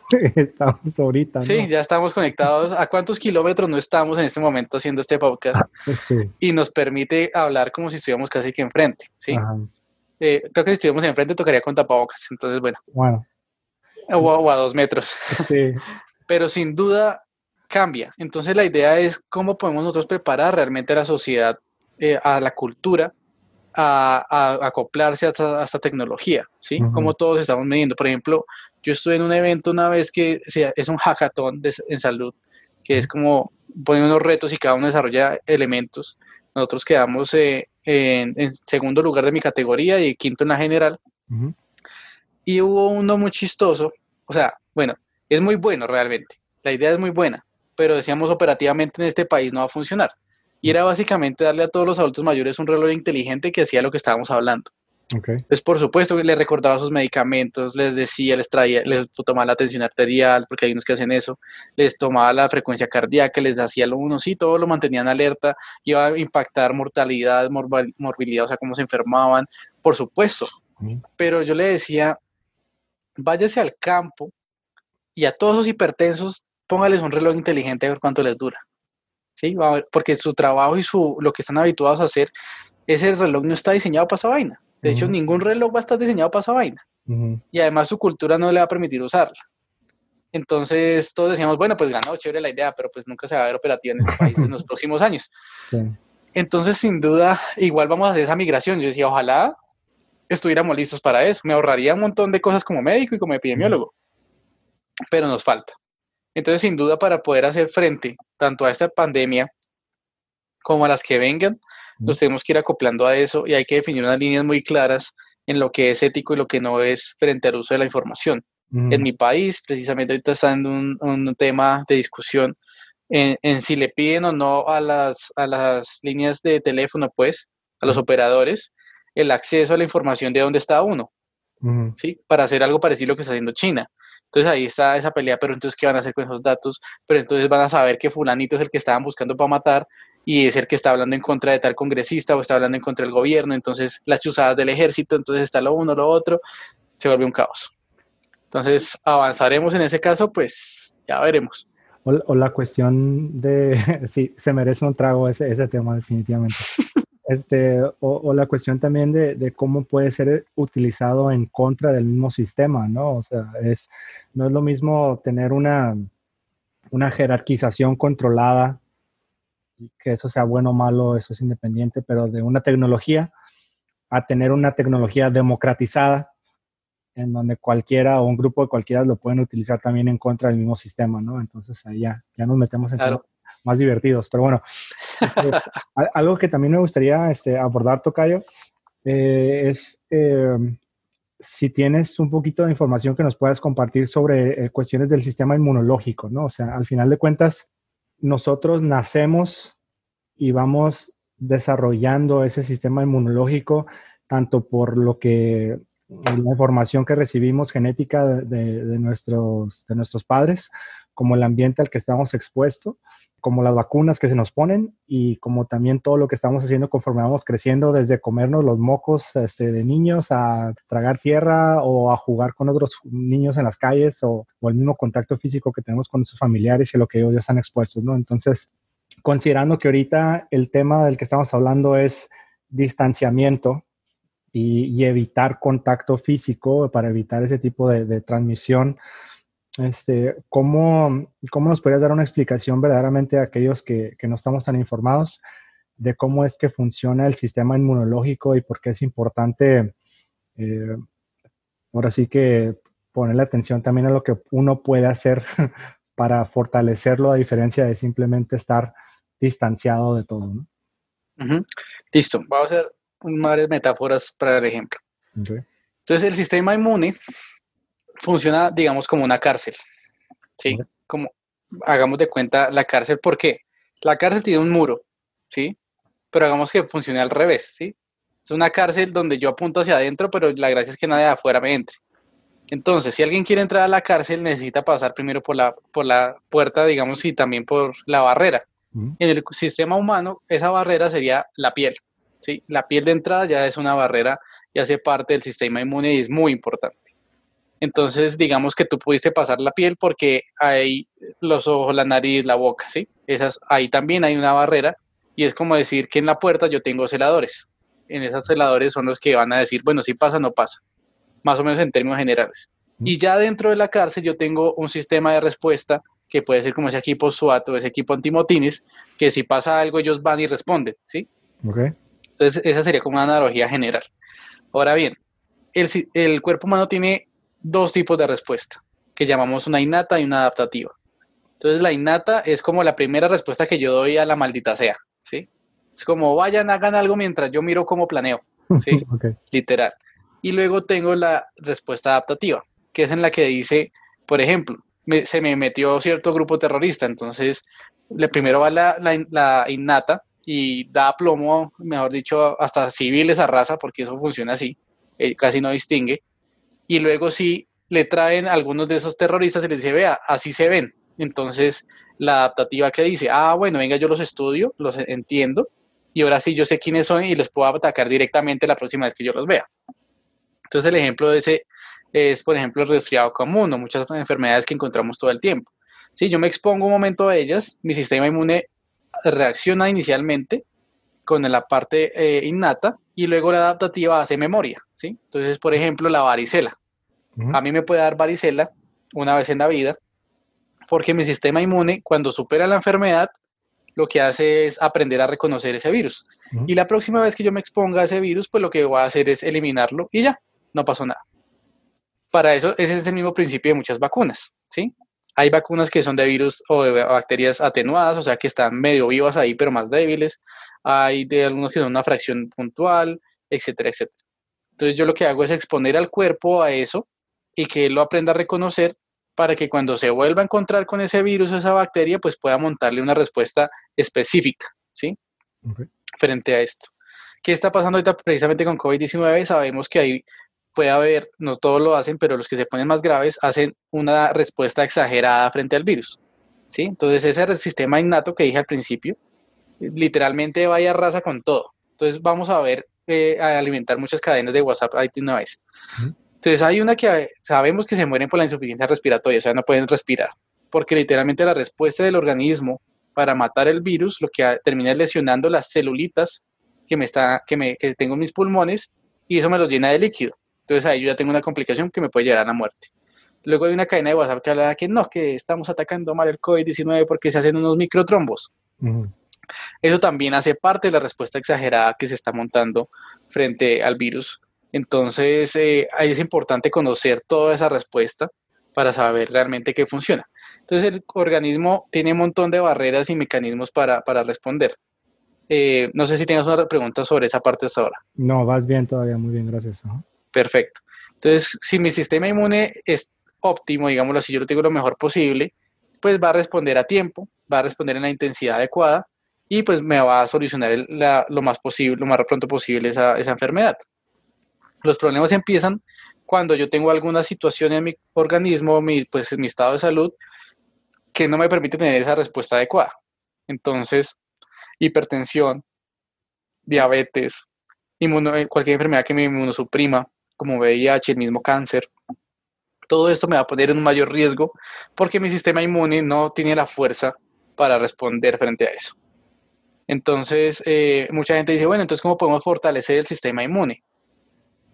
[SPEAKER 1] <laughs> estamos ahorita.
[SPEAKER 2] Sí, ya estamos conectados. ¿A cuántos kilómetros no estamos en este momento haciendo este podcast? <laughs> Y nos permite hablar como si estuviéramos casi que enfrente. ¿sí? Eh, creo que si estuviéramos enfrente tocaría con tapabocas. Entonces, bueno.
[SPEAKER 1] Bueno.
[SPEAKER 2] O, a dos metros. <laughs> Sí. Pero sin duda cambia. Entonces la idea es cómo podemos nosotros preparar realmente a la sociedad, eh, a la cultura, a, acoplarse a esta, tecnología, ¿sí? Como todos estamos midiendo. Por ejemplo, yo estuve en un evento una vez que es un hackathon en salud, que es como poner unos retos y cada uno desarrolla elementos. Nosotros quedamos eh, en, segundo lugar de mi categoría y quinto en la general. Y hubo uno muy chistoso, o sea, bueno, es muy bueno realmente, la idea es muy buena, pero decíamos operativamente en este país no va a funcionar. Y era básicamente darle a todos los adultos mayores un reloj inteligente que hacía lo que estábamos hablando. Okay. Entonces, por supuesto, les recordaba sus medicamentos, les decía, les traía, les tomaba la tensión arterial, porque hay unos que hacen eso, les tomaba la frecuencia cardíaca, les hacía lo uno, sí, todo lo mantenían alerta, iba a impactar mortalidad, morbilidad, o sea, cómo se enfermaban, por supuesto. Pero yo le decía, váyase al campo y a todos esos hipertensos póngales un reloj inteligente a ver cuánto les dura. ¿Sí? Porque su trabajo y su, lo que están habituados a hacer, ese reloj no está diseñado para esa vaina. De hecho, ningún reloj va a estar diseñado para esa vaina. Y además su cultura no le va a permitir usarla. Entonces todos decíamos, bueno, pues ganó, chévere la idea, pero pues nunca se va a ver operativa en este <laughs> país en los próximos años. Entonces, sin duda, igual vamos a hacer esa migración. Yo decía, ojalá estuviéramos listos para eso. Me ahorraría un montón de cosas como médico y como epidemiólogo. Pero nos falta. Entonces, sin duda, para poder hacer frente tanto a esta pandemia como a las que vengan, nos tenemos que ir acoplando a eso y hay que definir unas líneas muy claras en lo que es ético y lo que no es frente al uso de la información. En mi país, precisamente ahorita está en un, tema de discusión en, si le piden o no a las, a las líneas de teléfono, pues, a los operadores, el acceso a la información de dónde está uno, ¿sí? Para hacer algo parecido a lo que está haciendo China. Entonces ahí está esa pelea, pero entonces, ¿qué van a hacer con esos datos? Pero entonces van a saber que fulanito es el que estaban buscando para matar y es el que está hablando en contra de tal congresista o está hablando en contra del gobierno, entonces las chuzadas del ejército, entonces está lo uno, lo otro, se vuelve un caos. Entonces, avanzaremos en ese caso, pues ya veremos.
[SPEAKER 1] O, la cuestión de, <laughs> sí, se merece un trago ese, ese tema definitivamente. <laughs> Este, o, la cuestión también de, cómo puede ser utilizado en contra del mismo sistema, ¿no? O sea, es, no es lo mismo tener una, una jerarquización controlada, que eso sea bueno o malo, eso es independiente, pero de una tecnología a tener una tecnología democratizada en donde cualquiera o un grupo de cualquiera lo pueden utilizar también en contra del mismo sistema, ¿no? Entonces ahí ya, ya nos metemos en más divertidos. Pero bueno, este, <laughs> algo que también me gustaría este, abordar, Tocayo, eh, es eh, si tienes un poquito de información que nos puedas compartir sobre eh, cuestiones del sistema inmunológico, ¿no? O sea, al final de cuentas, nosotros nacemos y vamos desarrollando ese sistema inmunológico tanto por lo que la información que recibimos genética de, nuestros, de nuestros padres, como el ambiente al que estamos expuestos, como las vacunas que se nos ponen y como también todo lo que estamos haciendo conforme vamos creciendo, desde comernos los mocos este, de niños a tragar tierra o a jugar con otros niños en las calles o, o, el mismo contacto físico que tenemos con nuestros familiares y lo que ellos ya están expuestos, ¿no? Entonces, considerando que ahorita el tema del que estamos hablando es distanciamiento y, evitar contacto físico para evitar ese tipo de, transmisión. Este, ¿cómo, ¿Cómo nos podrías dar una explicación verdaderamente a aquellos que, que no estamos tan informados de cómo es que funciona el sistema inmunológico y por qué es importante, eh, ahora sí que ponerle atención también a lo que uno puede hacer <laughs> para fortalecerlo a diferencia de simplemente estar distanciado de todo.
[SPEAKER 2] ¿no? Listo, vamos a hacer varias metáforas para el ejemplo. Entonces, el sistema inmune funciona, digamos, como una cárcel. ¿Sí? Como, hagamos de cuenta la cárcel, ¿por qué? La cárcel tiene un muro, ¿sí? Pero hagamos que funcione al revés, ¿sí? Es una cárcel donde yo apunto hacia adentro, pero la gracia es que nadie de afuera me entre. Entonces, si alguien quiere entrar a la cárcel, necesita pasar primero por la, por la puerta, digamos, y también por la barrera. En el sistema humano, esa barrera sería la piel. ¿sí? La piel de entrada ya es una barrera y hace parte del sistema inmune y es muy importante. Entonces, digamos que tú pudiste pasar la piel porque hay los ojos, la nariz, la boca, ¿sí? Esas, ahí también hay una barrera y es como decir que en la puerta yo tengo celadores. En esos celadores son los que van a decir, bueno, si pasa, no pasa, más o menos en términos generales. Y ya dentro de la cárcel yo tengo un sistema de respuesta que puede ser como ese equipo SWAT o ese equipo antimotines, que si pasa algo ellos van y responden, ¿sí?
[SPEAKER 1] Okay.
[SPEAKER 2] Entonces esa sería como una analogía general. Ahora bien, el, el cuerpo humano tiene dos tipos de respuesta, que llamamos una innata y una adaptativa. Entonces la innata es como la primera respuesta que yo doy a la maldita sea, ¿sí? Es como vayan, hagan algo mientras yo miro cómo planeo, ¿sí? <laughs> Literal. Y luego tengo la respuesta adaptativa, que es en la que dice, por ejemplo, se me metió cierto grupo terrorista, entonces le primero va la, la, innata y da plomo, mejor dicho, hasta civiles a raza, porque eso funciona así, eh, casi no distingue, y luego sí le traen algunos de esos terroristas y les dice, vea, así se ven, entonces la adaptativa que dice, ah, bueno, venga, yo los estudio, los entiendo, y ahora sí yo sé quiénes son y los puedo atacar directamente la próxima vez que yo los vea. Entonces el ejemplo de ese es, por ejemplo, el resfriado común o muchas enfermedades que encontramos todo el tiempo. Si yo me expongo un momento a ellas, mi sistema inmune reacciona inicialmente con la parte eh, innata y luego la adaptativa hace memoria. ¿sí? Entonces, por ejemplo, la varicela. A mí me puede dar varicela una vez en la vida porque mi sistema inmune, cuando supera la enfermedad, lo que hace es aprender a reconocer ese virus. Y la próxima vez que yo me exponga a ese virus, pues lo que voy a hacer es eliminarlo y ya, no pasó nada. Para eso, ese es el mismo principio de muchas vacunas, ¿sí? Hay vacunas que son de virus o de bacterias atenuadas, o sea, que están medio vivas ahí, pero más débiles. Hay de algunos que son una fracción puntual, etcétera, etcétera. Entonces yo lo que hago es exponer al cuerpo a eso y que él lo aprenda a reconocer para que cuando se vuelva a encontrar con ese virus o esa bacteria, pues pueda montarle una respuesta específica, ¿sí? Frente a esto. ¿Qué está pasando ahorita precisamente con COVID-19? Sabemos que hay puede haber, no todos lo hacen, pero los que se ponen más graves hacen una respuesta exagerada frente al virus. ¿sí? Entonces ese sistema innato que dije al principio, literalmente vaya a raza con todo. Entonces vamos a ver, eh, a alimentar muchas cadenas de WhatsApp ahí de una vez. Entonces hay una que sabemos que se mueren por la insuficiencia respiratoria, o sea, no pueden respirar, porque literalmente la respuesta del organismo para matar el virus lo que termina lesionando las celulitas que, me está, que, me, que tengo en mis pulmones y eso me los llena de líquido. Entonces ahí yo ya tengo una complicación que me puede llevar a la muerte. Luego hay una cadena de WhatsApp que habla de que no, que estamos atacando mal el COVID-19 porque se hacen unos microtrombos. Eso también hace parte de la respuesta exagerada que se está montando frente al virus. Entonces, eh, ahí es importante conocer toda esa respuesta para saber realmente qué funciona. Entonces, el organismo tiene un montón de barreras y mecanismos para, para responder. Eh, no sé si tienes una pregunta sobre esa parte hasta ahora.
[SPEAKER 1] No, vas bien todavía, muy bien, gracias.
[SPEAKER 2] Perfecto. Entonces, si mi sistema inmune es óptimo, digámoslo así, yo lo tengo lo mejor posible, pues va a responder a tiempo, va a responder en la intensidad adecuada y pues me va a solucionar lo más posible, lo más pronto posible esa, esa enfermedad. Los problemas empiezan cuando yo tengo alguna situación en mi organismo, mi, pues en mi estado de salud, que no me permite tener esa respuesta adecuada. Entonces, hipertensión, diabetes, eh, cualquier enfermedad que me inmunosuprima, como VIH, el mismo cáncer, todo esto me va a poner en un mayor riesgo porque mi sistema inmune no tiene la fuerza para responder frente a eso. Entonces, eh, mucha gente dice, bueno, entonces, ¿cómo podemos fortalecer el sistema inmune?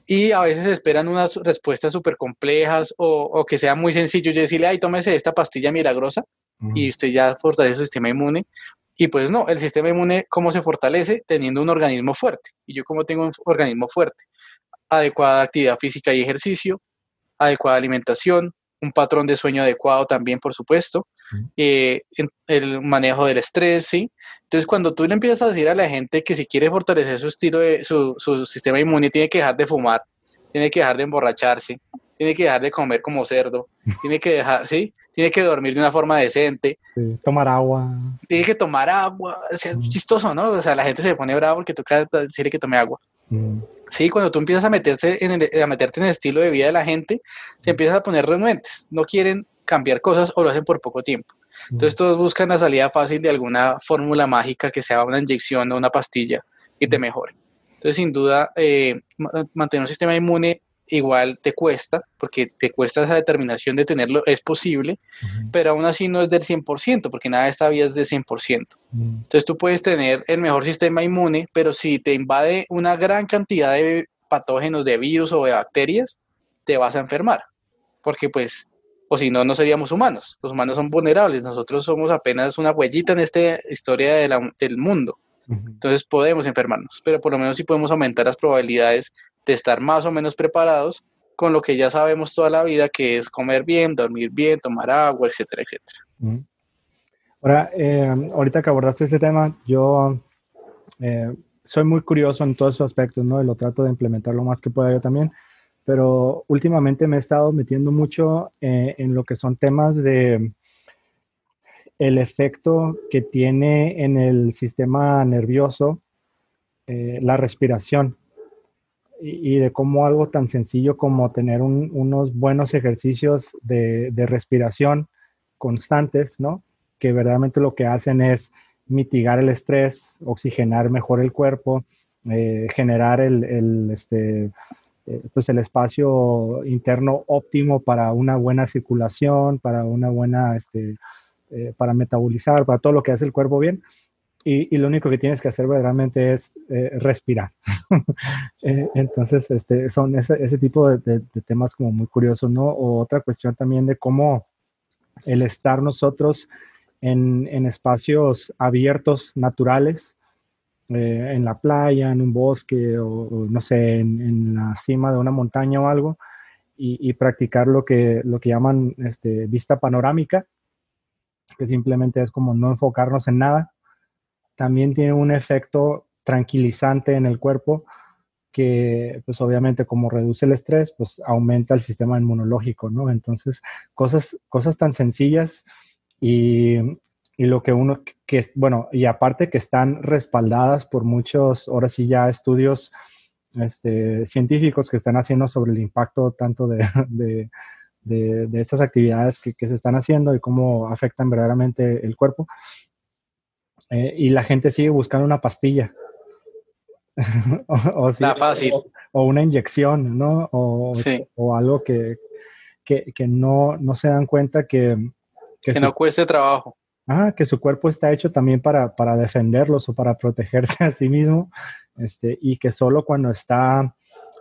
[SPEAKER 2] Y a veces esperan unas respuestas súper complejas o, que sea muy sencillo. Yo decirle, ay, tómese esta pastilla milagrosa y usted ya fortalece su sistema inmune. Y pues no, el sistema inmune, ¿cómo se fortalece? Teniendo un organismo fuerte. Y yo como tengo un organismo fuerte, adecuada actividad física y ejercicio, adecuada alimentación, un patrón de sueño adecuado también, por supuesto, eh, el manejo del estrés, ¿sí? Entonces, cuando tú le empiezas a decir a la gente que si quiere fortalecer su estilo de, su, su sistema inmune, tiene que dejar de fumar, tiene que dejar de emborracharse, tiene que dejar de comer como cerdo, <laughs> tiene que dejar, ¿sí? Tiene que dormir de una forma decente.
[SPEAKER 1] tomar agua.
[SPEAKER 2] Tiene que tomar agua. es chistoso, ¿no? O sea, la gente se pone bravo porque toca decirle que tome agua. Sí, cuando tú empiezas a, meterse en a meterte en el estilo de vida de la gente, se empiezas a poner renuentes. No quieren cambiar cosas o lo hacen por poco tiempo. Entonces todos buscan la salida fácil de alguna fórmula mágica que sea una inyección o una pastilla y te mejore. Entonces sin duda eh, mantener un sistema inmune igual te cuesta, porque te cuesta esa determinación de tenerlo, es posible, pero aún así no es del 100%, porque nada de esta vida es de 100%. Entonces tú puedes tener el mejor sistema inmune, pero si te invade una gran cantidad de patógenos, de virus o de bacterias, te vas a enfermar, porque pues, o si no, no seríamos humanos. Los humanos son vulnerables, nosotros somos apenas una huellita en esta historia del mundo. Entonces podemos enfermarnos, pero por lo menos sí podemos aumentar las probabilidades de estar más o menos preparados con lo que ya sabemos toda la vida, que es comer bien, dormir bien, tomar agua, etcétera, etcétera.
[SPEAKER 1] Ahora, eh, ahorita que abordaste este tema, yo eh, soy muy curioso en todos esos aspectos, ¿no? Y lo trato de implementar lo más que pueda yo también, pero últimamente me he estado metiendo mucho eh, en lo que son temas de el efecto que tiene en el sistema nervioso la respiración y, de cómo algo tan sencillo como tener unos buenos ejercicios de, respiración constantes, ¿no? Que verdaderamente lo que hacen es mitigar el estrés, oxigenar mejor el cuerpo, eh, generar el, este, eh, pues el espacio interno óptimo para una buena circulación, para una buena, este, eh, para metabolizar, para todo lo que hace el cuerpo bien y, lo único que tienes que hacer verdaderamente es eh, respirar. <laughs> Eh, entonces, este, son ese, tipo de, temas como muy curiosos, ¿no? O otra cuestión también de cómo el estar nosotros en espacios abiertos, naturales, eh, en la playa, en un bosque o, no sé, en, la cima de una montaña o algo, y, practicar lo que, lo que llaman este, vista panorámica, que simplemente es como no enfocarnos en nada, también tiene un efecto tranquilizante en el cuerpo que pues obviamente como reduce el estrés, pues aumenta el sistema inmunológico, ¿no? Entonces, cosas, cosas tan sencillas y, y lo que uno, que bueno, y aparte que están respaldadas por muchos, ahora sí ya estudios este, científicos que están haciendo sobre el impacto tanto de, <laughs> de, de, de estas actividades que, que, se están haciendo y cómo afectan verdaderamente el cuerpo. Eh, y la gente sigue buscando una pastilla. <laughs>
[SPEAKER 2] o, fácil.
[SPEAKER 1] O, una inyección, ¿no? O, o algo que, que, que, no, no se dan cuenta que...
[SPEAKER 2] Que, no cueste trabajo.
[SPEAKER 1] Ah, que su cuerpo está hecho también para, para defenderlos o para protegerse a sí mismo. Este, y que solo cuando está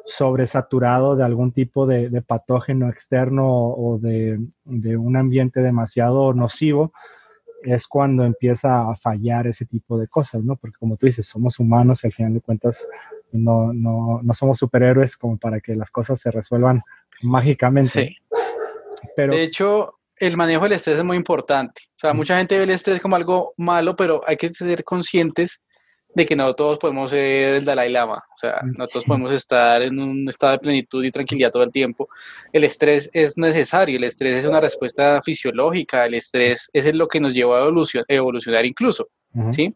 [SPEAKER 1] sobresaturado de algún tipo de, de patógeno externo o de, de, un ambiente demasiado nocivo, es cuando empieza a fallar ese tipo de cosas, ¿no? Porque como tú dices, somos humanos y al final de cuentas no, no, no somos superhéroes como para que las cosas se resuelvan mágicamente. Sí.
[SPEAKER 2] Pero, de hecho, el manejo del estrés es muy importante. O sea, mucha gente ve el estrés como algo malo, pero hay que ser conscientes de que no todos podemos ser el Dalai Lama, o sea, no todos podemos estar en un estado de plenitud y tranquilidad todo el tiempo. El estrés es necesario, el estrés es una respuesta fisiológica, el estrés es lo que nos lleva a evolucionar incluso, ¿sí?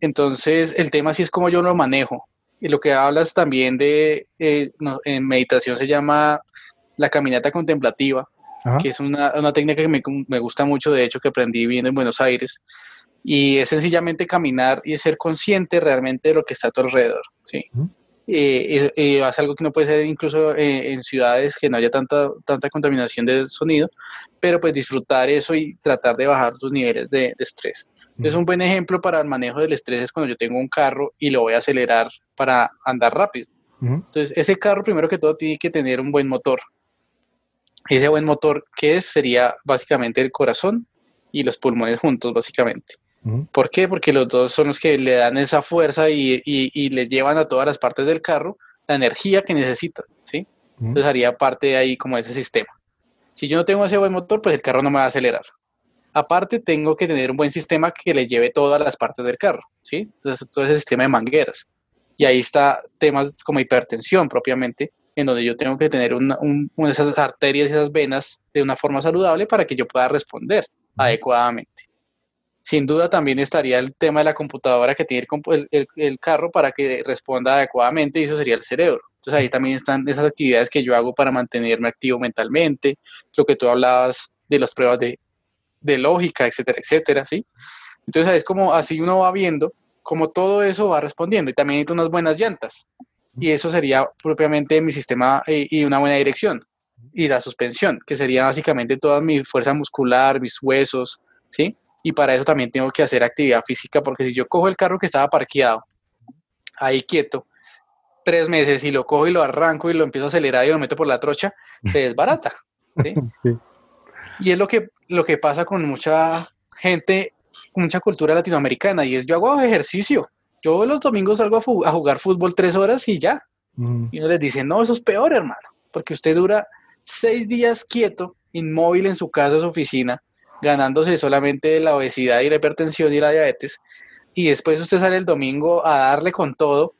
[SPEAKER 2] Entonces, el tema sí es cómo yo lo manejo. Y lo que hablas también de, eh, en meditación se llama la caminata contemplativa, que es una, una técnica que me, me, gusta mucho, de hecho, que aprendí viviendo en Buenos Aires. Y es sencillamente caminar y ser consciente realmente de lo que está a tu alrededor. ¿sí? Eh, es algo que no puede ser incluso eh, en ciudades que no haya tanta, tanta contaminación de sonido, pero pues disfrutar eso y tratar de bajar tus niveles de, estrés. Es un buen ejemplo para el manejo del estrés es cuando yo tengo un carro y lo voy a acelerar para andar rápido. Entonces, ese carro primero que todo tiene que tener un buen motor. Ese buen motor, ¿qué es? Sería básicamente el corazón y los pulmones juntos, básicamente. ¿Por qué? Porque los dos son los que le dan esa fuerza y, y, le llevan a todas las partes del carro la energía que necesita, ¿sí? Entonces haría parte de ahí como ese sistema. Si yo no tengo ese buen motor, pues el carro no me va a acelerar. Aparte, tengo que tener un buen sistema que le lleve todas las partes del carro, ¿sí? Entonces, todo ese sistema de mangueras. Y ahí está temas como hipertensión propiamente, en donde yo tengo que tener una, esas arterias y esas venas de una forma saludable para que yo pueda responder adecuadamente. Sin duda también estaría el tema de la computadora que tiene el, carro para que responda adecuadamente y eso sería el cerebro. Entonces ahí también están esas actividades que yo hago para mantenerme activo mentalmente, lo que tú hablabas de las pruebas de, lógica, etcétera, etcétera, ¿sí? Entonces es como así uno va viendo cómo todo eso va respondiendo y también necesito unas buenas llantas y eso sería propiamente mi sistema eh, y una buena dirección y la suspensión, que sería básicamente toda mi fuerza muscular, mis huesos, ¿sí? y para eso también tengo que hacer actividad física, porque si yo cojo el carro que estaba parqueado, ahí quieto, tres meses y lo cojo y lo arranco y lo empiezo a acelerar y lo meto por la trocha, se desbarata. <laughs> ¿sí? Y es lo que, lo que pasa con mucha gente, mucha cultura latinoamericana, y es yo hago ejercicio. Yo los domingos salgo a, jugar fútbol tres horas y ya. Y uno les dice, no, eso es peor, hermano, porque usted dura seis días quieto, inmóvil en su casa o su oficina, ganándose solamente la obesidad y la hipertensión y la diabetes, y después usted sale el domingo a darle con todo,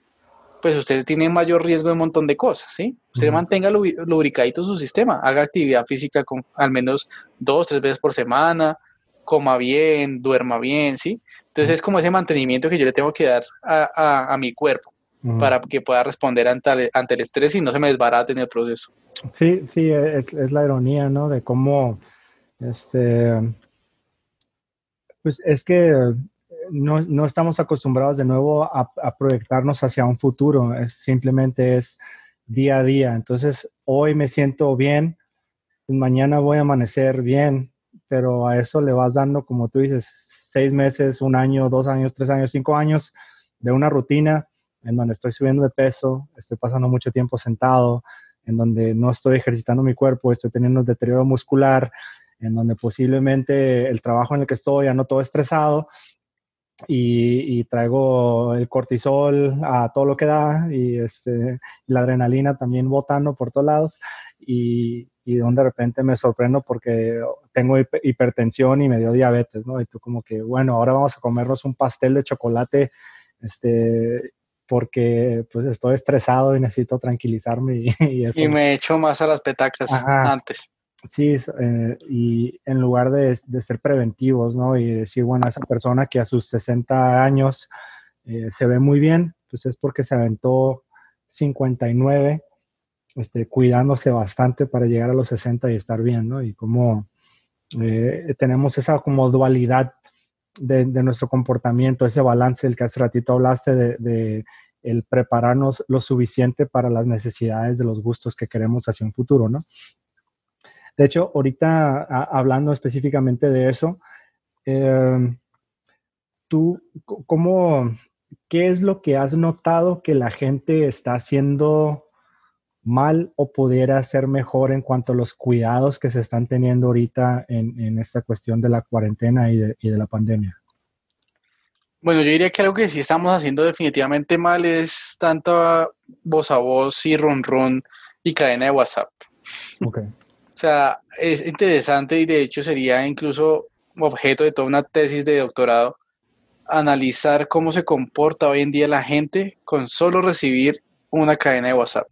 [SPEAKER 2] pues usted tiene mayor riesgo de un montón de cosas, ¿sí? Usted mantenga lubricadito su sistema, haga actividad física con al menos dos, tres veces por semana, coma bien, duerma bien, ¿sí? Entonces es como ese mantenimiento que yo le tengo que dar a, a, mi cuerpo para que pueda responder ante, ante, el estrés y no se me desbarate en el proceso.
[SPEAKER 1] Sí, sí, es, es la ironía, ¿no? De cómo este, pues es que no, no estamos acostumbrados de nuevo a, proyectarnos hacia un futuro, es, simplemente es día a día. Entonces, hoy me siento bien, mañana voy a amanecer bien, pero a eso le vas dando, como tú dices, seis meses, un año, dos años, tres años, cinco años de una rutina en donde estoy subiendo de peso, estoy pasando mucho tiempo sentado, en donde no estoy ejercitando mi cuerpo, estoy teniendo un deterioro muscular, en donde posiblemente el trabajo en el que estoy ya no todo estresado y, traigo el cortisol a todo lo que da y este, la adrenalina también botando por todos lados y, y donde de repente me sorprendo porque tengo hipertensión y me dio diabetes, ¿no? Y tú como que, bueno, ahora vamos a comernos un pastel de chocolate, este, porque pues estoy estresado y necesito tranquilizarme y, <laughs> y eso.
[SPEAKER 2] Y me echo más a las petacas antes.
[SPEAKER 1] Sí, eh, y en lugar de, ser preventivos, ¿no? Y decir, bueno, esa persona que a sus 60 años eh, se ve muy bien, pues es porque se aventó 59, este, cuidándose bastante para llegar a los 60 y estar bien, ¿no? Y como eh, tenemos esa como dualidad de, nuestro comportamiento, ese balance del que hace ratito hablaste de, de el prepararnos lo suficiente para las necesidades de los gustos que queremos hacia un futuro, ¿no? De hecho, ahorita hablando específicamente de eso, em, tú, ¿cómo, qué es lo que has notado que la gente está haciendo mal o pudiera hacer mejor en cuanto a los cuidados que se están teniendo ahorita en, esta cuestión de la cuarentena y de, la pandemia?
[SPEAKER 2] Bueno, yo diría que algo que sí estamos haciendo definitivamente mal es tanto voz a voz y ron ron y cadena de WhatsApp. Okay. <laughs> O sea, es interesante y de hecho sería incluso objeto de toda una tesis de doctorado analizar cómo se comporta hoy en día la gente con solo recibir una cadena de WhatsApp.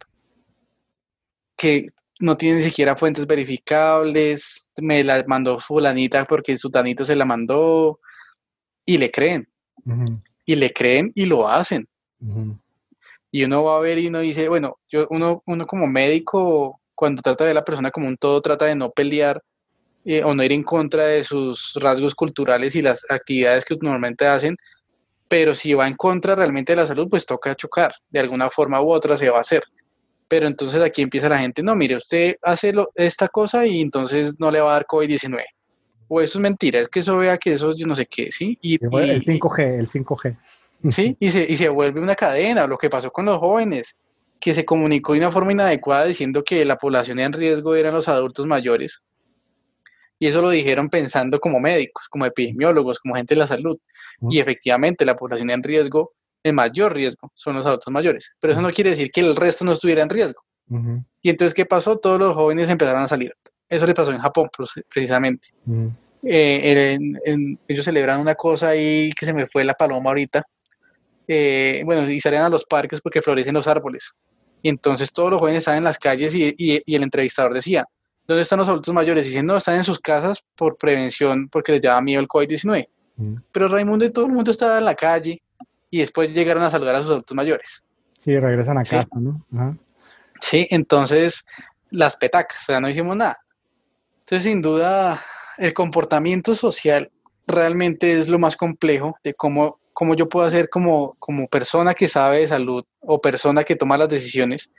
[SPEAKER 2] Que no tiene ni siquiera fuentes verificables, me la mandó fulanita porque su tanito se la mandó y le creen. y le creen y lo hacen. Y uno va a ver y uno dice, bueno, yo, uno, uno como médico, cuando trata de la persona como un todo, trata de no pelear eh, o no ir en contra de sus rasgos culturales y las actividades que normalmente hacen, pero si va en contra realmente de la salud, pues toca chocar, de alguna forma u otra se va a hacer. Pero entonces aquí empieza la gente, no, mire, usted hace esta cosa y entonces no le va a dar COVID-19. O eso es mentira, es que eso vea que eso yo no sé qué, ¿sí?
[SPEAKER 1] Y, el 5G, el 5G.
[SPEAKER 2] Sí, y se, y se vuelve una cadena, lo que pasó con los jóvenes, que se comunicó de una forma inadecuada diciendo que la población en riesgo eran los adultos mayores. Y eso lo dijeron pensando como médicos, como epidemiólogos, como gente de la salud. Y efectivamente la población en riesgo, el mayor riesgo, son los adultos mayores. Pero eso no quiere decir que el resto no estuviera en riesgo. Y entonces, ¿qué pasó? Todos los jóvenes empezaron a salir. Eso le pasó en Japón, precisamente. Eh, ellos celebran una cosa ahí que se me fue la paloma ahorita. Eh, bueno, y salen a los parques porque florecen los árboles. Y entonces todos los jóvenes están en las calles y, y el entrevistador decía, ¿dónde están los adultos mayores? Y dicen, no, están en sus casas por prevención porque les llama miedo el COVID-19. Pero Raimundo y todo el mundo estaba en la calle y después llegaron a saludar a sus adultos mayores.
[SPEAKER 1] Sí, regresan a casa, ¿no?
[SPEAKER 2] Sí, entonces las petacas, o sea, no hicimos nada. Entonces, sin duda, el comportamiento social realmente es lo más complejo de cómo, cómo yo puedo hacer como, como persona que sabe de salud o persona que toma las decisiones,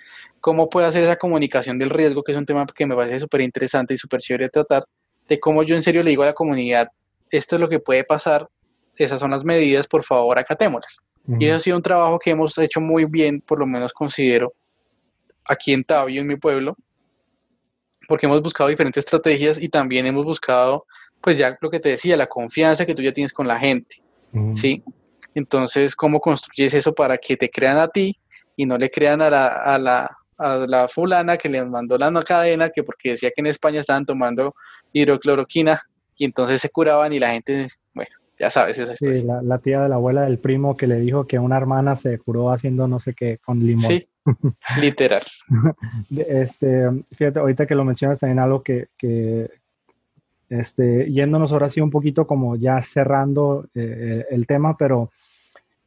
[SPEAKER 2] cómo puedo hacer esa comunicación del riesgo, que es un tema que me parece súper interesante y súper chévere tratar, de cómo yo en serio le digo a la comunidad, esto es lo que puede pasar, esas son las medidas, por favor, acatémoslas. Y eso ha sido un trabajo que hemos hecho muy bien, por lo menos considero, aquí en Tabio, en mi pueblo, porque hemos buscado diferentes estrategias y también hemos buscado, pues ya lo que te decía, la confianza que tú ya tienes con la gente, ¿sí? Entonces, ¿cómo construyes eso para que te crean a ti y no le crean a la, a la, a la fulana que le mandó la cadena, que porque decía que en España estaban tomando hidrocloroquina y entonces se curaban y la gente, ya sabes esa
[SPEAKER 1] historia. Sí, la, tía de la abuela del primo que le dijo que una hermana se curó haciendo no sé qué con limón. Sí, <laughs>
[SPEAKER 2] literal.
[SPEAKER 1] este, fíjate, ahorita que lo mencionas también algo que, que este, yéndonos ahora sí un poquito como ya cerrando eh, el tema, pero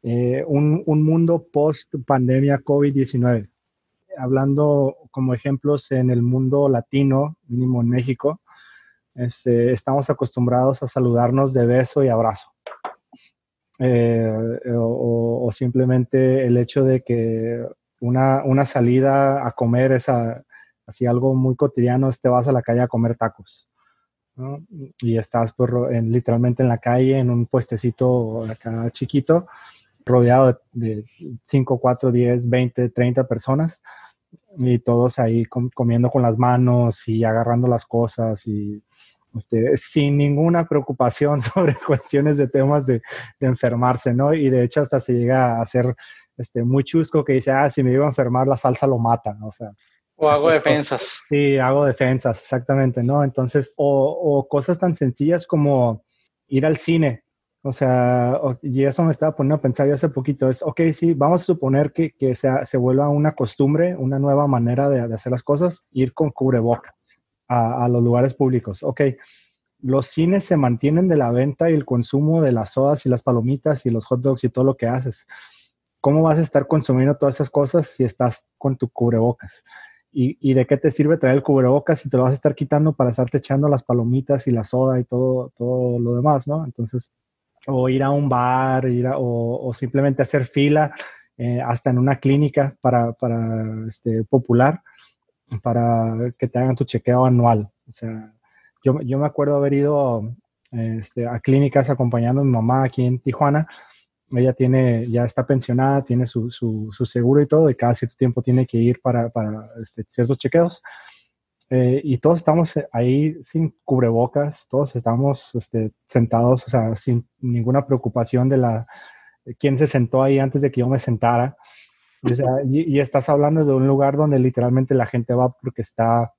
[SPEAKER 1] eh, un, un, mundo post pandemia COVID-19. Hablando como ejemplos en el mundo latino, mínimo en México, este, estamos acostumbrados a saludarnos de beso y abrazo. Eh, o, simplemente el hecho de que una, una salida a comer es así algo muy cotidiano, te vas a la calle a comer tacos. Y estás en, literalmente en la calle, en un puestecito acá chiquito, rodeado de 5, 4, 10, 20, 30 personas y todos ahí comiendo con las manos y agarrando las cosas y este, sin ninguna preocupación <laughs> sobre cuestiones de temas de, enfermarse, ¿no? Y de hecho hasta se llega a hacer este, muy chusco que dice, ah, si me iba a enfermar la salsa lo mata, o sea.
[SPEAKER 2] O hago defensas.
[SPEAKER 1] Sí, hago defensas, exactamente, ¿no? Entonces, o, cosas tan sencillas como ir al cine, o sea, y eso me estaba poniendo a pensar yo hace poquito, es, ok, sí, vamos a suponer que, que se vuelva una costumbre, una nueva manera de, de hacer las cosas, ir con cubrebocas a, los lugares públicos. Ok, los cines se mantienen de la venta y el consumo de las sodas y las palomitas y los hot dogs y todo lo que haces. ¿Cómo vas a estar consumiendo todas esas cosas si estás con tu cubrebocas? ¿Y, y de qué te sirve traer el cubrebocas si te lo vas a estar quitando para estarte echando las palomitas y la soda y todo, todo lo demás, ¿no? Entonces, o ir a un bar, ir o, simplemente hacer fila eh, hasta en una clínica para, para este, popular para que te hagan tu chequeo anual. O sea, yo, yo me acuerdo haber ido este, a clínicas acompañando a mi mamá aquí en Tijuana. Ella tiene, ya está pensionada, tiene su, su, seguro y todo, y cada cierto tiempo tiene que ir para, para este, ciertos chequeos. Eh, y todos estamos ahí sin cubrebocas, todos estamos este, sentados, o sea, sin ninguna preocupación de la quién se sentó ahí antes de que yo me sentara. Y, estás hablando de un lugar donde literalmente la gente va porque está,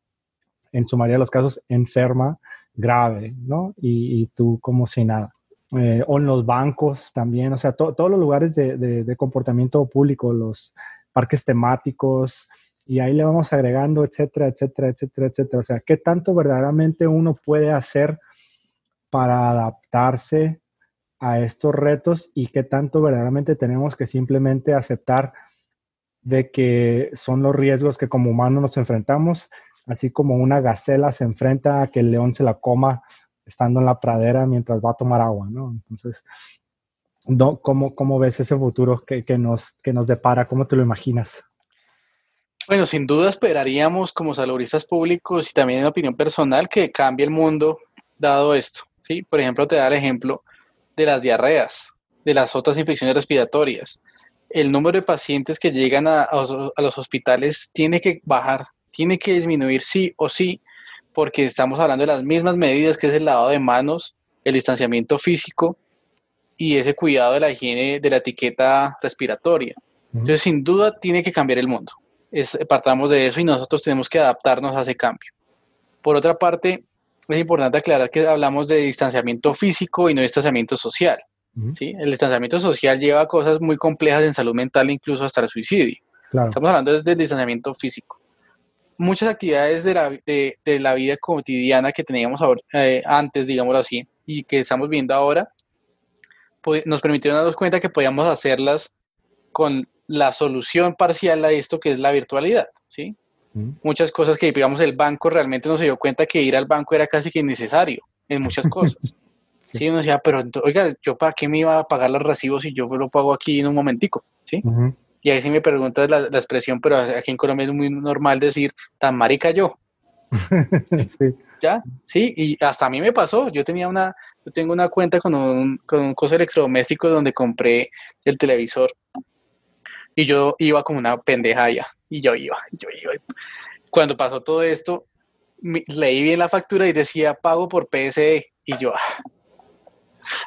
[SPEAKER 1] en su mayoría de los casos, enferma, grave, ¿no? Y, tú como si nada. Eh, o en los bancos también, o sea, todos los lugares de, de, comportamiento público, los parques temáticos, y ahí le vamos agregando, etcétera, etcétera, etcétera, etcétera. O sea, ¿qué tanto verdaderamente uno puede hacer para adaptarse a estos retos y qué tanto verdaderamente tenemos que simplemente aceptar de que son los riesgos que como humanos nos enfrentamos, así como una gacela se enfrenta a que el león se la coma estando en la pradera mientras va a tomar agua, ¿no? Entonces, ¿cómo, cómo ves ese futuro que, que, nos, que nos depara? ¿Cómo te lo imaginas?
[SPEAKER 2] Bueno, sin duda esperaríamos como saludistas públicos y también en opinión personal que cambie el mundo dado esto. ¿sí? Por ejemplo, te da el ejemplo de las diarreas, de las otras infecciones respiratorias. El número de pacientes que llegan a, a los hospitales tiene que bajar, tiene que disminuir sí o sí, porque estamos hablando de las mismas medidas que es el lavado de manos, el distanciamiento físico y ese cuidado de la higiene de la etiqueta respiratoria. Entonces, sin duda, tiene que cambiar el mundo es, partamos de eso y nosotros tenemos que adaptarnos a ese cambio. Por otra parte, es importante aclarar que hablamos de distanciamiento físico y no distanciamiento social. ¿Sí? El distanciamiento social lleva a cosas muy complejas en salud mental, incluso hasta el suicidio. Estamos hablando del distanciamiento físico. Muchas actividades de la, de, de la vida cotidiana que teníamos eh, antes, digámoslo así, y que estamos viendo ahora, pues, nos permitieron darnos cuenta que podíamos hacerlas con la solución parcial a esto que es la virtualidad, ¿sí? Muchas cosas que, digamos, el banco realmente no se dio cuenta que ir al banco era casi que innecesario en muchas <laughs> cosas. Sí. uno decía, pero oiga, ¿yo para qué me iba a pagar los recibos si yo lo pago aquí en un momentico? ¿Sí? Y ahí sí me preguntas la, expresión, pero aquí en Colombia es muy normal decir, tan marica yo. <laughs> sí. ¿Ya? Sí, y hasta a mí me pasó. Yo tenía una, yo tengo una cuenta con un, con un cosa electrodoméstico donde compré el televisor y yo iba como una pendeja allá. Y yo iba, yo iba. Cuando pasó todo esto, leí bien la factura y decía pago por PSE. Y yo, ah,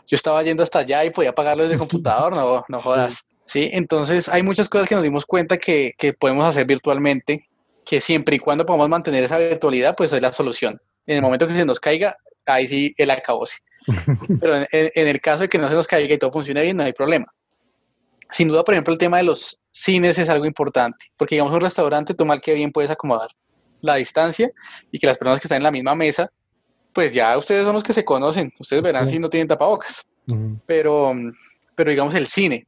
[SPEAKER 2] yo estaba yendo hasta allá y podía pagarlo desde el computador, no, no jodas. ¿Sí? Entonces hay muchas cosas que nos dimos cuenta que, que, podemos hacer virtualmente, que siempre y cuando podamos mantener esa virtualidad, pues es la solución. En el momento que se nos caiga, ahí sí el acabose. <laughs> Pero en, en, el caso de que no se nos caiga y todo funcione bien, no hay problema sin duda, por ejemplo, el tema de los cines es algo importante, porque digamos un restaurante, tú mal que bien puedes acomodar la distancia y que las personas que están en la misma mesa, pues ya ustedes son los que se conocen, ustedes verán si no tienen tapabocas. Pero, pero digamos el cine,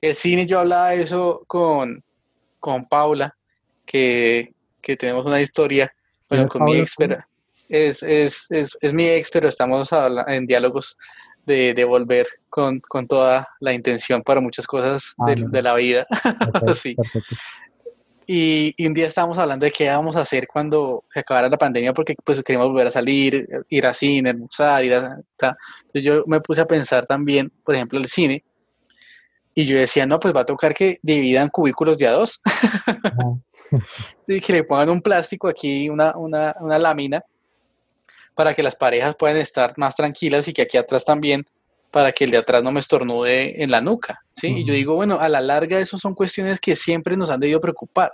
[SPEAKER 2] el cine yo hablaba de eso con, con Paula, que, que tenemos una historia, bueno, con mi ex, es, es, es, es, mi ex, pero estamos en diálogos de, volver con, toda la intención para muchas cosas ah, de, la vida. <laughs> sí. Y, un día estábamos hablando de qué íbamos a hacer cuando se acabara la pandemia, porque pues queríamos volver a salir, ir a cine, almorzar, ir a... Entonces yo me puse a pensar también, por ejemplo, el cine, y yo decía, no, pues va a tocar que dividan cubículos de a dos. <laughs> y que le pongan un plástico aquí, una, una, una lámina, para que las parejas puedan estar más tranquilas y que aquí atrás también, para que el de atrás no me estornude en la nuca, ¿sí? Y yo digo, bueno, a la larga eso son cuestiones que siempre nos han debido preocupar,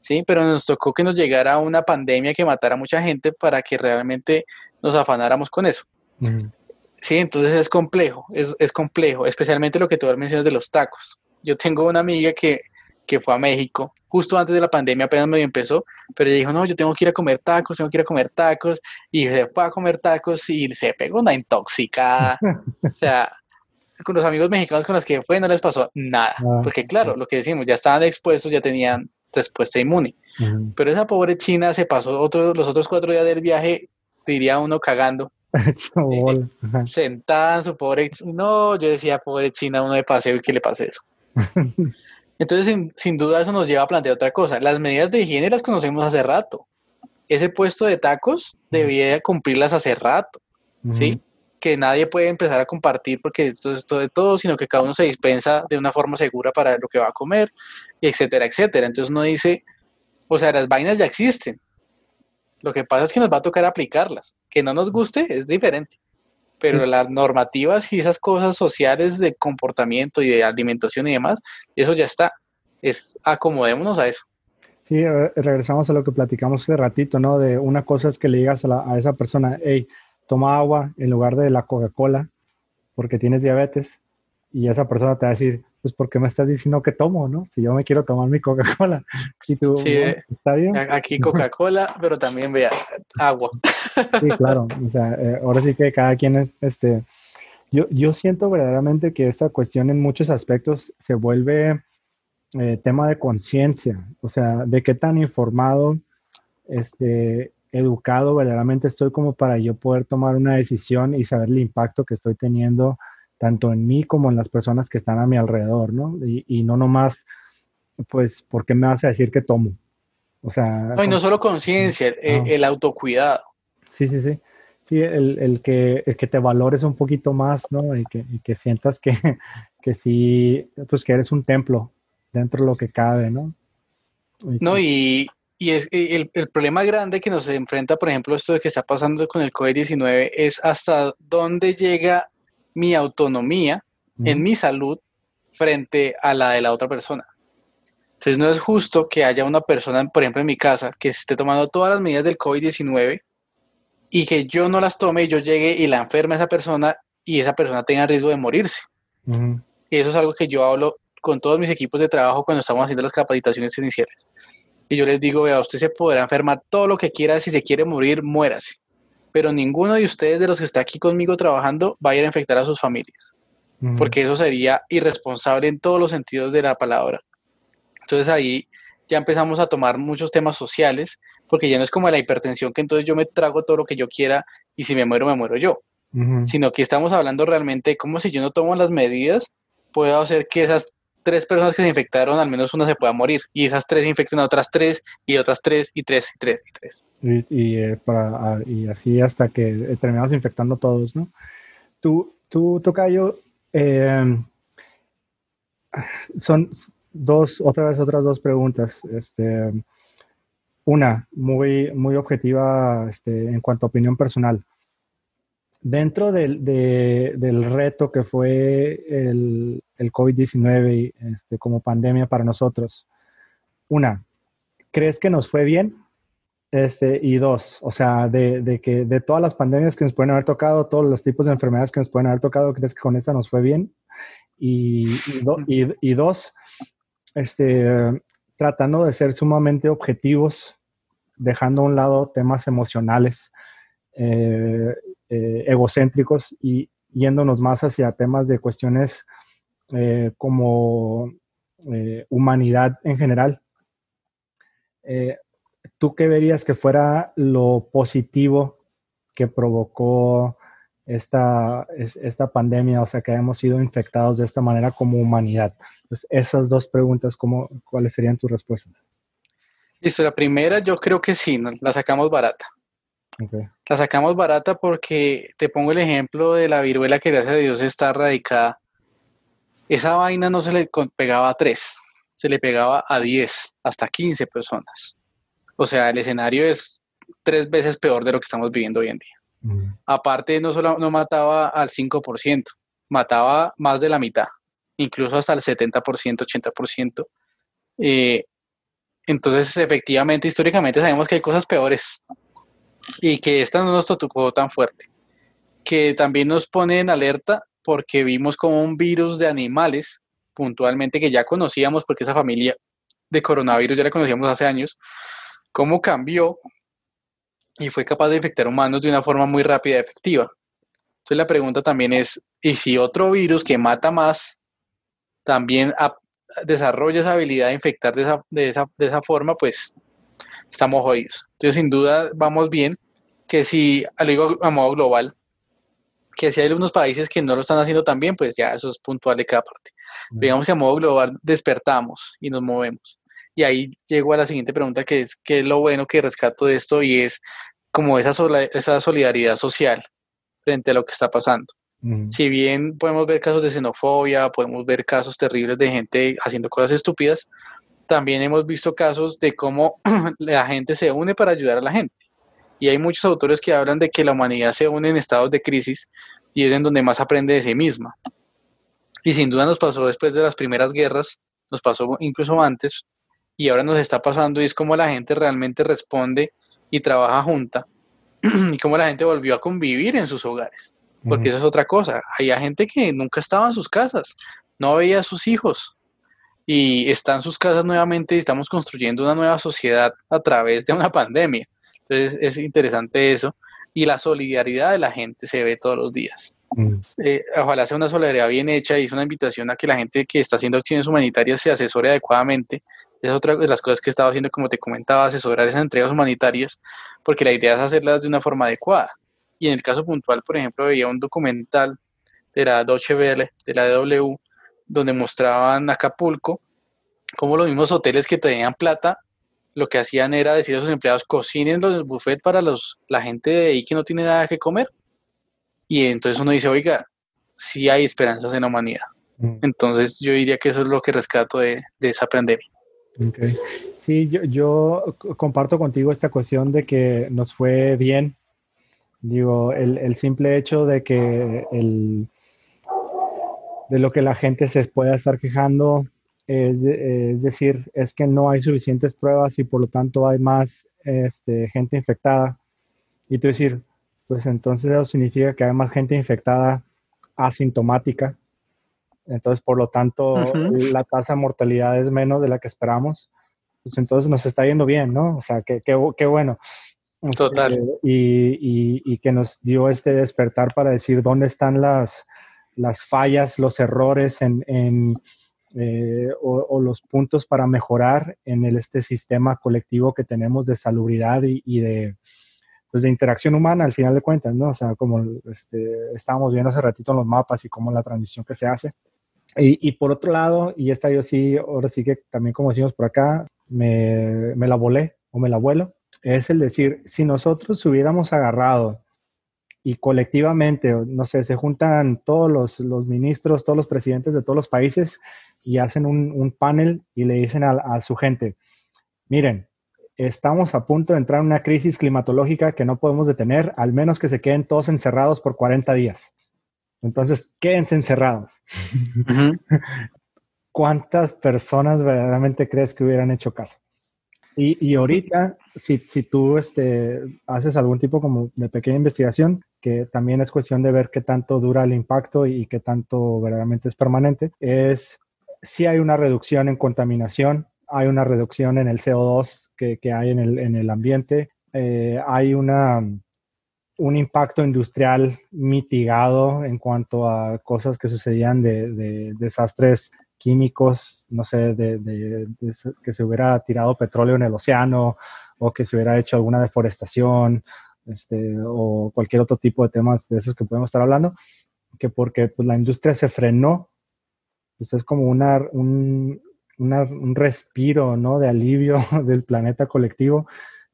[SPEAKER 2] ¿sí? Pero nos tocó que nos llegara una pandemia que matara a mucha gente para que realmente nos afanáramos con eso. Sí, entonces es complejo, es, es, complejo, especialmente lo que tú mencionas de los tacos. Yo tengo una amiga que que fue a México, justo antes de la pandemia, apenas medio empezó, pero ella dijo, no, yo tengo que ir a comer tacos, tengo que ir a comer tacos, y se fue a comer tacos y se pegó una intoxicada. <laughs> o sea, con los amigos mexicanos con los que fue no les pasó nada, ah, porque claro, lo que decimos, ya estaban expuestos, ya tenían respuesta inmune. Pero esa pobre china se pasó otro, los otros cuatro días del viaje, diría uno cagando. <laughs> Eh, sentada en su pobre... No, yo decía, pobre china, uno de paseo y que le pase eso. <laughs> Entonces, sin, duda, eso nos lleva a plantear otra cosa. Las medidas de higiene las conocemos hace rato. Ese puesto de tacos debía cumplirlas hace rato, ¿sí? Que nadie puede empezar a compartir porque esto es todo de todo, sino que cada uno se dispensa de una forma segura para lo que va a comer, etcétera, etcétera. Entonces uno dice, o sea, las vainas ya existen. Lo que pasa es que nos va a tocar aplicarlas. Que no nos guste es diferente pero las normativas y esas cosas sociales de comportamiento y de alimentación y demás, eso ya está. Es acomodémonos a eso.
[SPEAKER 1] Sí, regresamos a lo que platicamos hace ratito, ¿no? De una cosa es que le digas a, a esa persona, hey, toma agua en lugar de la Coca-Cola porque tienes diabetes y esa persona te va a decir, pues ¿por qué me estás diciendo que tomo, no? Si yo me quiero tomar mi Coca-Cola. <laughs>
[SPEAKER 2] sí, ¿está bien? Aquí <laughs> Coca-Cola, pero también vea agua.
[SPEAKER 1] sí, claro. O sea, eh, ahora sí que cada quien es, este, yo, yo siento verdaderamente que esta cuestión en muchos aspectos se vuelve eh, tema de conciencia, o sea, de qué tan informado, este, educado verdaderamente estoy como para yo poder tomar una decisión y saber el impacto que estoy teniendo tanto en mí como en las personas que están a mi alrededor, ¿no? Y, y no nomás, pues, ¿por qué me vas a decir que tomo? O sea...
[SPEAKER 2] No, y no solo conciencia, el, el, autocuidado.
[SPEAKER 1] Sí, sí, sí. Sí, el, el, que, el que te valores un poquito más, ¿no? Y que, y que sientas que, <laughs> que sí, pues que eres un templo dentro de lo que cabe, ¿no?
[SPEAKER 2] no, y, y es el, el, problema grande que nos enfrenta, por ejemplo, esto de que está pasando con el COVID-19, es hasta dónde llega mi autonomía en mi salud frente a la de la otra persona. Entonces no es justo que haya una persona, por ejemplo, en mi casa, que esté tomando todas las medidas del COVID-19 y que yo no las tome y yo llegue y la enferme a esa persona y esa persona tenga riesgo de morirse. Y eso es algo que yo hablo con todos mis equipos de trabajo cuando estamos haciendo las capacitaciones iniciales. Y yo les digo, vea, usted se podrá enfermar todo lo que quiera, si se quiere morir, muérase. Pero ninguno de ustedes, de los que está aquí conmigo trabajando, va a ir a infectar a sus familias. Porque eso sería irresponsable en todos los sentidos de la palabra. Entonces ahí ya empezamos a tomar muchos temas sociales porque ya no es como la hipertensión que entonces yo me trago todo lo que yo quiera y si me muero, me muero yo, sino que estamos hablando realmente de cómo si yo no tomo las medidas, puedo hacer que esas tres personas que se infectaron, al menos una se pueda morir, y esas tres infecten a otras tres, y otras tres, y tres, y tres, y tres.
[SPEAKER 1] Y, eh, y así hasta que eh, terminamos infectando todos, ¿no? Tú, tú Tocayo, eh, son dos, otra vez otras dos preguntas. Este, una, muy, muy objetiva este, en cuanto a opinión personal. Dentro del, del reto que fue el, el COVID-19 este, como pandemia para nosotros, una, ¿crees que nos fue bien? Este, y dos, o sea, de, de, que de todas las pandemias que nos pueden haber tocado, todos los tipos de enfermedades que nos pueden haber tocado, ¿crees que con esta nos fue bien? Y, dos, este, tratando de ser sumamente objetivos, dejando a un lado temas emocionales, eh, eh, egocéntricos y yéndonos más hacia temas de cuestiones eh, como humanidad en general. ¿Tú qué verías que fuera lo positivo que provocó esta, esta pandemia, o sea, que hayamos sido infectados de esta manera como humanidad? Pues esas dos preguntas, ¿cómo, ¿cuáles serían tus respuestas?
[SPEAKER 2] Listo, la primera yo creo que sí, la sacamos barata. La sacamos barata porque te pongo el ejemplo de la viruela que gracias a Dios está radicada. Esa vaina no se le pegaba a tres, se le pegaba a diez, hasta quince personas. O sea, el escenario es tres veces peor de lo que estamos viviendo hoy en día. Aparte, no solo no mataba al 5%, mataba más de la mitad incluso hasta el 70%, 80%. Eh, entonces, efectivamente, históricamente sabemos que hay cosas peores y que esta no nos tocó tan fuerte, que también nos pone en alerta porque vimos como un virus de animales, puntualmente que ya conocíamos, porque esa familia de coronavirus ya la conocíamos hace años, cómo cambió y fue capaz de infectar humanos de una forma muy rápida y efectiva. Entonces la pregunta también es, ¿y si otro virus que mata más también desarrolla esa habilidad de infectar de esa, de esa, de esa forma, pues estamos jodidos. Entonces, sin duda, vamos bien, que si, digo a modo global, que si hay algunos países que no lo están haciendo tan bien, pues ya eso es puntual de cada parte. Digamos que a modo global despertamos y nos movemos. Y ahí llego a la siguiente pregunta, que es, ¿qué es lo bueno que rescato de esto? Y es como esa, esa solidaridad social frente a lo que está pasando. Si bien podemos ver casos de xenofobia, podemos ver casos terribles de gente haciendo cosas estúpidas, también hemos visto casos de cómo <clears throat> la gente se une para ayudar a la gente. Y hay muchos autores que hablan de que la humanidad se une en estados de crisis y es en donde más aprende de sí misma. Y sin duda nos pasó después de las primeras guerras, nos pasó incluso antes, y ahora nos está pasando y es como la gente realmente responde y trabaja junta <clears throat> y cómo la gente volvió a convivir en sus hogares porque eso es otra cosa. Hay gente que nunca estaba en sus casas, no veía a sus hijos y está en sus casas nuevamente y estamos construyendo una nueva sociedad a través de una pandemia. Entonces es interesante eso y la solidaridad de la gente se ve todos los días. Mm. Eh, ojalá sea una solidaridad bien hecha y es una invitación a que la gente que está haciendo acciones humanitarias se asesore adecuadamente. Es otra de las cosas que he estado haciendo, como te comentaba, asesorar esas entregas humanitarias, porque la idea es hacerlas de una forma adecuada. Y en el caso puntual, por ejemplo, había un documental de la Deutsche Welle, de la DW, donde mostraban Acapulco, como los mismos hoteles que tenían plata, lo que hacían era decir a sus empleados, cocinen los buffet para los, la gente de ahí que no tiene nada que comer. Y entonces uno dice, oiga, sí hay esperanzas en la humanidad. Mm. Entonces yo diría que eso es lo que rescato de, esa pandemia.
[SPEAKER 1] Okay. Sí, yo, yo, comparto contigo esta cuestión de que nos fue bien. Digo, el, el simple hecho de que el, de lo que la gente se pueda estar quejando, es, decir, es que no hay suficientes pruebas y por lo tanto hay más este, gente infectada. Y tú decir, pues entonces eso significa que hay más gente infectada asintomática. Entonces, por lo tanto, la tasa de mortalidad es menos de la que esperamos. Pues entonces nos está yendo bien, ¿no? O sea, qué, qué, bueno.
[SPEAKER 2] Total.
[SPEAKER 1] Este, y, y, que nos dio este despertar para decir dónde están las, las fallas, los errores en, en eh, o, los puntos para mejorar en el, este sistema colectivo que tenemos de salubridad y, de, pues de interacción humana al final de cuentas, ¿no? O sea, como este, estábamos viendo hace ratito en los mapas y cómo la transmisión que se hace. Y, y, por otro lado, y esta yo sí, ahora sí que también como decimos por acá, me, me la volé o me la vuelo, es el decir, si nosotros hubiéramos agarrado y colectivamente, no sé, se juntan todos los, los, ministros, todos los presidentes de todos los países y hacen un, un panel y le dicen a, a, su gente, miren, estamos a punto de entrar en una crisis climatológica que no podemos detener, al menos que se queden todos encerrados por 40 días. Entonces, quédense encerrados. <laughs> ¿Cuántas personas verdaderamente crees que hubieran hecho caso? Y, y ahorita, si, si tú este, haces algún tipo como de pequeña investigación, que también es cuestión de ver qué tanto dura el impacto y qué tanto verdaderamente es permanente, es si hay una reducción en contaminación, hay una reducción en el CO2 que, hay en el, en el ambiente, eh, hay una, un impacto industrial mitigado en cuanto a cosas que sucedían de, de desastres químicos, no sé, de, de, que se hubiera tirado petróleo en el océano o que se hubiera hecho alguna deforestación este, o cualquier otro tipo de temas de esos que podemos estar hablando, que porque pues, la industria se frenó, pues es como una, un, un respiro ¿no? de alivio <laughs> del planeta colectivo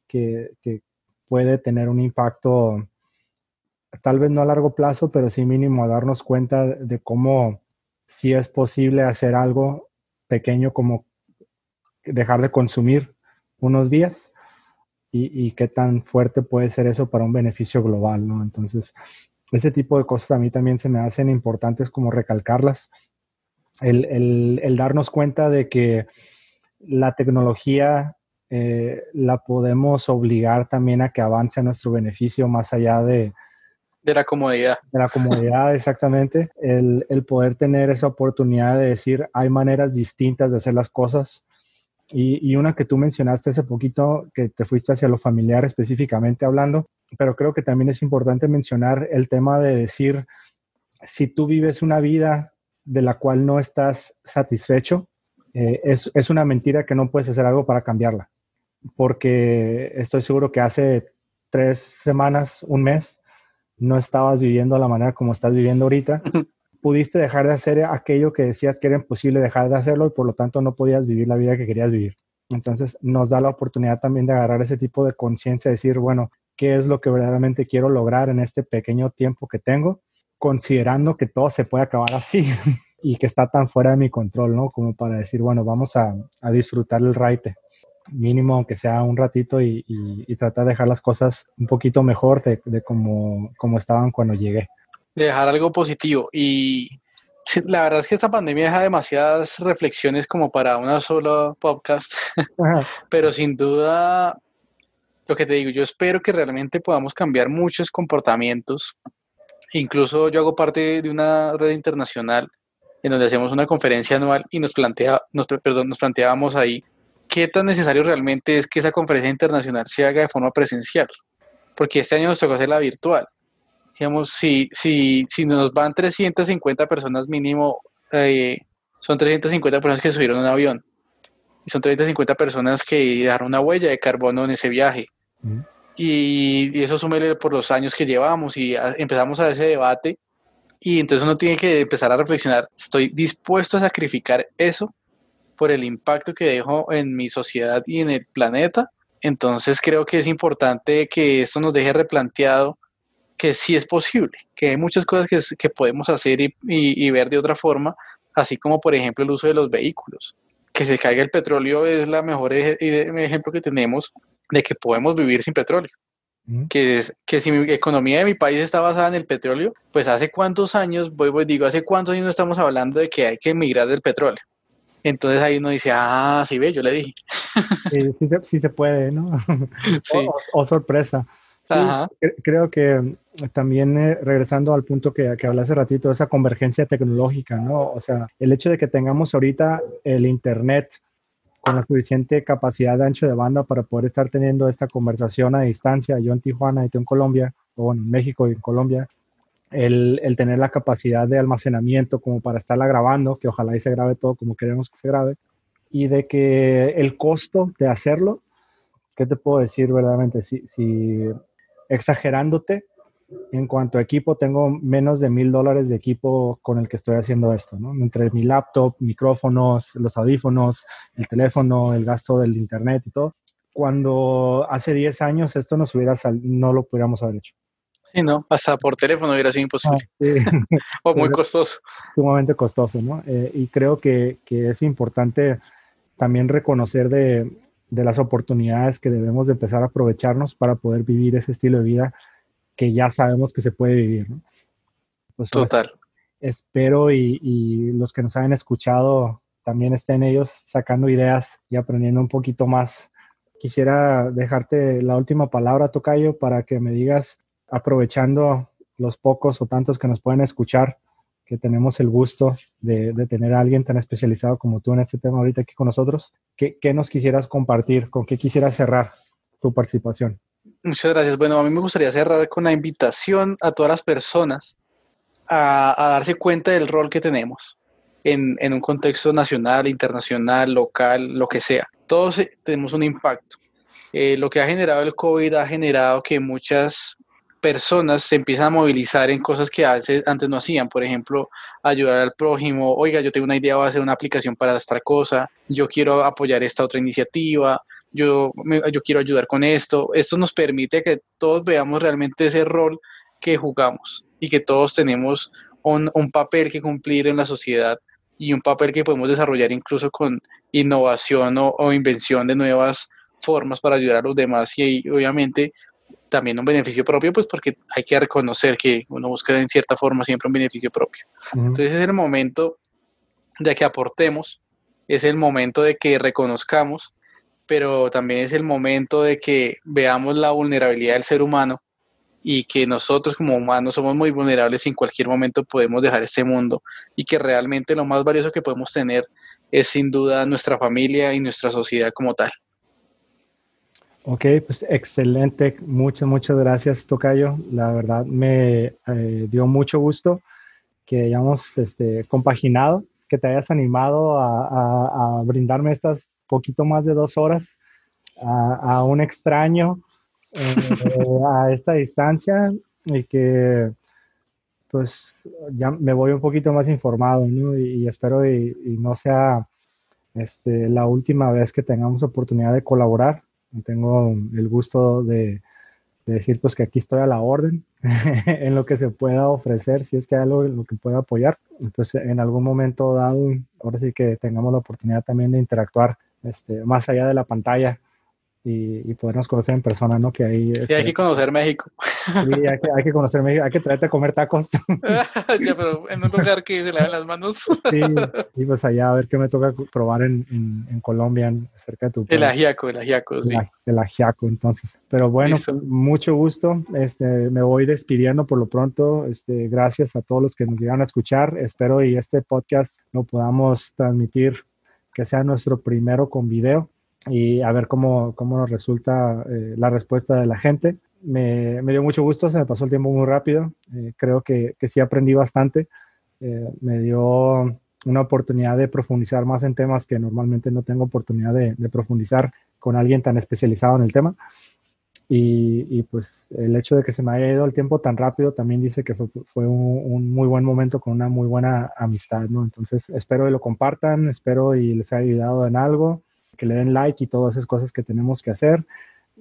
[SPEAKER 1] que, que, puede tener un impacto, tal vez no a largo plazo, pero sí mínimo a darnos cuenta de cómo si es posible hacer algo pequeño como dejar de consumir unos días y, qué tan fuerte puede ser eso para un beneficio global, ¿no? Entonces, ese tipo de cosas a mí también se me hacen importantes como recalcarlas. El, darnos cuenta de que la tecnología eh, la podemos obligar también a que avance a nuestro beneficio más allá de...
[SPEAKER 2] De la comodidad.
[SPEAKER 1] De la comodidad, exactamente. El, el poder tener esa oportunidad de decir, hay maneras distintas de hacer las cosas y, una que tú mencionaste hace poquito, que te fuiste hacia lo familiar específicamente hablando, pero creo que también es importante mencionar el tema de decir, si tú vives una vida de la cual no estás satisfecho, eh, es, es una mentira que no puedes hacer algo para cambiarla, porque estoy seguro que hace tres semanas, un mes, no estabas viviendo la manera como estás viviendo ahorita pudiste dejar de hacer aquello que decías que era imposible dejar de hacerlo y por lo tanto no podías vivir la vida que querías vivir. Entonces nos da la oportunidad también de agarrar ese tipo de conciencia, decir, bueno, ¿qué es lo que verdaderamente quiero lograr en este pequeño tiempo que tengo? Considerando que todo se puede acabar así <laughs> y que está tan fuera de mi control, ¿no? Como para decir, bueno, vamos a, disfrutar el raite mínimo aunque sea un ratito y, tratar de dejar las cosas un poquito mejor de, de como, como estaban cuando llegué
[SPEAKER 2] dejar algo positivo. Y la verdad es que esta pandemia deja demasiadas reflexiones como para una sola podcast, <laughs> pero sin duda, lo que te digo, yo espero que realmente podamos cambiar muchos comportamientos. Incluso yo hago parte de una red internacional en donde hacemos una conferencia anual y nos, plantea, nos, perdón, nos planteábamos ahí qué tan necesario realmente es que esa conferencia internacional se haga de forma presencial, porque este año nos tocó hacerla virtual digamos, si, si, si nos van 350 personas mínimo, eh, son 350 personas que subieron un avión. Y son 350 personas que dejaron una huella de carbono en ese viaje. Y, y, eso súmele por los años que llevamos y empezamos a ese debate. Y entonces uno tiene que empezar a reflexionar, ¿estoy dispuesto a sacrificar eso por el impacto que dejo en mi sociedad y en el planeta? Entonces creo que es importante que esto nos deje replanteado que sí es posible, que hay muchas cosas que, que podemos hacer y, y, ver de otra forma, así como por ejemplo el uso de los vehículos. Que se caiga el petróleo es la mejor ejemplo que tenemos de que podemos vivir sin petróleo. Que, es, que si mi economía de mi país está basada en el petróleo, pues hace cuántos años, voy, voy, digo, hace cuántos años no estamos hablando de que hay que emigrar del petróleo. Entonces ahí uno dice, ah, sí, ve, yo le dije.
[SPEAKER 1] Sí, sí, se, puede, ¿no? <laughs> Sí. O, sorpresa. Sí, creo que también eh, regresando al punto que, que hablé hace ratito, esa convergencia tecnológica, ¿no? O sea, el hecho de que tengamos ahorita el Internet con la suficiente capacidad de ancho de banda para poder estar teniendo esta conversación a distancia, yo en Tijuana y tú en Colombia, o bueno, en México y en Colombia, el, el, tener la capacidad de almacenamiento como para estarla grabando, que ojalá y se grabe todo como queremos que se grabe, y de que el costo de hacerlo, ¿qué te puedo decir verdaderamente? Si, si exagerándote, en cuanto a equipo, tengo menos de mil dólares de equipo con el que estoy haciendo esto, ¿no? Entre mi laptop, micrófonos, los audífonos, el teléfono, el gasto del internet y todo. Cuando hace 10 años esto nos hubiera no lo pudiéramos haber hecho.
[SPEAKER 2] Sí, no, hasta por teléfono hubiera sido imposible. Ah, <laughs> o muy costoso.
[SPEAKER 1] Sumamente costoso, ¿no? Eh, y creo que, que, es importante también reconocer de, de las oportunidades que debemos de empezar a aprovecharnos para poder vivir ese estilo de vida que ya sabemos que se puede vivir. ¿no?
[SPEAKER 2] Pues, Total.
[SPEAKER 1] espero y, los que nos hayan escuchado también estén ellos sacando ideas y aprendiendo un poquito más. Quisiera dejarte la última palabra, Tocayo, para que me digas, aprovechando los pocos o tantos que nos pueden escuchar, que tenemos el gusto de, tener a alguien tan especializado como tú en este tema ahorita aquí con nosotros, ¿qué, ¿qué, nos quisieras compartir? ¿Con qué quisieras cerrar tu participación?
[SPEAKER 2] Muchas gracias. Bueno, a mí me gustaría cerrar con la invitación a todas las personas a, darse cuenta del rol que tenemos en, un contexto nacional, internacional, local, lo que sea. Todos eh, tenemos un impacto. Eh, lo que ha generado el COVID ha generado que muchas personas se empiezan a movilizar en cosas que antes no hacían. Por ejemplo, ayudar al prójimo. Oiga, yo tengo una idea, voy a hacer una aplicación para esta cosa. Yo quiero apoyar esta otra iniciativa yo, yo quiero ayudar con esto. Esto nos permite que todos veamos realmente ese rol que jugamos y que todos tenemos un, un papel que cumplir en la sociedad y un papel que podemos desarrollar incluso con innovación o, invención de nuevas formas para ayudar a los demás y, obviamente también un beneficio propio, pues porque hay que reconocer que uno busca en cierta forma siempre un beneficio propio. Entonces es el momento de que aportemos, es el momento de que reconozcamos pero también es el momento de que veamos la vulnerabilidad del ser humano y que nosotros como humanos somos muy vulnerables y en cualquier momento podemos dejar este mundo y que realmente lo más valioso que podemos tener es sin duda nuestra familia y nuestra sociedad como tal.
[SPEAKER 1] Ok, pues excelente. Muchas, muchas gracias, Tocayo. La verdad me eh, dio mucho gusto que hayamos este, compaginado, que te hayas animado a, a brindarme estas poquito más de dos horas a, un extraño eh, <laughs> a esta distancia y que pues ya me voy un poquito más informado y, espero y, no sea este, la última vez que tengamos oportunidad de colaborar. Tengo el gusto de, decir pues que aquí estoy a la orden <laughs> en lo que se pueda ofrecer, si es que hay algo en lo que pueda apoyar. Pues en algún momento dado, ahora sí que tengamos la oportunidad también de interactuar este, más allá de la pantalla y, podernos conocer en persona, ¿no? Que ahí,
[SPEAKER 2] sí, hay que conocer México.
[SPEAKER 1] Sí, hay que, hay que conocer México, hay que traerte a comer tacos. <laughs>
[SPEAKER 2] ya, pero en un lugar que se laven las manos.
[SPEAKER 1] sí, y pues allá a ver qué me toca probar en, en, Colombia, cerca de tu
[SPEAKER 2] El ajiaco, el ajiaco, sí.
[SPEAKER 1] El ajiaco, entonces. Pero bueno, mucho gusto. Este, me voy despidiendo por lo pronto. Este, gracias a todos los que nos llegan a escuchar. Espero y este podcast lo podamos transmitir que sea nuestro primero con video y a ver cómo, cómo nos resulta eh, la respuesta de la gente. me, dio mucho gusto, se me pasó el tiempo muy rápido. Eh, creo que, que, sí aprendí bastante. Eh, me dio una oportunidad de profundizar más en temas que normalmente no tengo oportunidad de, profundizar con alguien tan especializado en el tema. Y, pues el hecho de que se me haya ido el tiempo tan rápido también dice que fue, fue un, un, muy buen momento con una muy buena amistad, ¿no? Entonces espero que lo compartan, espero y les haya ayudado en algo, que le den like y todas esas cosas que tenemos que hacer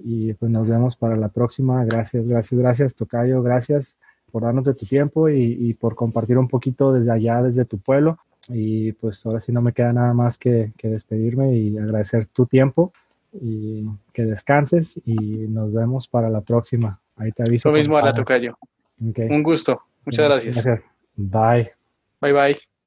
[SPEAKER 1] y pues nos vemos para la próxima. Gracias, gracias, gracias, Tocayo, gracias por darnos de tu tiempo y, por compartir un poquito desde allá, desde tu pueblo. Y pues ahora sí no me queda nada más que, despedirme y agradecer tu tiempo y que descanses y nos vemos para la próxima. Ahí te aviso.
[SPEAKER 2] Lo mismo a la Tocayo. Un gusto. Muchas gracias.
[SPEAKER 1] Bye.
[SPEAKER 2] Bye bye.